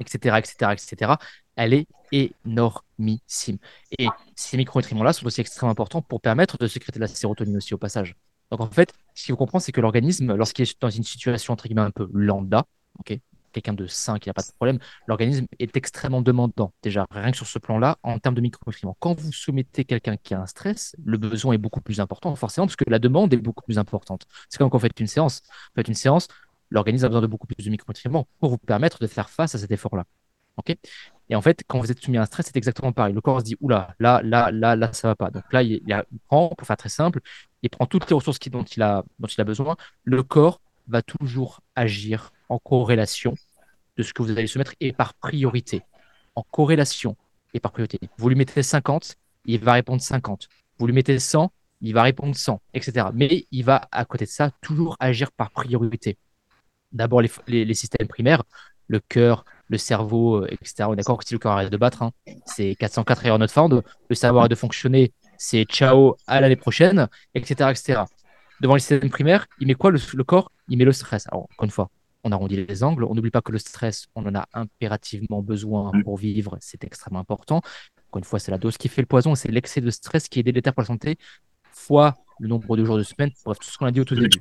etc., etc., etc., elle est énormissime. Et ces micronutriments-là sont aussi extrêmement importants pour permettre de sécréter la sérotonine aussi au passage. Donc en fait, ce qu'il faut comprendre, c'est que l'organisme, lorsqu'il est dans une situation entre guillemets un peu lambda, ok, quelqu'un de sain qui n'a pas de problème, l'organisme est extrêmement demandant. Déjà, rien que sur ce plan-là, en termes de micronutriments. Quand vous soumettez quelqu'un qui a un stress, le besoin est beaucoup plus important, forcément, parce que la demande est beaucoup plus importante. C'est comme quand vous faites une séance. Vous faites une séance, l'organisme a besoin de beaucoup plus de micronutriments pour vous permettre de faire face à cet effort-là. et en fait, quand vous êtes soumis à un stress, c'est exactement pareil. Le corps se dit, oula, là, là, là, là, ça va pas. Donc là, il, prend, pour faire très simple, il prend toutes les ressources dont, il a, dont il a besoin. Le corps va toujours agir en corrélation de ce que vous allez soumettre et par priorité. En corrélation et par priorité. Vous lui mettez 50, il va répondre 50. Vous lui mettez 100, il va répondre 100, etc. Mais il va, à côté de ça, toujours agir par priorité d'abord les, systèmes primaires, le cœur, le cerveau, euh, etc. On est d'accord que si le cœur arrête de battre, hein, c'est 404 erreurs not found. Le savoir de fonctionner, c'est ciao à l'année prochaine, etc., etc. Devant les systèmes primaires, il met quoi le, corps? Il met le stress. Alors, encore une fois, on arrondit les angles. On n'oublie pas que le stress, on en a impérativement besoin pour vivre. C'est extrêmement important. Encore une fois, c'est la dose qui fait le poison. C'est l'excès de stress qui est délétère pour la santé, fois le nombre de jours de semaine. Bref, tout ce qu'on a dit au tout début.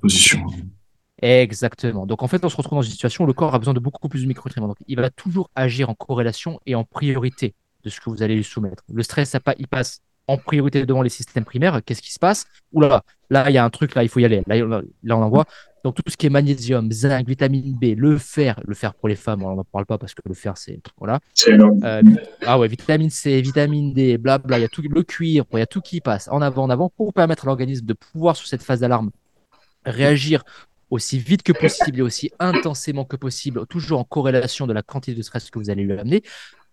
Exactement. Donc en fait, on se retrouve dans une situation où le corps a besoin de beaucoup plus de micronutriments. Donc il va toujours agir en corrélation et en priorité de ce que vous allez lui soumettre. Le stress, ça, il passe en priorité devant les systèmes primaires. Qu'est-ce qui se passe? Oula, là, il y a un truc, là, il faut y aller. Là, là on en voit. Donc tout ce qui est magnésium, zinc, vitamine B, le fer, le fer pour les femmes, on n'en parle pas parce que le fer, c'est voilà. Euh, ah ouais, vitamine C, vitamine D, blabla, il y a tout le cuir, il y a tout qui passe en avant, en avant pour permettre à l'organisme de pouvoir sur cette phase d'alarme réagir aussi vite que possible et aussi intensément que possible, toujours en corrélation de la quantité de stress que vous allez lui amener.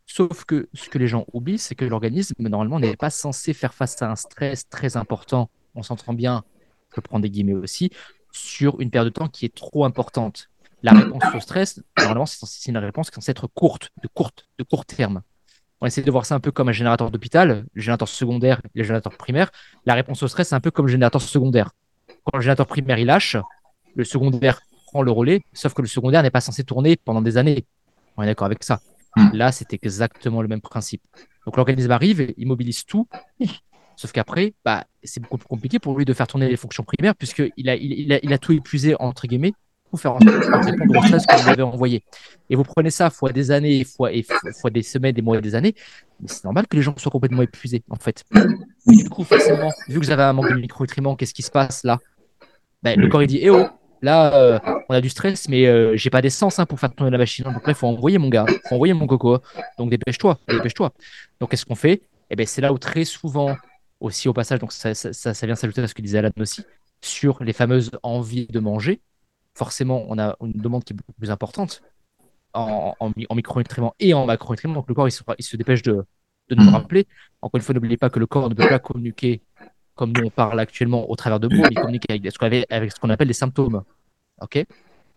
Sauf que ce que les gens oublient, c'est que l'organisme, normalement, n'est pas censé faire face à un stress très important. On s'entend bien, je prends des guillemets aussi, sur une période de temps qui est trop importante. La réponse au stress, normalement, c'est une réponse qui est censée être courte, de courte, de court terme. On essaie de voir ça un peu comme un générateur d'hôpital, le générateur secondaire et le générateur primaire. La réponse au stress, c'est un peu comme le générateur secondaire. Quand le générateur primaire il lâche, le secondaire prend le relais, sauf que le secondaire n'est pas censé tourner pendant des années. On est d'accord avec ça. Hmm. Là, c'est exactement le même principe. Donc l'organisme arrive, il mobilise tout, sauf qu'après, bah, c'est beaucoup plus compliqué pour lui de faire tourner les fonctions primaires, puisqu'il a, il, a, il a tout épuisé, entre guillemets, pour faire en sorte de répondre au stress que vous avez envoyé. Et vous prenez ça fois des années, fois, et fois des semaines, des mois et des années, mais c'est normal que les gens soient complètement épuisés, en fait. du coup, forcément, vu que vous avez un manque de micronutriments, qu'est-ce qui se passe là? Ben, Le corps, il dit, eh oh, Là, euh, on a du stress, mais euh, j'ai pas d'essence hein, pour faire tourner la machine. Donc là, il faut envoyer mon gars, il faut envoyer mon coco. Donc dépêche-toi, dépêche-toi. Donc qu'est-ce qu'on fait? Eh ben, c'est là où très souvent, aussi au passage, donc ça, ça, vient s'ajouter à ce que disait Alan aussi, sur les fameuses envies de manger. Forcément, on a une demande qui est beaucoup plus importante en, en, micronutriments et en macronutriments. Donc le corps, il se, il se dépêche de, de nous rappeler. Encore une fois, n'oubliez pas que le corps ne peut pas communiquer comme nous on parle actuellement au travers de mots, il communique avec, ce qu'on appelle les symptômes. Ok?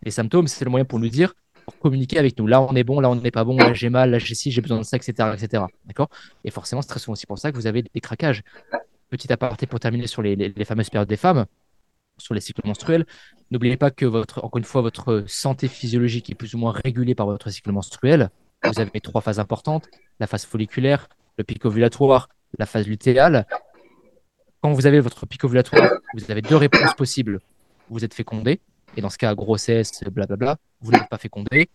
Les symptômes, c'est le moyen pour nous dire, pour communiquer avec nous. Là, on est bon, là, on n'est pas bon, là, j'ai mal, là, j'ai ci, j'ai besoin de ça, etc. etc. D'accord? Et forcément, c'est très souvent aussi pour ça que vous avez des craquages. Petit aparté pour terminer sur les, les, fameuses périodes des femmes, sur les cycles menstruels. N'oubliez pas que, votre, encore une fois, votre santé physiologique est plus ou moins régulée par votre cycle menstruel. Vous avez trois phases importantes la phase folliculaire, le pic ovulatoire, la phase lutéale quand vous avez votre pic ovulatoire, vous avez deux réponses possibles. Vous êtes fécondé, et dans ce cas, grossesse, blablabla, vous n'êtes pas fécondé.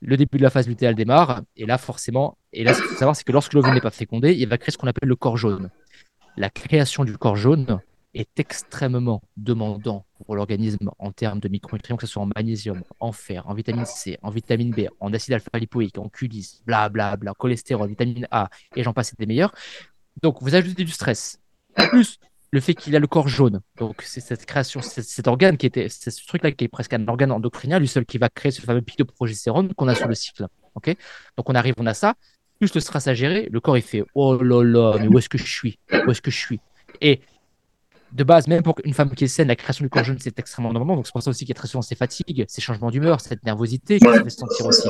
Le début de la phase lutéale démarre, et là, forcément, et là, ce qu'il faut savoir, c'est que lorsque l'ovule n'est pas fécondé, il va créer ce qu'on appelle le corps jaune. La création du corps jaune est extrêmement demandant pour l'organisme en termes de micronutriments, que ce soit en magnésium, en fer, en vitamine C, en vitamine B, en acide alpha-lipoïque, en Q10, blablabla, bla, cholestérol, vitamine A, et j'en passe, c'est des meilleurs. Donc, vous ajoutez du stress, plus le fait qu'il a le corps jaune. Donc, c'est cette création, cet organe qui était, c'est ce truc-là qui est presque un organe endocrinien, lui seul qui va créer ce fameux pic de progestérone qu'on a sur le cycle. Ok? Donc, on arrive, on a ça. Plus le stress à gérer, le corps il fait Oh là là, mais où est-ce que je suis? Où est-ce que je suis? Et de base, même pour une femme qui est saine, la création du corps jaune, c'est extrêmement normal. Donc, c'est pour ça aussi qu'il y a très souvent ces fatigues, ces changements d'humeur, cette nervosité qui se fait sentir aussi.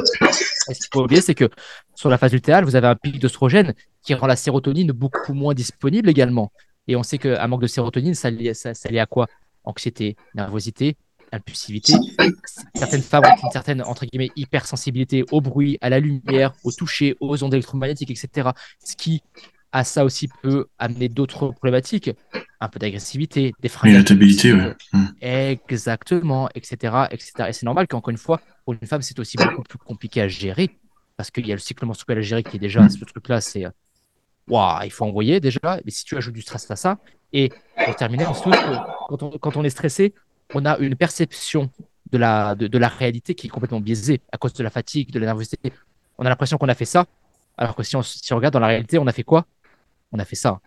Et ce qu'il faut oublier, c'est que sur la phase lutéale, vous avez un pic d'oestrogène qui rend la sérotonine beaucoup moins disponible également. Et on sait qu'un manque de sérotonine, ça lie, ça, à quoi? Anxiété, nervosité, impulsivité. Certaines femmes ont une certaine, entre guillemets, hypersensibilité au bruit, à la lumière, au toucher, aux ondes électromagnétiques, etc. Ce qui, à ça aussi, peut amener d'autres problématiques. Un peu d'agressivité, des freins. Irritabilité, ouais. Mmh. Exactement, etc. etc. Et c'est normal qu'encore une fois, pour une femme, c'est aussi beaucoup plus compliqué à gérer parce qu'il y a le cycle menstruel à gérer qui est déjà, mmh. ce truc-là, c'est il faut envoyer déjà. Mais si tu ajoutes du stress à ça, et pour terminer, on se quand on, quand on est stressé, on a une perception de la, de, la réalité qui est complètement biaisée à cause de la fatigue, de la nervosité. On a l'impression qu'on a fait ça, alors que si on, si on regarde dans la réalité, on a fait quoi? On a fait ça.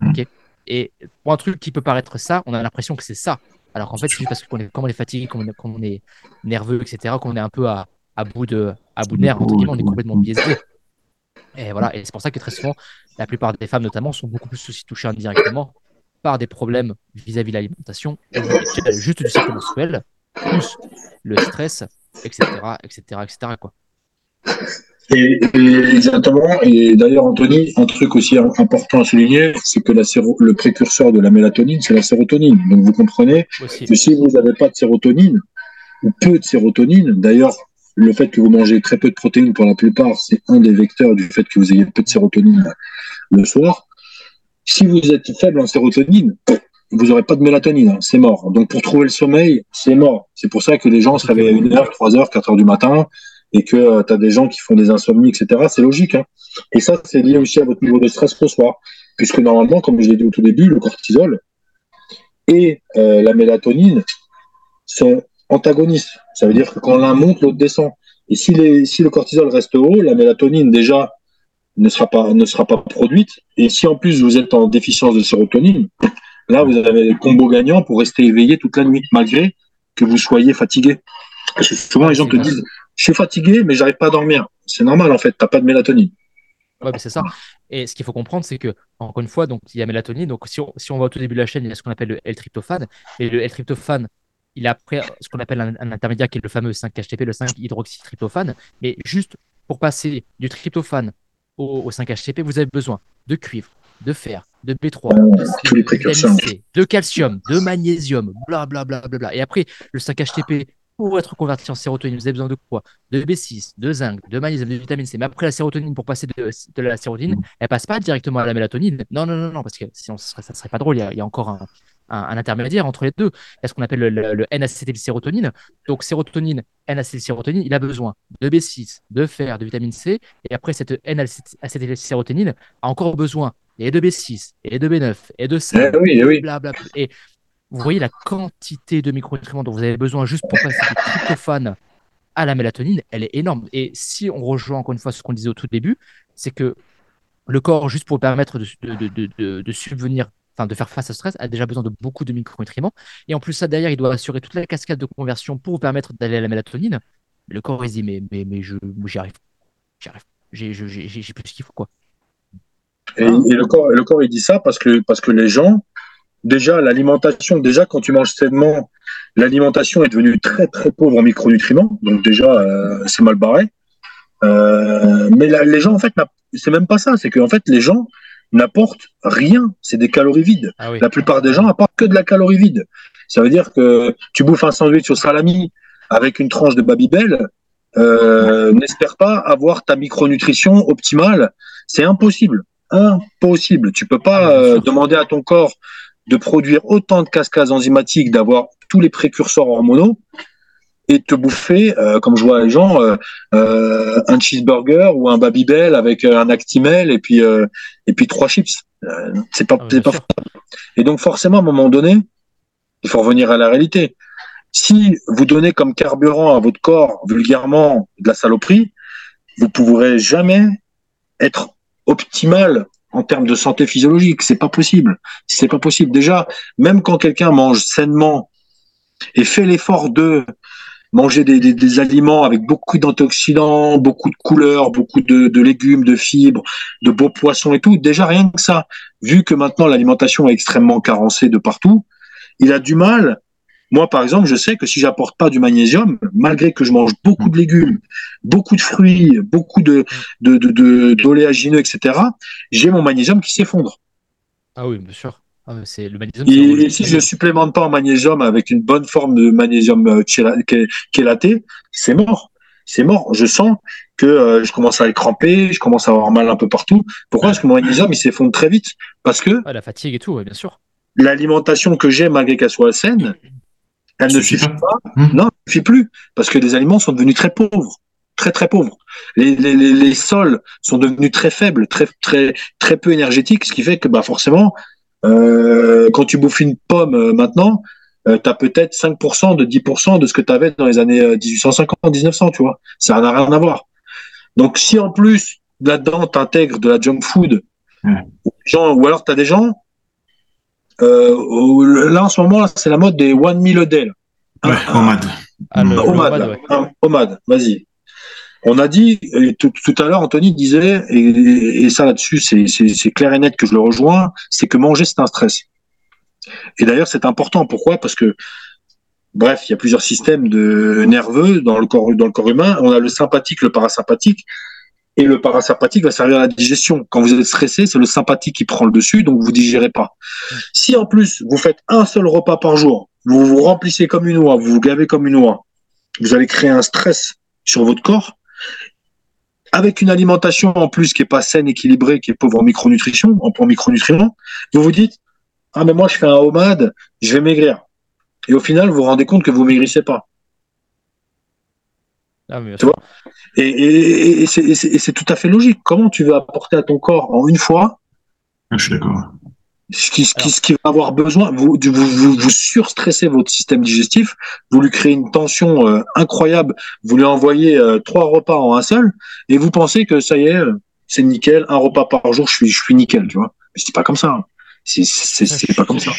Mm. et pour un truc qui peut paraître ça, on a l'impression que c'est ça. Alors qu'en fait, c'est juste parce qu'on est, comme on est fatigué, comme on est, nerveux, etc., qu'on est un peu à, à, bout de, à bout de nerfs, on est complètement biaisé. Et voilà, et c'est pour ça que très souvent, la plupart des femmes notamment sont beaucoup plus aussi touchées indirectement par des problèmes vis-à-vis de l'alimentation, juste du cycle menstruel, plus le stress, etc., etc., etc. Quoi. Et, exactement. Et d'ailleurs, Anthony, un truc aussi important à souligner, c'est que la le précurseur de la mélatonine, c'est la sérotonine. Donc vous comprenez que si vous n'avez pas de sérotonine ou peu de sérotonine, d'ailleurs, le fait que vous mangez très peu de protéines pour la plupart, c'est un des vecteurs du fait que vous ayez peu de sérotonine le soir. Si vous êtes faible en sérotonine, vous n'aurez pas de mélatonine, hein, c'est mort. Donc pour trouver le sommeil, c'est mort. C'est pour ça que les gens se réveillent à 1h, 3h, 4h du matin et que euh, tu as des gens qui font des insomnies, etc. C'est logique. Hein. Et ça, c'est lié aussi à votre niveau de stress le soir. Puisque normalement, comme je l'ai dit au tout début, le cortisol et euh, la mélatonine sont antagonistes. Ça veut dire que quand l'un monte, l'autre descend. Et si, les, si le cortisol reste haut, la mélatonine déjà ne sera pas ne sera pas produite. Et si en plus vous êtes en déficience de sérotonine, là vous avez le combo gagnant pour rester éveillé toute la nuit, malgré que vous soyez fatigué. Parce que souvent les gens te disent je suis fatigué, mais j'arrive pas à dormir. C'est normal en fait, t'as pas de mélatonine. Ouais, c'est ça. Et ce qu'il faut comprendre, c'est que, encore une fois, donc, il y a mélatonine. Donc, si on, si on va au tout début de la chaîne, il y a ce qu'on appelle le L-tryptophane. Et le L-tryptophane, il a après ce qu'on appelle un, intermédiaire qui est le fameux 5-HTP, le 5-hydroxytryptophane. Mais juste pour passer du tryptophane au, 5-HTP, vous avez besoin de cuivre, de fer, de B3, de, de calcium, de magnésium, bla bla bla bla bla. Et après, le 5-HTP, pour être converti en sérotonine, vous avez besoin de quoi? De B6, de zinc, de magnésium, de vitamine C. Mais après, la sérotonine, pour passer de, la sérotonine, elle passe pas directement à la mélatonine. Non, non, non, non, parce que sinon, ça serait, ça serait pas drôle. Il y a, encore un, un, intermédiaire entre les deux. Il y a ce qu'on appelle le, le, N-acétylsérotonine. Donc, sérotonine, N-acétylsérotonine, il a besoin de B6, de fer, de vitamine C. Et après, cette N-acétylsérotonine a encore besoin et de B6, et de B9, et de C. Eh oui, eh oui. Et vous voyez la quantité de micronutriments dont vous avez besoin juste pour passer du tryptophane à la mélatonine, elle est énorme. Et si on rejoint encore une fois ce qu'on disait au tout début, c'est que le corps, juste pour permettre de, de, de subvenir enfin de faire face au stress, a déjà besoin de beaucoup de micronutriments. Et en plus, ça derrière, il doit assurer toute la cascade de conversion pour vous permettre d'aller à la mélatonine. Le corps, il dit, mais, mais, mais je, j'y arrive. J'y arrive. J'ai, j'ai, plus ce qu'il faut, quoi. Et, le corps, le corps, il dit ça parce que, parce que les gens, déjà, l'alimentation, déjà, quand tu manges sainement, l'alimentation est devenue très, très pauvre en micronutriments. Donc, déjà, euh, c'est mal barré. Euh, mais les gens, en fait, c'est même pas ça. C'est qu'en fait, les gens, n'apportent rien. C'est des calories vides. Ah la plupart des gens apportent que de la calorie vide. Ça veut dire que tu bouffes un sandwich au salami avec une tranche de Babybel, euh, n'espère pas avoir ta micronutrition optimale. C'est impossible. Impossible. Tu peux pas ah, euh, demander à ton corps de produire autant de cascades enzymatiques, d'avoir tous les précurseurs hormonaux et te bouffer, euh, comme je vois les gens, euh, euh, un cheeseburger ou un Babybel avec un Actimel et puis et puis trois chips. c'est pas, ah, pas Et donc forcément, à un moment donné, il faut revenir à la réalité. Si vous donnez comme carburant à votre corps vulgairement de la saloperie, vous pourrez jamais être optimal en termes de santé physiologique. C'est pas possible. C'est pas possible. Déjà, même quand quelqu'un mange sainement et fait l'effort de manger des, aliments avec beaucoup d'antioxydants, beaucoup de couleurs, beaucoup de, de, légumes, de fibres, de beaux poissons et tout, déjà rien que ça, vu que maintenant l'alimentation est extrêmement carencée de partout, il a du mal. Moi, par exemple, je sais que si j'apporte pas du magnésium, malgré que je mange beaucoup de légumes, beaucoup de fruits, beaucoup de d'oléagineux, de, de, etc., j'ai mon magnésium qui s'effondre. Ah oui, bien sûr. Ah, c'est le magnésium. Et, si je supplémente pas en magnésium avec une bonne forme de magnésium euh, chélaté, c'est mort. C'est mort. Je sens que euh, je commence à être crampé, je commence à avoir mal un peu partout. Pourquoi? Parce que mon magnésium il s'effondre très vite. Parce que la fatigue et tout, bien sûr. L'alimentation que j'ai, malgré qu'elle soit saine, elle ne suffit pas. Hum. Non, elle ne suffit plus parce que les aliments sont devenus très pauvres très très pauvres. Les, les, les, sols sont devenus très faibles, très très très peu énergétiques, ce qui fait que bah forcément euh, quand tu bouffes une pomme euh, maintenant, euh, tu as peut-être 5% de 10% de ce que tu avais dans les années 1850, 1900, tu vois. Ça n'a rien à voir. Donc si en plus là-dedans tu intègres de la junk food, ou alors tu as des gens, là en ce moment c'est la mode des one meal a day. Ouais, OMAD. Ah, OMAD, vas-y. On a dit, tout, tout, à l'heure, Anthony disait, et, ça là-dessus, c'est clair et net que je le rejoins, c'est que manger, c'est un stress. Et d'ailleurs, c'est important. Pourquoi? Parce que, bref, il y a plusieurs systèmes de nerveux dans le corps, dans le corps humain. On a le sympathique, le parasympathique. Et le parasympathique va servir à la digestion. Quand vous êtes stressé, c'est le sympathique qui prend le dessus, donc vous digérez pas. Si en plus vous faites un seul repas par jour, vous vous remplissez comme une oie, vous vous gavez comme une oie, vous allez créer un stress sur votre corps avec une alimentation en plus qui est pas saine, équilibrée, qui est pauvre en micronutrition, en, micronutriments, vous vous dites ah mais moi je fais un homade, je vais maigrir. Et au final, vous vous rendez compte que vous maigrissez pas. Ah, tu vois? Et, et c'est tout à fait logique. Comment tu veux apporter à ton corps en une fois? Ah, Je suis d'accord ce qui, ce qui, va avoir besoin, vous, vous, vous, surstressez votre système digestif, vous lui créez une tension euh, incroyable, vous lui envoyez euh, trois repas en un seul, et vous pensez que ça y est, euh, c'est nickel, un repas par jour, je suis, je suis nickel, tu vois. Mais c'est pas comme ça. Hein. C'est pas comme ça.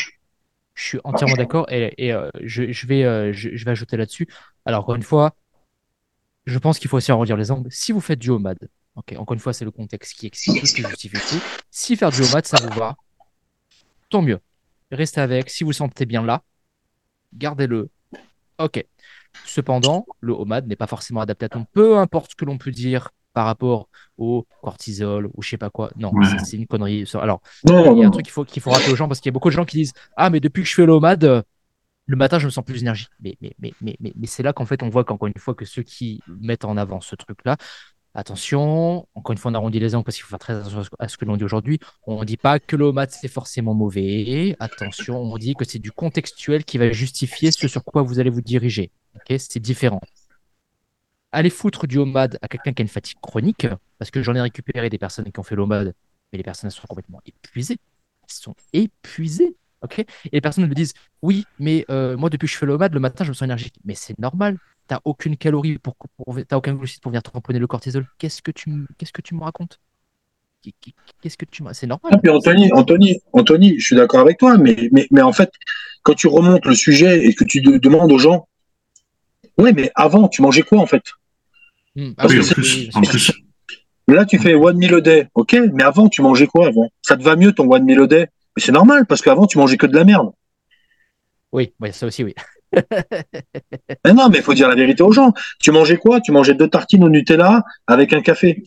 Je suis entièrement d'accord, et, et je, je, vais, je, je, vais ajouter là-dessus. Alors, encore une fois, je pense qu'il faut aussi en redire les angles. Si vous faites du homad, ok, encore une fois, c'est le contexte qui explique tout, qui justifie tout. Si faire du homad, ça vous va, tant mieux. Restez avec. Si vous sentez bien là, gardez-le. Ok. Cependant, le homad n'est pas forcément adapté à tout. Peu importe ce que l'on peut dire par rapport au cortisol ou je sais pas quoi. Non, c'est une connerie. Alors, il y a un truc qu'il faut, qu'il faut rappeler aux gens parce qu'il y a beaucoup de gens qui disent Ah, mais depuis que je fais le homad, le matin, je me sens plus énergie. Mais, mais, mais, mais, mais, mais c'est là qu'en fait, on voit qu'encore une fois que ceux qui mettent en avant ce truc-là Attention, encore une fois, on arrondit les angles parce qu'il faut faire très attention à ce que l'on dit aujourd'hui. On ne dit pas que le mat c'est forcément mauvais. Attention, on dit que c'est du contextuel qui va justifier ce sur quoi vous allez vous diriger. Ok, c'est différent. Allez foutre du homad à quelqu'un qui a une fatigue chronique, parce que j'en ai récupéré des personnes qui ont fait l'homad, mais les personnes sont complètement épuisées. Elles sont épuisées. Ok. Et les personnes me disent Oui, mais euh, moi, depuis que je fais l'omad, le matin, je me sens énergique. Mais c'est normal. T'as aucune calorie pour, pour t'as aucun glucide pour venir tamponner le cortisol. Qu'est-ce que tu qu'est-ce que tu me racontes? Qu'est-ce que tu c'est normal. Ah, Anthony, Anthony, Anthony, je suis d'accord avec toi, mais, mais, mais en fait, quand tu remontes le sujet et que tu demandes aux gens, oui, mais avant, tu mangeais quoi en fait? Hmm, ah oui, en plus, Là, tu fais one meal a day, ok, mais avant, tu mangeais quoi avant? Ça te va mieux ton one meal a day? Mais c'est normal parce qu'avant, tu mangeais que de la merde. Oui, ça aussi, oui. mais non, mais il faut dire la vérité aux gens. Tu mangeais quoi? Tu mangeais deux tartines au Nutella avec un café.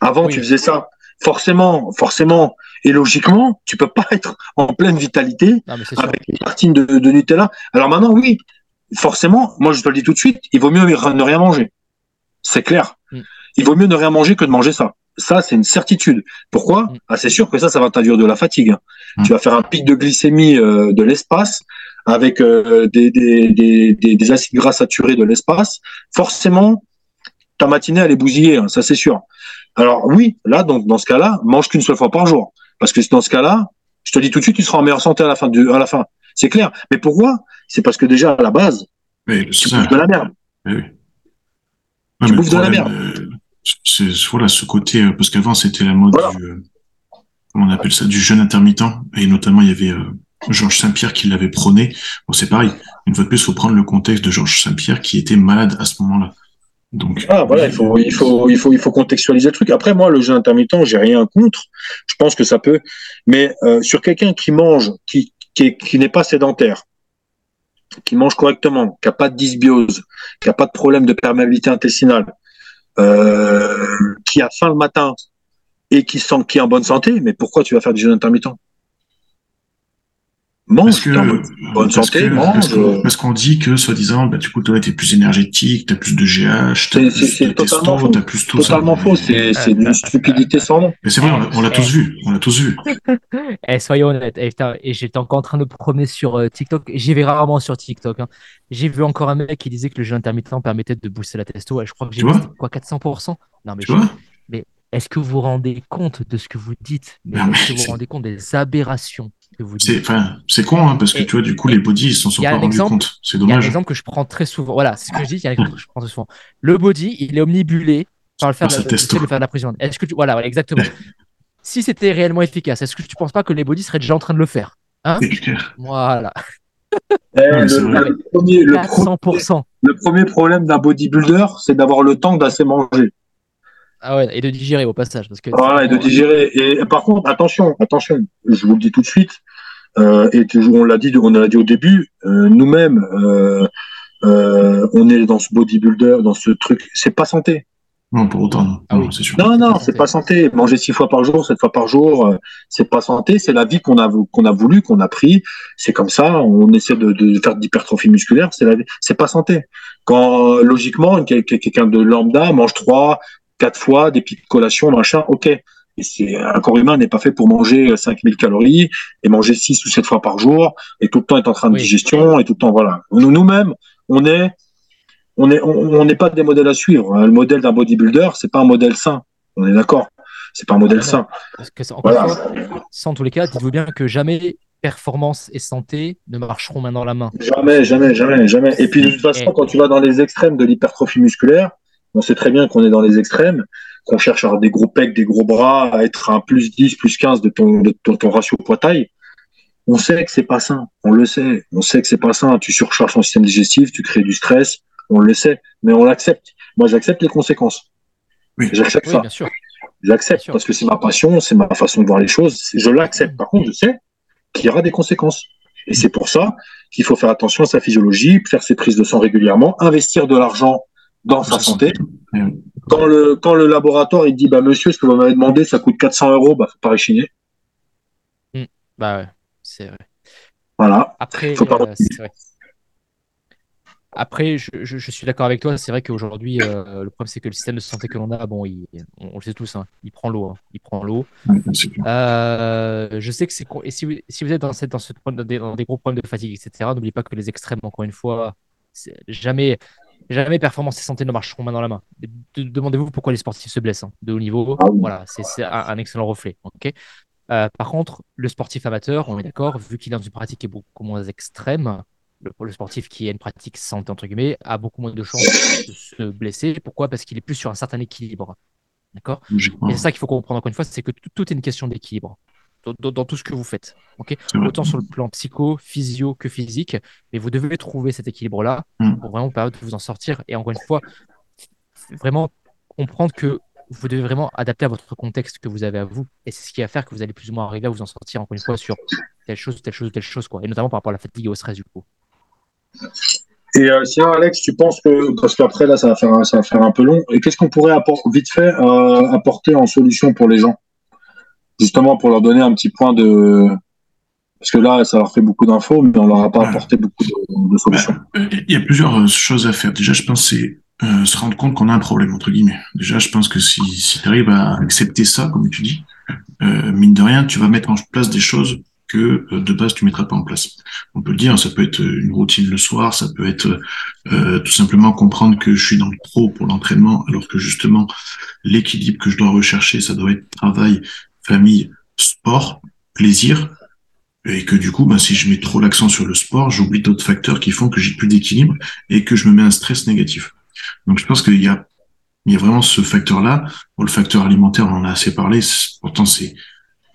Avant, tu faisais ça. Forcément, forcément, et logiquement, tu peux pas être en pleine vitalité avec une tartine de, Nutella. Alors maintenant, oui, forcément, moi je te le dis tout de suite, il vaut mieux ne rien manger. C'est clair. Mm. Il vaut mieux ne rien manger que de manger ça. Ça, c'est une certitude. Pourquoi? Mm. ah, C'est sûr que ça, ça va t'induire de la fatigue. Mm. Tu vas faire un pic de glycémie euh, de l'espace avec euh, des, des, des, des, acides gras saturés de l'espace, forcément, ta matinée, elle est bousillée, hein, ça c'est sûr. Alors oui, là, donc dans ce cas-là, mange qu'une seule fois par jour. Parce que dans ce cas-là, je te dis tout de suite, tu seras en meilleure santé à la fin. Du, à la fin. C'est clair. Mais pourquoi? C'est parce que déjà, à la base, tu bouffes de la merde. oui. tu bouffes de la merde. C'est voilà ce côté, euh, parce qu'avant, c'était la mode du on appelle ça, du jeûne intermittent, et notamment il y avait euh, Georges Saint-Pierre qui l'avait prôné. Bon, c'est pareil. Une fois de plus, il faut prendre le contexte de Georges Saint-Pierre qui était malade à ce moment-là. Donc, ah, voilà, il faut, contextualiser le truc. Après, moi, le jeûne intermittent, j'ai rien contre. Je pense que ça peut, mais euh, sur quelqu'un qui mange, qui, n'est pas sédentaire, qui mange correctement, qui a pas de dysbiose, qui a pas de problème de perméabilité intestinale, euh, qui a faim le matin et qui sent qui est en bonne santé, mais pourquoi tu vas faire du jeûne intermittent? Mange, parce que, bonne santé, mange. Parce qu'on dit que, soi-disant, bah, du coup, toi, t'es plus énergétique, t'as plus de GH, t'as plus de testo, t'as plus tout totalement faux, c'est, c'est une stupidité sans nom. Mais c'est vrai, on l'a, tous vu, on l'a tous vu. eh, soyons honnêtes, et, et j'étais encore en train de promener sur euh, TikTok, j'y vais rarement sur TikTok, hein. J'ai vu encore un mec qui disait que le jeu intermittent permettait de booster la testo, et je crois que j'ai vu, quoi, 400%? Non, mais, mais est-ce que vous vous rendez compte de ce que vous dites? Est-ce que vous vous rendez compte des aberrations? C'est enfin, c'est con hein, parce que tu vois du coup les bodies ils s'en sont pas rendus compte. C'est dommage. Il y a un exemple que je prends très souvent. Voilà, c'est ce que je dis. Il y a un exemple que je prends très souvent. Le body, il est omnibulé par le faire, de, le faire de la prison. Est-ce que tu... voilà, exactement. si c'était réellement efficace, est-ce que tu penses pas que les bodies seraient déjà en train de le faire? Hein? Voilà. Eh, le, premier, le, premier, le premier problème d'un bodybuilder, c'est d'avoir le temps d'assez manger. Ah ouais, et de digérer au passage. Parce que voilà, et de digérer. Et par contre, attention, attention, je vous le dis tout de suite, euh, et on l'a dit, on l'a dit au début, euh, nous-mêmes, euh, euh, on est dans ce bodybuilder, dans ce truc, c'est pas santé. Non, pour autant, non, ah c'est sûr. Non, non, c'est pas santé. Manger six fois par jour, sept fois par jour, euh, c'est pas santé. C'est la vie qu'on a qu'on a voulu, qu'on a pris. C'est comme ça. On essaie de, de faire de l'hypertrophie musculaire. C'est la C'est pas santé. Quand logiquement, quelqu'un de lambda mange trois, quatre fois des petites collations, machin. Ok, et c'est, un corps humain n'est pas fait pour manger 5000 calories et manger 6 ou 7 fois par jour et tout le temps être en train de digestion et tout le temps, voilà. Nous, nous-mêmes, on est, on est, on n'est pas des modèles à suivre. Le modèle d'un bodybuilder, c'est pas un modèle sain. On est d'accord. C'est pas un modèle sain. Parce que, voilà. sans tous les cas, dites-vous bien que jamais performance et santé ne marcheront main dans la main. Jamais, jamais, jamais, jamais. Et puis de toute façon, quand tu vas dans les extrêmes de l'hypertrophie musculaire, on sait très bien qu'on est dans les extrêmes, qu'on cherche à avoir des gros pecs, des gros bras, à être un plus 10, plus 15 de ton, de ton, ratio poids-taille. On sait que c'est pas sain. On le sait. On sait que c'est pas sain. Tu surcharges ton système digestif, tu crées du stress. On le sait. Mais on l'accepte. Moi, j'accepte les conséquences. Oui. J'accepte ça. Bien sûr. J'accepte parce que c'est ma passion, c'est ma façon de voir les choses. Je l'accepte. Par contre, je sais qu'il y aura des conséquences. Et c'est pour ça qu'il faut faire attention à sa physiologie, faire ses prises de sang régulièrement, investir de l'argent dans sa santé. Quand le, quand le laboratoire il dit bah monsieur ce que vous m'avez demandé ça coûte 400 euros bah faut pas réchiner. Hmm. Bah ouais c'est vrai. Voilà. Après faut pas euh, vrai. Après, je, je, suis d'accord avec toi. C'est vrai qu'aujourd'hui, euh, le problème, c'est que le système de santé que l'on a, bon, il, on, le sait tous, hein, il prend l'eau. Hein, il prend l'eau. Euh, je sais que c'est. Et si vous, si vous êtes dans, cette, dans, ce, dans, des, dans des gros problèmes de fatigue, etc., n'oubliez pas que les extrêmes, encore une fois, jamais jamais performance et santé ne marcheront main dans la main. Demandez-vous pourquoi les sportifs se blessent hein, de haut niveau. Ah voilà, c'est un, excellent reflet. ok euh, par contre, le sportif amateur, on est d'accord, vu qu'il est dans une pratique qui est beaucoup moins extrême, le, le, sportif qui a une pratique santé, entre guillemets, a beaucoup moins de chances de se blesser. Pourquoi? Parce qu'il est plus sur un certain équilibre. D'accord? Et c'est ça qu'il faut comprendre encore une fois, c'est que tout est une question d'équilibre dans, tout ce que vous faites. Autant sur le plan psycho, physio que physique, mais vous devez trouver cet équilibre-là mm. pour vraiment permettre de vous en sortir. Et encore une fois, vraiment comprendre que vous devez vraiment adapter à votre contexte que vous avez à vous. Et c'est ce qui va faire que vous allez plus ou moins arriver à vous en sortir, encore une fois, sur telle chose, telle chose, telle chose. Quoi. Et notamment par rapport à la fatigue et au stress, du coup. Et euh, sinon, Alex, tu penses que, parce qu'après, là, ça va faire, ça va faire un peu long, et qu'est-ce qu'on pourrait vite fait euh, apporter en solution pour les gens? Justement pour leur donner un petit point de parce que là, ça leur fait beaucoup d'infos, mais on leur a pas apporté beaucoup de, solutions. Bah, il y a plusieurs euh, choses à faire. Déjà, je pense c'est euh, se rendre compte qu'on a un problème entre guillemets. Déjà, je pense que si, si tu arrives à accepter ça, comme tu dis, euh, mine de rien, tu vas mettre en place des choses que euh, de base tu mettras pas en place. On peut le dire, ça peut être une routine le soir, ça peut être euh, tout simplement comprendre que je suis dans le pro pour l'entraînement, alors que justement l'équilibre que je dois rechercher, ça doit être travail, famille, sport, plaisir, et que du coup, ben, si je mets trop l'accent sur le sport, j'oublie d'autres facteurs qui font que j'ai plus d'équilibre et que je me mets un stress négatif. Donc je pense qu'il y a, vraiment ce facteur-là. Le facteur alimentaire, on en a assez parlé. Pourtant, c'est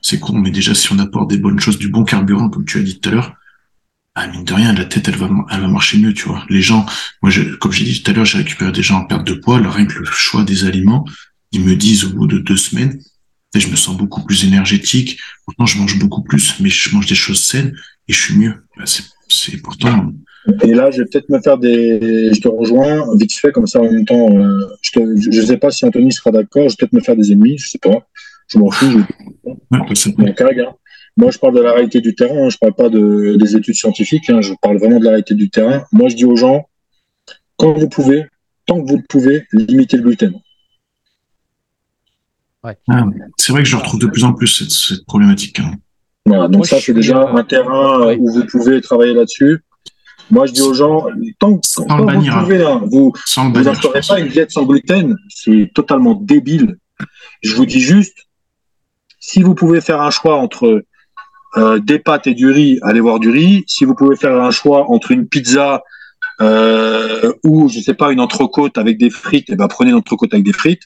c'est con, mais déjà, si on apporte des bonnes choses, du bon carburant, comme tu as dit tout à l'heure, ah, mine de rien, la tête, elle va, elle va marcher mieux, tu vois. Les gens, moi, je, comme j'ai dit tout à l'heure, j'ai récupéré des gens en perte de poids, rien que le choix des aliments, ils me disent au bout de deux semaines, je me sens beaucoup plus énergétique, pourtant je mange beaucoup plus, mais je mange des choses saines et je suis mieux. Bah, c'est pourtant. Et là, je vais peut-être me faire des. Je te rejoins vite fait, comme ça en même temps. Euh, je ne sais pas si Anthony sera d'accord, je vais peut-être me faire des ennemis, je sais pas. Je m'en fous. Je... Ouais, moi, je parle de la réalité du terrain, hein. je ne parle pas de, des études scientifiques, hein. je parle vraiment de la réalité du terrain. Moi, je dis aux gens, quand vous pouvez, tant que vous le pouvez, limitez le gluten. Ouais. Ah, c'est vrai que je retrouve de plus en plus cette, cette problématique. Hein. Voilà, donc ça, c'est déjà un terrain où vous pouvez travailler là-dessus. Moi, je dis aux gens, tant, que vous pouvez, vous n'instaurez pas une diète sans gluten, c'est totalement débile. Je vous dis juste, si vous pouvez faire un choix entre euh, des pâtes et du riz, allez voir du riz. Si vous pouvez faire un choix entre une pizza euh, ou je sais pas une entrecôte avec des frites, et eh ben prenez une entrecôte avec des frites.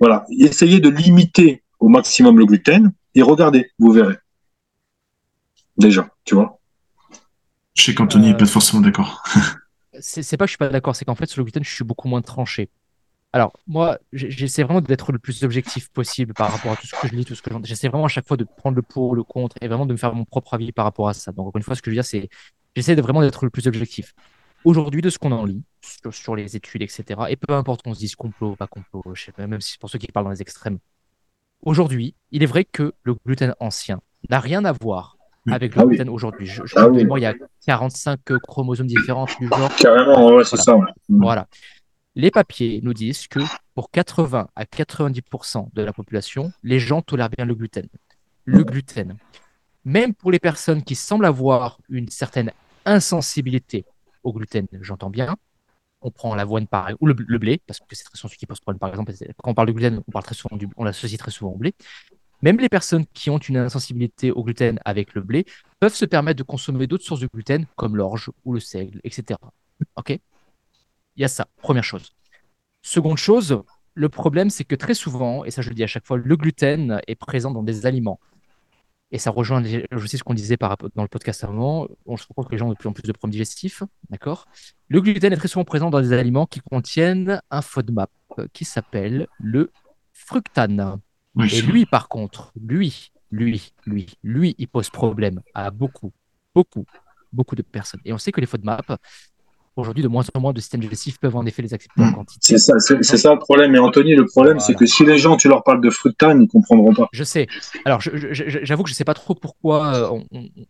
Voilà, essayez de limiter au maximum le gluten et regardez, vous verrez. Déjà, tu vois. Je sais qu'Anthony n'est pas forcément d'accord. c'est pas que je suis pas d'accord, c'est qu'en fait sur le gluten, je suis beaucoup moins tranché. Alors, moi, j'essaie vraiment d'être le plus objectif possible par rapport à tout ce que je lis, tout ce que j'essaie vraiment à chaque fois de prendre le pour, le contre et vraiment de me faire mon propre avis par rapport à ça. Donc, encore une fois, ce que je veux dire, c'est j'essaie de vraiment d'être le plus objectif. Aujourd'hui, de ce qu'on en lit, sur, les études, etc., et peu importe qu'on se dise complot ou pas complot, je sais pas, même si pour ceux qui parlent dans les extrêmes, aujourd'hui, il est vrai que le gluten ancien n'a rien à voir avec le ah gluten aujourd'hui. Je, ah il y a 45 chromosomes différents du genre. Carrément, ouais, c'est ça. Voilà les papiers nous disent que pour 80 à 90% de la population, les gens tolèrent bien le gluten. Le gluten, même pour les personnes qui semblent avoir une certaine insensibilité au gluten, j'entends bien, on prend l'avoine pareil, ou le, blé, parce que c'est très souvent ce qui pose problème, par exemple, quand on parle de gluten, on, parle très souvent du, on l'associe très souvent au blé. Même les personnes qui ont une insensibilité au gluten avec le blé peuvent se permettre de consommer d'autres sources de gluten, comme l'orge ou le seigle, etc. OK? Il y a ça, première chose. Seconde chose, le problème, c'est que très souvent, et ça je le dis à chaque fois, le gluten est présent dans des aliments. Et ça rejoint aussi ce qu'on disait par, dans le podcast avant. On se rend compte que les gens ont de plus en plus de problèmes digestifs. D'accord? Le gluten est très souvent présent dans des aliments qui contiennent un FODMAP qui s'appelle le fructane. et lui, par contre, lui, lui, lui, lui, il pose problème à beaucoup, beaucoup, beaucoup de personnes. Et on sait que les FODMAP, aujourd'hui, de moins en moins de systèmes digestifs peuvent en effet les accepter en hmm. quantité. C'est ça, c'est ça le problème. Et Anthony, le problème, c'est que si les gens, tu leur parles de fructane, ils comprendront pas. Je sais. Alors, j'avoue que je sais pas trop pourquoi euh,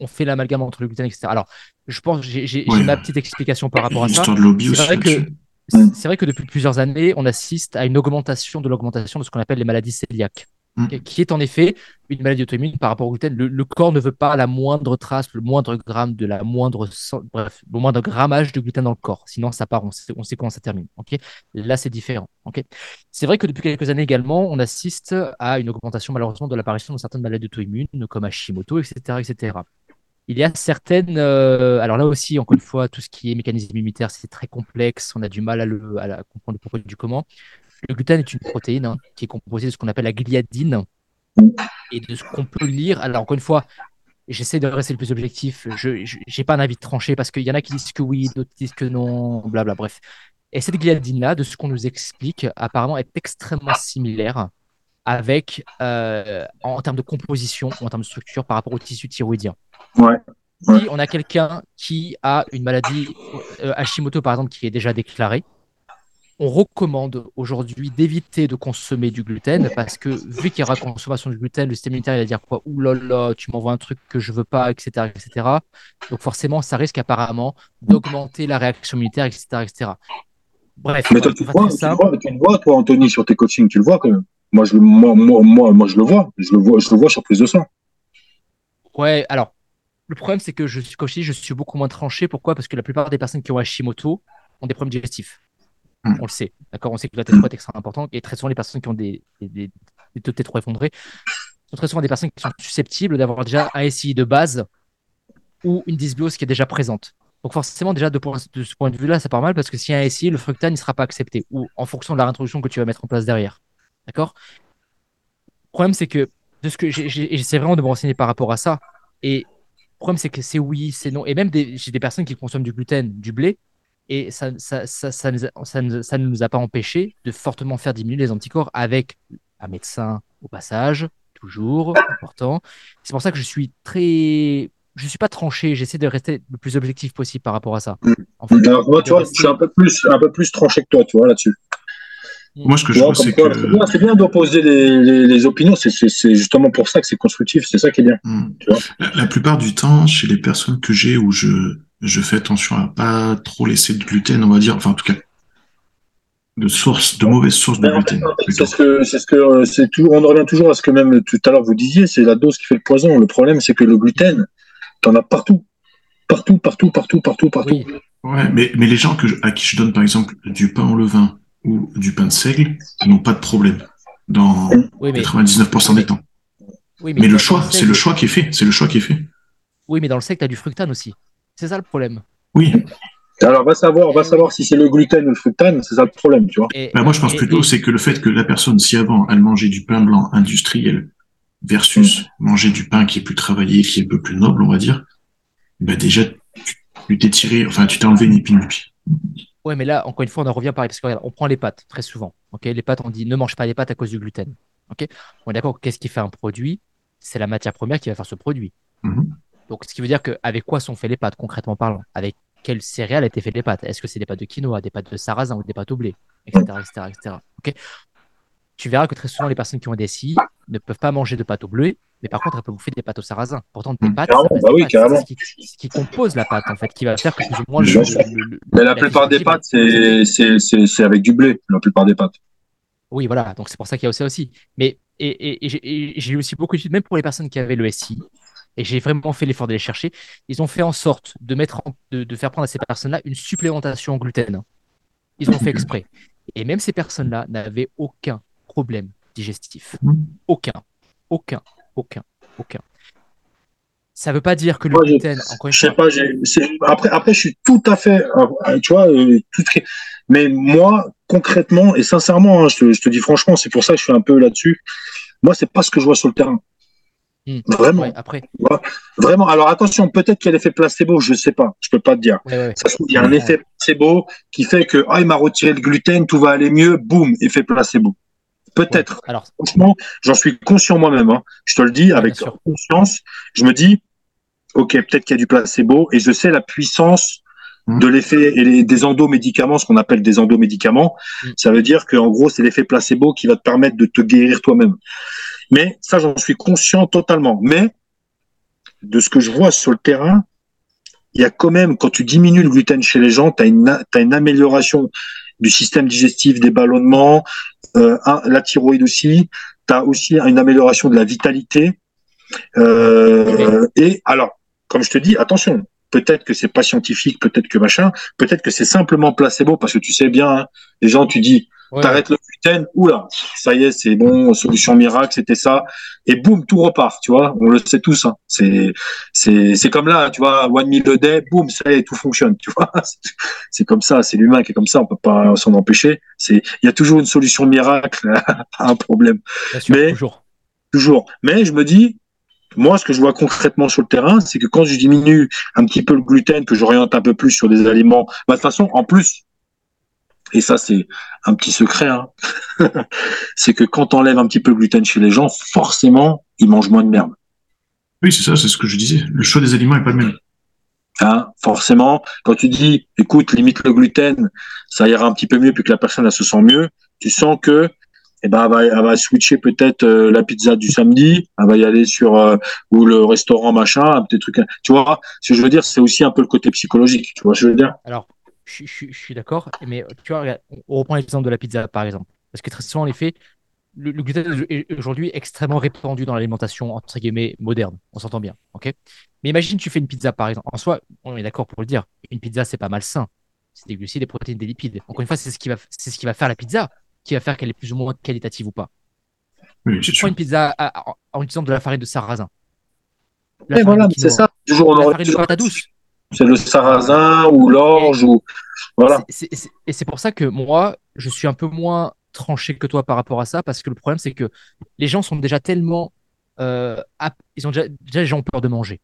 on, fait l'amalgame entre le gluten, etc. Alors, je pense, j'ai ma petite explication par rapport à ça. C'est vrai que c'est vrai que depuis plusieurs années, on assiste à une augmentation de l'augmentation de ce qu'on appelle les maladies cœliaques. Mm. qui est en effet une maladie auto-immune par rapport au gluten. Le, corps ne veut pas la moindre trace, le moindre gramme de la moindre, bref, le moindre grammage de gluten dans le corps. Sinon, ça part, on sait, comment ça termine. Là, c'est différent. Ok, c'est vrai que depuis quelques années également, on assiste à une augmentation malheureusement de l'apparition de certaines maladies auto-immunes, comme Hashimoto, etc., etc. Il y a certaines, euh, alors là aussi, encore une fois, tout ce qui est mécanisme immunitaire, c'est très complexe. On a du mal à, le, comprendre le pourquoi du comment. Le gluten est une protéine hein, qui est composée de ce qu'on appelle la gliadine et de ce qu'on peut lire. Alors, encore une fois, j'essaie de rester le plus objectif. Je n'ai pas un avis tranché parce qu'il y en a qui disent que oui, d'autres disent que non, blabla, bref. Et cette gliadine-là, de ce qu'on nous explique, apparemment est extrêmement similaire avec, euh, en, termes de composition, en termes de structure par rapport au tissu thyroïdien. Ouais. Si on a quelqu'un qui a une maladie euh, Hashimoto, par exemple, qui est déjà déclarée, on recommande aujourd'hui d'éviter de consommer du gluten parce que vu qu'il y aura consommation de gluten, le système immunitaire il va dire quoi Ouh là là, tu m'envoies un truc que je veux pas, etc., etc. Donc forcément, ça risque apparemment d'augmenter la réaction immunitaire, etc., etc. Bref. Mais toi, tu, vois, tu, vois, tu le vois, toi, Anthony, sur tes coachings, tu le vois quand même. Moi, je, moi, moi, moi, je le vois. Je le vois, je le vois sur plus de sang. Ouais, alors, le problème, c'est que je suis, je, je suis beaucoup moins tranché. Pourquoi? Parce que la plupart des personnes qui ont Hashimoto ont des problèmes digestifs. Mm. On le sait. D'accord On sait que la T3 est extrêmement importante. Et très souvent, les personnes qui ont des, des, des taux de T3 effondrés sont très souvent des personnes qui sont susceptibles d'avoir déjà un SI de base ou une dysbiose qui est déjà présente. Donc forcément, déjà, de, ce point de vue-là, c'est pas mal parce que s'il y a un SI, le fructane ne sera pas accepté ou en fonction de la réintroduction que tu vas mettre en place derrière. D'accord? Le problème, c'est que de ce que j'essaie vraiment de me renseigner par rapport à ça. Et le problème, c'est que c'est oui, c'est non. Et même j'ai des personnes qui consomment du gluten, du blé, et ça, ça, ça, ça, nous a- ça ne ça ne nous a pas empêché de fortement faire diminuer les anticorps avec un médecin au passage, toujours important. C'est pour ça que je suis très. Je suis pas tranché, j'essaie de rester le plus objectif possible par rapport à ça. Mm. En fait, Alors, moi, tu vois, je rester- suis un peu plus, un peu plus tranché que toi, tu vois, là-dessus. Moi, ce que je comme c'est quoi, que C'est bien, bien d'opposer les, les, les opinions. C'est, c'est, c'est justement pour ça que c'est constructif. C'est ça qui est bien. Tu vois la, la plupart du temps, chez les personnes que j'ai où je, je fais attention à pas trop laisser de gluten, on va dire, enfin, en tout cas, de sources, de mauvaises sources de fait, gluten. c'est ce que, c'est ce que, euh, c'est toujours, on en revient toujours à ce que même tout à l'heure vous disiez, c'est la dose qui fait le poison. Le problème, c'est que le gluten, t'en as partout. Partout, partout, partout, partout, partout. Oui, Ouais, mais, mais les gens que je- à qui je donne, par exemple, du pain au levain ou du pain de seigle, n'ont pas de problème dans oui, mais, 99% des temps. oui, Mais le choix, c'est le seigle- choix qui est fait. C'est le choix qui est fait. Oui, mais dans le sec, tu as du fructane aussi. C'est ça le problème. Oui. Alors, va savoir, va savoir si c'est le gluten ou le fructane, c'est ça le problème, tu vois. Et, Bah, moi, je pense et- plutôt, et- c'est que le fait que la personne, si avant, elle mangeait du pain blanc industriel versus manger du pain qui est plus travaillé, qui est un peu plus noble, on va dire, bah, déjà, tu- t'es tiré, enfin, tu t'es enlevé une épine du pied. Ouais, mais là, encore une fois, on en revient pareil, parce que regarde, on prend les pâtes très souvent. ok? Les pâtes, on dit ne mange pas les pâtes à cause du gluten. ok? On est d'accord, qu'est-ce qui fait un produit? C'est la matière première qui va faire ce produit. Mhm. Donc, ce qui veut dire qu'avec quoi sont faites les pâtes, concrètement parlant? Avec quelles céréales étaient faites les pâtes? Est-ce que c'est des pâtes de quinoa, des pâtes de sarrasin ou des pâtes au blé? Etc. etc., etc. tu verras que très souvent, les personnes qui ont des SI ne peuvent pas manger de pâtes au blé, mais par contre, elles peuvent bouffer des pâtes au sarrasin. Pourtant, des Mhm. pâtes, bah des oui, pâtes. carrément. C'est ce qui, ce qui compose la pâte, en fait, qui va faire que plus ou moins le. Le- le- Mais la la plupart des pâtes, c'est, avec du blé, la plupart des pâtes. Oui, voilà, donc c'est pour ça qu'il y a ça aussi. Mais et, et- j'ai et j'ai eu aussi beaucoup d'études, même pour les personnes qui avaient le SI, et j'ai vraiment fait l'effort de les chercher, ils ont fait en sorte de, mettre en- de, de faire prendre à ces personnes-là une supplémentation en gluten. Ils ont fait exprès. Et même ces personnes-là n'avaient aucun problème digestif. Mhm. Aucun. Aucun. Aucun. Aucun. Ça ne veut pas dire que le Moi, gluten, encore une Je sais fois, pas, après, après, je suis tout à fait, euh, tu vois, euh, tout mais moi, concrètement et sincèrement, hein, je, te, je te dis franchement, c'est pour ça que je suis un peu là-dessus. Moi, c'est pas ce que je vois sur le terrain. Hmm. Vraiment, ouais, après, vraiment. Alors attention, peut-être qu'il y a l'effet placebo, je sais pas, je peux pas te dire. ouais, ouais, ouais. Ça se trouve, il y a un effet placebo qui fait que, ah, il m'a retiré le gluten, tout va aller mieux, boum, effet placebo. Peut-être. Ouais. Alors, Franchement, j'en suis conscient moi-même. hein. Je te le dis avec conscience. Je me dis, ok, peut-être qu'il y a du placebo et je sais la puissance Mhm. de l'effet et les- des endomédicaments, ce qu'on appelle des endomédicaments. Mhm. Ça veut dire que en gros, c'est l'effet placebo qui va te permettre de te guérir toi-même. Mais ça, j'en suis conscient totalement. Mais de ce que je vois sur le terrain, il y a quand même, quand tu diminues le gluten chez les gens, tu as une, t'as une amélioration du système digestif, des ballonnements, euh, la thyroïde aussi. Tu as aussi une amélioration de la vitalité. Euh, et alors, comme je te dis, attention, peut-être que c'est pas scientifique, peut-être que machin, peut-être que c'est simplement placebo, parce que tu sais bien, hein, les gens, tu dis, ouais, t'arrêtes le gluten, oula, ça y est, c'est bon, solution miracle, c'était ça, et boum, tout repart, tu vois, on le sait tous, hein. c'est, c'est, c'est comme là, tu vois, one meal a day, boum, ça y est, tout fonctionne, tu vois, C'est- comme ça, c'est l'humain qui est comme ça, on peut pas s'en empêcher, c'est, il y a toujours une solution miracle à un problème, sûr, mais- toujours. toujours, mais je me dis, moi, ce que je vois concrètement sur le terrain, c'est que quand je diminue un petit peu le gluten, que j'oriente un peu plus sur des aliments, bah, de toute façon, en plus, et ça, c'est un petit secret, hein, c'est que quand on enlève un petit peu le gluten chez les gens, forcément, ils mangent moins de merde. Oui, c'est ça, c'est ce que je disais. Le choix des aliments est pas le même. Hein, forcément, quand tu dis, écoute, limite le gluten, ça ira un petit peu mieux, puis que la personne elle se sent mieux, tu sens que, eh ben, elle va, switcher peut-être euh, la pizza du samedi, elle va y aller sur euh, ou le restaurant machin, petit truc. Tu vois, ce que je veux dire, c'est aussi un peu le côté psychologique. Tu vois, ce que je veux dire? Alors, je, suis d'accord, mais tu vois, on- reprend l'exemple de la pizza, par exemple. Parce que très souvent, en effet, le, le gluten est aujourd'hui extrêmement répandu dans l'alimentation, entre guillemets, moderne. On s'entend bien, ok? Mais imagine, tu fais une pizza, par exemple. En soi, on est d'accord pour le dire, une pizza, c'est pas malsain. C'est des glucides, des protéines, des lipides. Encore une fois, c'est ce qui va faire la pizza, qui va faire qu'elle est plus ou moins qualitative ou pas. Oui, Tu prends sûr. une pizza à- en, en utilisant de la farine de sarrasin. La Et farine voilà, c'est ça. Toujours on La farine de pâte douce. C'est le sarrasin ou l'orge ou voilà. C'est- c'est- c'est- Et c'est pour ça que moi, je suis un peu moins tranché que toi par rapport à ça, parce que le problème, c'est que les gens sont déjà tellement euh, ap- ils ont déjà, déjà les gens ont peur de manger.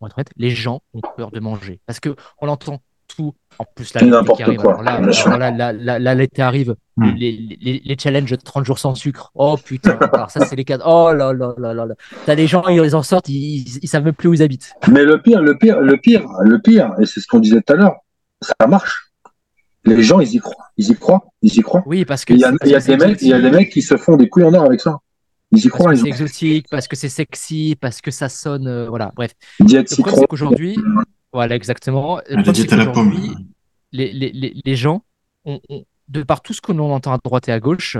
On va être honnête, les gens ont peur de manger parce que on entend tout. En plus, là, l'été N'importe arrive, quoi, alors là, bien sûr. alors là, là, là, là, l'été arrive, Hmm. les, les, les challenges de 30 jours sans sucre. Oh putain, alors ça, c'est les cas. Oh là là là là là. T'as les gens, ils en sortent, ils, ils, ils savent même plus où ils habitent. Mais le pire, le pire, le pire, le pire, et c'est ce qu'on disait tout à l'heure, ça marche. Les gens, ils y croient. Ils y croient. Ils y croient. Oui, parce que Il y a, y des mecs, il y a des mecs qui se font des couilles en or avec ça. Ils y Parce croient. c'est exotique, parce que c'est sexy, parce que ça sonne. euh, voilà, bref. diète Le problème, c'est qu'aujourd'hui, voilà, exactement. Le problème, c'est à la pomme. les, les, les, les gens, ont, ont- de par tout ce que l'on entend à droite et à gauche,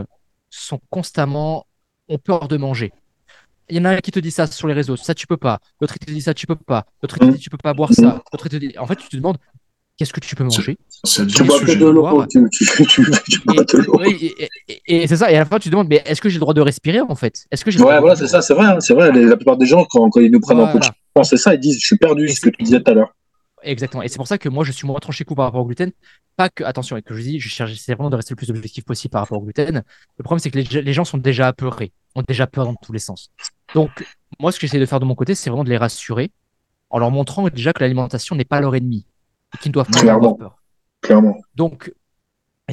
sont constamment, ont peur de manger. Il y en a un qui te dit ça sur les réseaux, ça tu peux pas. L'autre il te dit ça tu peux pas. L'autre il te dit tu peux pas boire ça. L'autre te dit, en fait tu te demandes qu'est-ce que tu peux manger? Tu bois de l'eau. Tu, tu, tu, tu, tu bois de Et, l'eau. oui, et, et- et c'est ça. Et à la fin tu te demandes mais est-ce que j'ai le droit de respirer en fait? Est-ce que j'ai le droit Ouais, voilà, c'est ça, c'est vrai, hein, c'est vrai. La plupart des gens, quand, quand ils nous prennent en Voilà. coaching, c'est ça, ils disent, je suis perdu, ce que tu disais tout à l'heure. Exactement. Et c'est pour ça que moi, je suis moins tranché coup par rapport au gluten. Pas que, attention, et que je dis, je cherche vraiment de rester le plus objectif possible par rapport au gluten. Le problème, c'est que les, les gens sont déjà apeurés, ont déjà peur dans tous les sens. Donc, moi, ce que j'essaie de faire de mon côté, c'est vraiment de les rassurer en leur montrant déjà que l'alimentation n'est pas leur ennemi et qu'ils ne doivent pas Clairement. avoir peur. Clairement. Donc,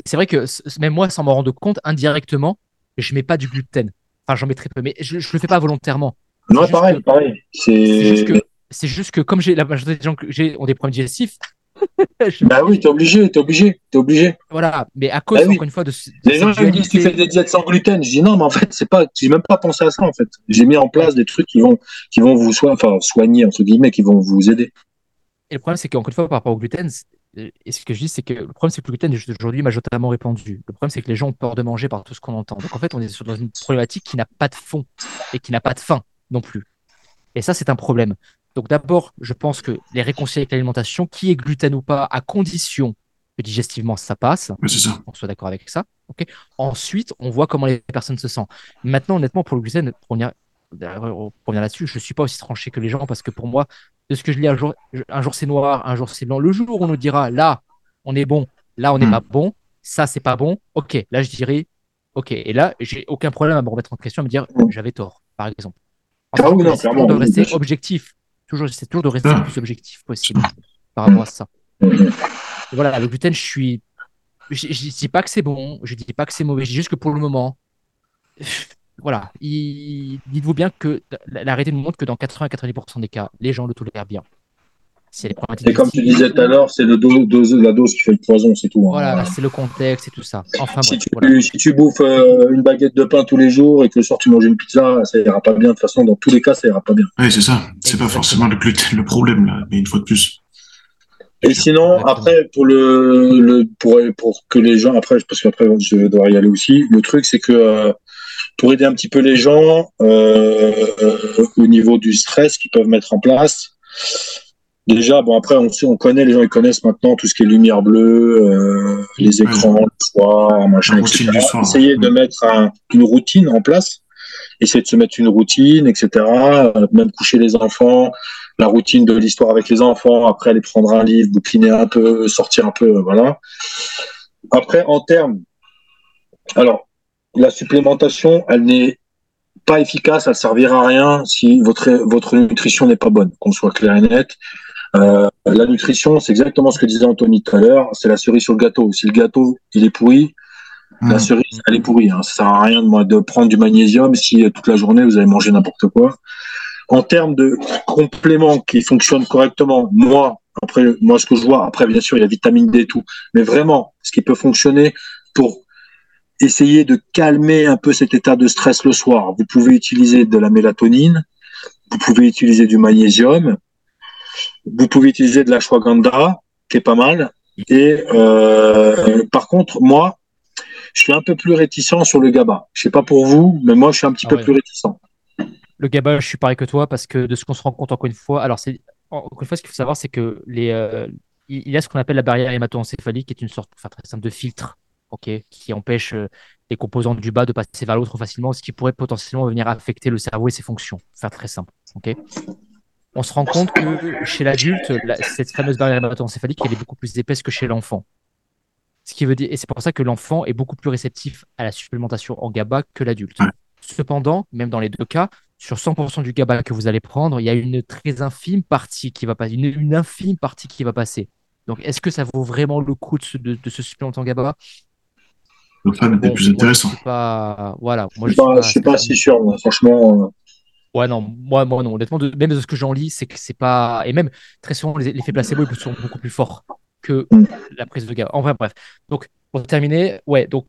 c'est vrai que même moi, sans m'en rendre compte, indirectement, je mets pas du gluten. Enfin, j'en mets très peu, mais je, je le fais pas volontairement. Non, pareil, que- pareil. C'est juste C'est. juste que comme j'ai la majorité des gens que j'ai ont des problèmes digestifs, je- Bah oui, t'es obligé, t'es obligé, t'es obligé. Voilà, mais à cause, Bah oui. encore une fois, de, de Les gens me disent tu fais des diètes sans gluten. Je dis non, mais en fait, c'est pas, j'ai même pas pensé à ça en fait. J'ai mis en place des trucs qui vont, qui vont vous soigner, enfin soigner entre guillemets, qui vont vous aider. Et le problème, c'est qu'encore une fois, par rapport au gluten, et ce que je dis, c'est que le problème, c'est que le gluten est aujourd'hui majoritairement répandu. Le problème, c'est que les gens ont peur de manger par tout ce qu'on entend. Donc, en fait, on est sur- dans une problématique qui n'a pas de fond et qui n'a pas de fin non plus. Et ça, c'est un problème. Donc, d'abord, je pense que les réconcilier avec l'alimentation, qui est gluten ou pas, à condition que digestivement ça passe, ça. on soit d'accord avec ça. Ensuite, on voit comment les personnes se sentent. Maintenant, honnêtement, pour le gluten, pour pour revenir là-dessus, je ne suis pas aussi tranché que les gens parce que pour moi, de ce que je lis, un jour, un jour c'est noir, un jour c'est blanc. Le jour où on nous dira là, on est bon, là, on n'est Hmm. pas bon, ça, c'est pas bon, ok, là, je dirais, ok. Et là, j'ai aucun problème à me remettre en question, à me dire, j'avais tort, par exemple. Ah oui, non, de oui, rester objectif. Toujours, j'essaie toujours de rester le plus objectif possible par rapport à ça. Voilà, le gluten, je suis. Je, dis pas que c'est bon, je dis pas que c'est mauvais, je dis juste que pour le moment, voilà, il- dites-vous bien que la la réalité nous montre que dans 80-90% des cas, les gens le tolèrent bien. Si elle est problématique Et comme tu disais tout à l'heure, c'est le dose- la dose qui fait le poison, c'est tout. hein. Voilà, c'est le contexte et tout ça. Enfin Si bref, tu, voilà. si tu bouffes euh, une baguette de pain tous les jours et que le soir tu manges une pizza, ça ira pas bien. De toute façon, dans tous les cas, ça ira pas bien. Oui, c'est ça. C'est pas forcément le gluten le problème, là. Mais une fois de plus. Et sinon, après, pour le, le pour, pour que les gens, après, parce qu'après je dois y aller aussi, le truc c'est que euh, pour aider un petit peu les gens euh, euh, au niveau du stress qu'ils peuvent mettre en place. Déjà, bon après on on connaît les gens, ils connaissent maintenant tout ce qui est lumière bleue, euh, les écrans le soir, machin, etc. Essayer de mettre un- une routine en place, essayer de se mettre une routine, etc. Euh, Même coucher les enfants, la routine de l'histoire avec les enfants, après aller prendre un livre, bouquiner un peu, sortir un peu, voilà. Après, en termes, alors, la supplémentation, elle n'est pas efficace, elle servira à rien si votre, votre nutrition n'est pas bonne, qu'on soit clair et net. Euh, la nutrition, c'est exactement ce que disait Anthony tout à l'heure, c'est la cerise sur le gâteau. Si le gâteau, il est pourri, la Mmh. cerise, elle est pourrie. Hein. Ça sert à rien de, moi, de prendre du magnésium si euh, toute la journée vous avez mangé n'importe quoi. En termes de compléments qui fonctionnent correctement, moi, après, moi, ce que je vois, après, bien sûr, il y a vitamine D et tout, mais vraiment, ce qui peut fonctionner pour essayer de calmer un peu cet état de stress le soir, vous pouvez utiliser de la mélatonine, vous pouvez utiliser du magnésium, vous pouvez utiliser de la ashwagandha, qui est pas mal. Et euh, par contre, moi, je suis un peu plus réticent sur le GABA. Je sais pas pour vous, mais moi, je suis un petit Ah peu ouais. plus réticent. Le GABA, je suis pareil que toi parce que de ce qu'on se rend compte encore une fois, alors c'est encore une fois, ce qu'il faut savoir, c'est que les, euh, il y a ce qu'on appelle la barrière hémato-encéphalique, qui est une sorte, enfin très simple, de filtre, ok, qui empêche euh, les composants du bas de passer vers l'autre facilement, ce qui pourrait potentiellement venir affecter le cerveau et ses fonctions. Faire très simple, ok. On se rend compte que chez l'adulte, la- cette fameuse barrière hémato-encéphalique, elle est beaucoup plus épaisse que chez l'enfant. Ce qui veut dire, et c'est pour ça que l'enfant est beaucoup plus réceptif à la supplémentation en GABA que l'adulte. Cependant, même dans les deux cas, sur 100% du GABA que vous allez prendre, il y a une très infime partie qui va passer, une, une infime partie qui va passer. Donc, est-ce que ça vaut vraiment le coup de, se- de, de se supplémenter en GABA? Le fan était Bon, plus moi, intéressant. je suis pas, voilà, moi Je je suis pas, je suis pas si sûr, moi. franchement. Ouais, non, moi, moi non. Honnêtement, de- même de ce que j'en lis, c'est que c'est pas. Et même, très souvent, les- l'effet placebo ils sont beaucoup plus forts que la prise de GABA. En vrai, bref. Donc, pour terminer, ouais, donc,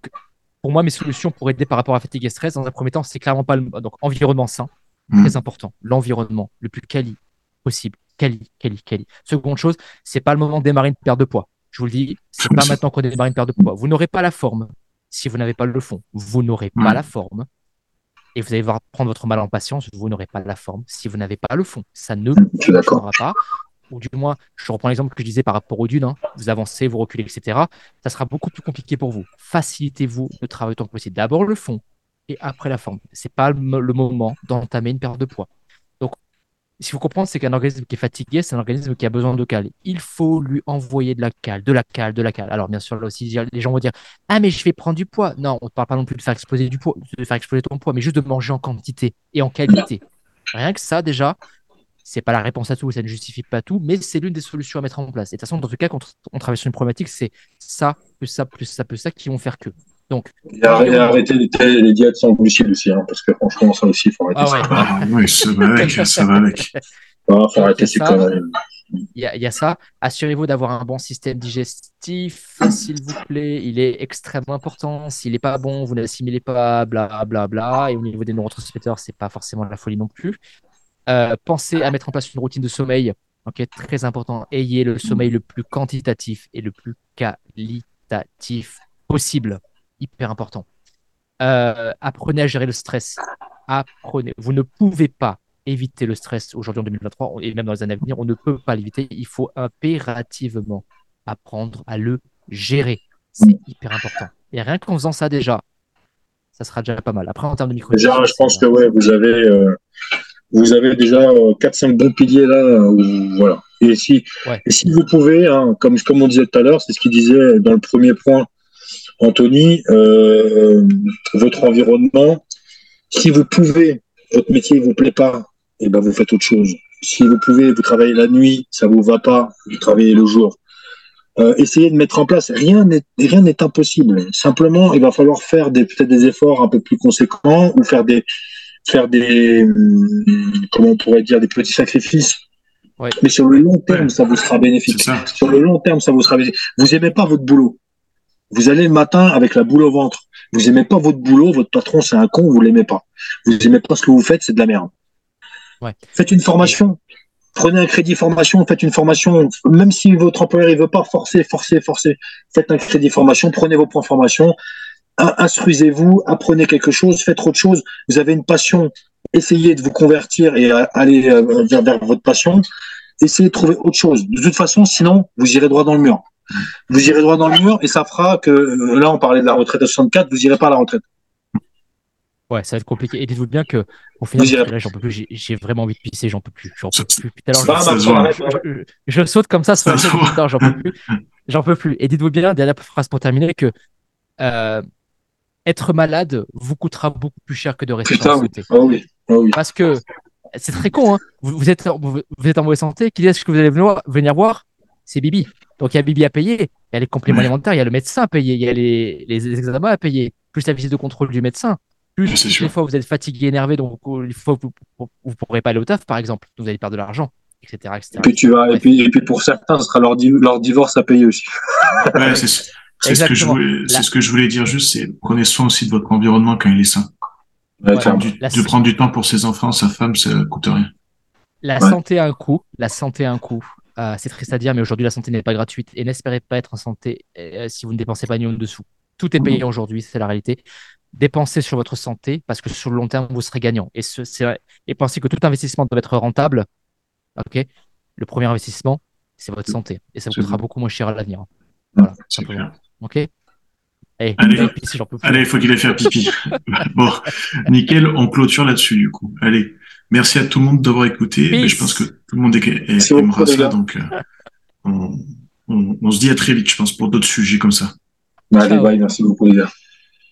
pour moi, mes solutions pour aider par rapport à fatigue et stress, dans un premier temps, c'est clairement pas le. Donc, environnement sain, Mm. très important. L'environnement le plus quali possible. Quali, quali, quali. Seconde chose, c'est pas le moment de démarrer une perte de poids. Je vous le dis, c'est pas maintenant qu'on démarre une perte de poids. Vous n'aurez pas la forme si vous n'avez pas le fond. Vous n'aurez pas Mm. la forme et vous allez devoir prendre votre mal en patience, vous n'aurez pas la forme si vous n'avez pas le fond. Ça ne fonctionnera pas. Ou du moins, je reprends l'exemple que je disais par rapport aux dunes, hein. vous avancez, vous reculez, etc. Ça sera beaucoup plus compliqué pour vous. Facilitez-vous le travail autant que possible. D'abord le fond et après la forme. C'est pas le le moment d'entamer une perte de poids. Donc, si vous comprenez, c'est qu'un organisme qui est fatigué, c'est un organisme qui a besoin de cale. Il faut lui envoyer de la cale, de la cale, de la cale. Alors, bien sûr, là aussi, les gens vont dire Ah, mais je vais prendre du poids. Non, on ne parle pas non plus de faire exploser du poids, de faire exploser ton poids, mais juste de manger en quantité et en qualité. Rien que ça, déjà, c'est pas la réponse à tout, ça ne justifie pas tout, mais c'est l'une des solutions à mettre en place. Et de toute façon, dans tout cas, quand on travaille sur une problématique, c'est ça, plus ça, plus ça, plus ça qui vont faire que. Donc, Et arrêtez, arrêtez les, les diètes sans glucides aussi, hein, parce que franchement, ça aussi, il faut arrêter Ah ça. ouais. Ah, oui, ça va avec, ça va avec. Ah, faut arrêter c'est ces ça. conneries. il y, a- il y a ça. Assurez-vous d'avoir un bon système digestif, s'il vous plaît. Il est extrêmement important. S'il n'est pas bon, vous n'assimilez pas, bla bla bla. Et au niveau des neurotransmetteurs, c'est pas forcément la folie non plus. Euh, pensez à mettre en place une routine de sommeil. Ok, très important. Ayez le sommeil le plus quantitatif et le plus qualitatif possible. Hyper important. Euh, apprenez à gérer le stress. Apprenez. Vous ne pouvez pas éviter le stress aujourd'hui en 2023 et même dans les années à venir. On ne peut pas l'éviter. Il faut impérativement apprendre à le gérer. C'est hyper important. Et rien qu'en faisant ça déjà, ça sera déjà pas mal. Après, en termes de micro Déjà, je pense que ouais, vous avez, euh, vous avez déjà 4-5 bons piliers là. euh, voilà. Et si, Ouais. et si vous pouvez, hein, comme, comme on disait tout à l'heure, c'est ce qu'il disait dans le premier point, Anthony, euh, votre environnement. Si vous pouvez, votre métier ne vous plaît pas, et ben vous faites autre chose. Si vous pouvez, vous travaillez la nuit, ça vous va pas, vous travaillez le jour. Euh, essayez de mettre en place. Rien n'est rien n'est impossible. Simplement, il va falloir faire des peut-être des efforts un peu plus conséquents ou faire des faire des hum, comment on pourrait dire des petits sacrifices. Ouais. Mais sur le long terme, Ouais. ça vous sera bénéfique. Sur le long terme, ça vous sera bénéfique. Vous aimez pas votre boulot. Vous allez le matin avec la boule au ventre. Vous aimez pas votre boulot, votre patron c'est un con, vous l'aimez pas. Vous aimez pas ce que vous faites, c'est de la merde. Ouais. Faites une formation. Prenez un crédit formation, faites une formation. Même si votre employeur il veut pas, forcer, forcer, forcer. Faites un crédit formation, prenez vos points formation, in- instruisez-vous, apprenez quelque chose, faites autre chose. Vous avez une passion, essayez de vous convertir et euh, aller euh, vers, vers votre passion. Essayez de trouver autre chose. De toute façon, sinon, vous irez droit dans le mur. Vous irez droit dans le mur et ça fera que, euh, là, on parlait de la retraite à 64, vous irez pas à la retraite. Ouais, ça va être compliqué. Et dites-vous bien que, au final, là, j'en peux plus. J'ai- vraiment envie de pisser, j'en peux plus. J'en peux plus. Tout à l'heure, ça je- saute comme ça sur Ça le j'en peux plus. J'en peux plus. Et dites-vous bien, dernière phrase pour terminer, que euh, être malade vous coûtera beaucoup plus cher que de rester Putain, en oui. santé. Ah oui. Ah oui. Parce que c'est très con, hein. vous, vous êtes, en- vous, vous êtes en mauvaise santé, qui est-ce que vous allez venir, venir voir? C'est Bibi. Donc il y a Bibi à payer, il y a les compléments alimentaires, il y a le médecin à payer, il y a les, les examens à payer, plus la visite de contrôle du médecin. Plus sûr. les fois vous êtes fatigué, énervé, donc il faut vous, vous, vous pourrez pas aller au taf, par exemple, vous allez perdre de l'argent, etc., etc. Et puis tu vas, et puis, et puis pour certains, ce sera leur, di- leur divorce à payer aussi. Ouais, c'est ce que je voulais, c'est La- ce que je voulais dire juste, c'est prenez soin aussi de votre environnement quand il est sain. Ouais, Ouais. clairement. Du- La- de prendre du temps pour ses enfants, sa femme, ça coûte rien. La Ouais. santé a un coût. La santé a un coût. Euh, c'est triste à dire, mais aujourd'hui, la santé n'est pas gratuite. Et n'espérez pas être en santé euh, si vous ne dépensez pas ni en dessous. Tout est payé aujourd'hui, c'est la réalité. Dépensez sur votre santé parce que sur le long terme, vous serez gagnant. Et, ce, c'est- et pensez que tout investissement doit être rentable. Ok? Le premier investissement, c'est votre santé. Et ça vous coûtera beaucoup moins cher à l'avenir. Voilà, C'est simplement. Ok? Allez, Allez. Allez, il faut qu'il aille faire pipi. bon, nickel, on clôture là-dessus du coup. Allez, merci à tout le monde d'avoir écouté. Mais je pense que tout le monde est, aimera gars. donc euh, on, on, on se dit à très vite, je pense, pour d'autres sujets comme ça. Allez, bye, merci beaucoup les gars.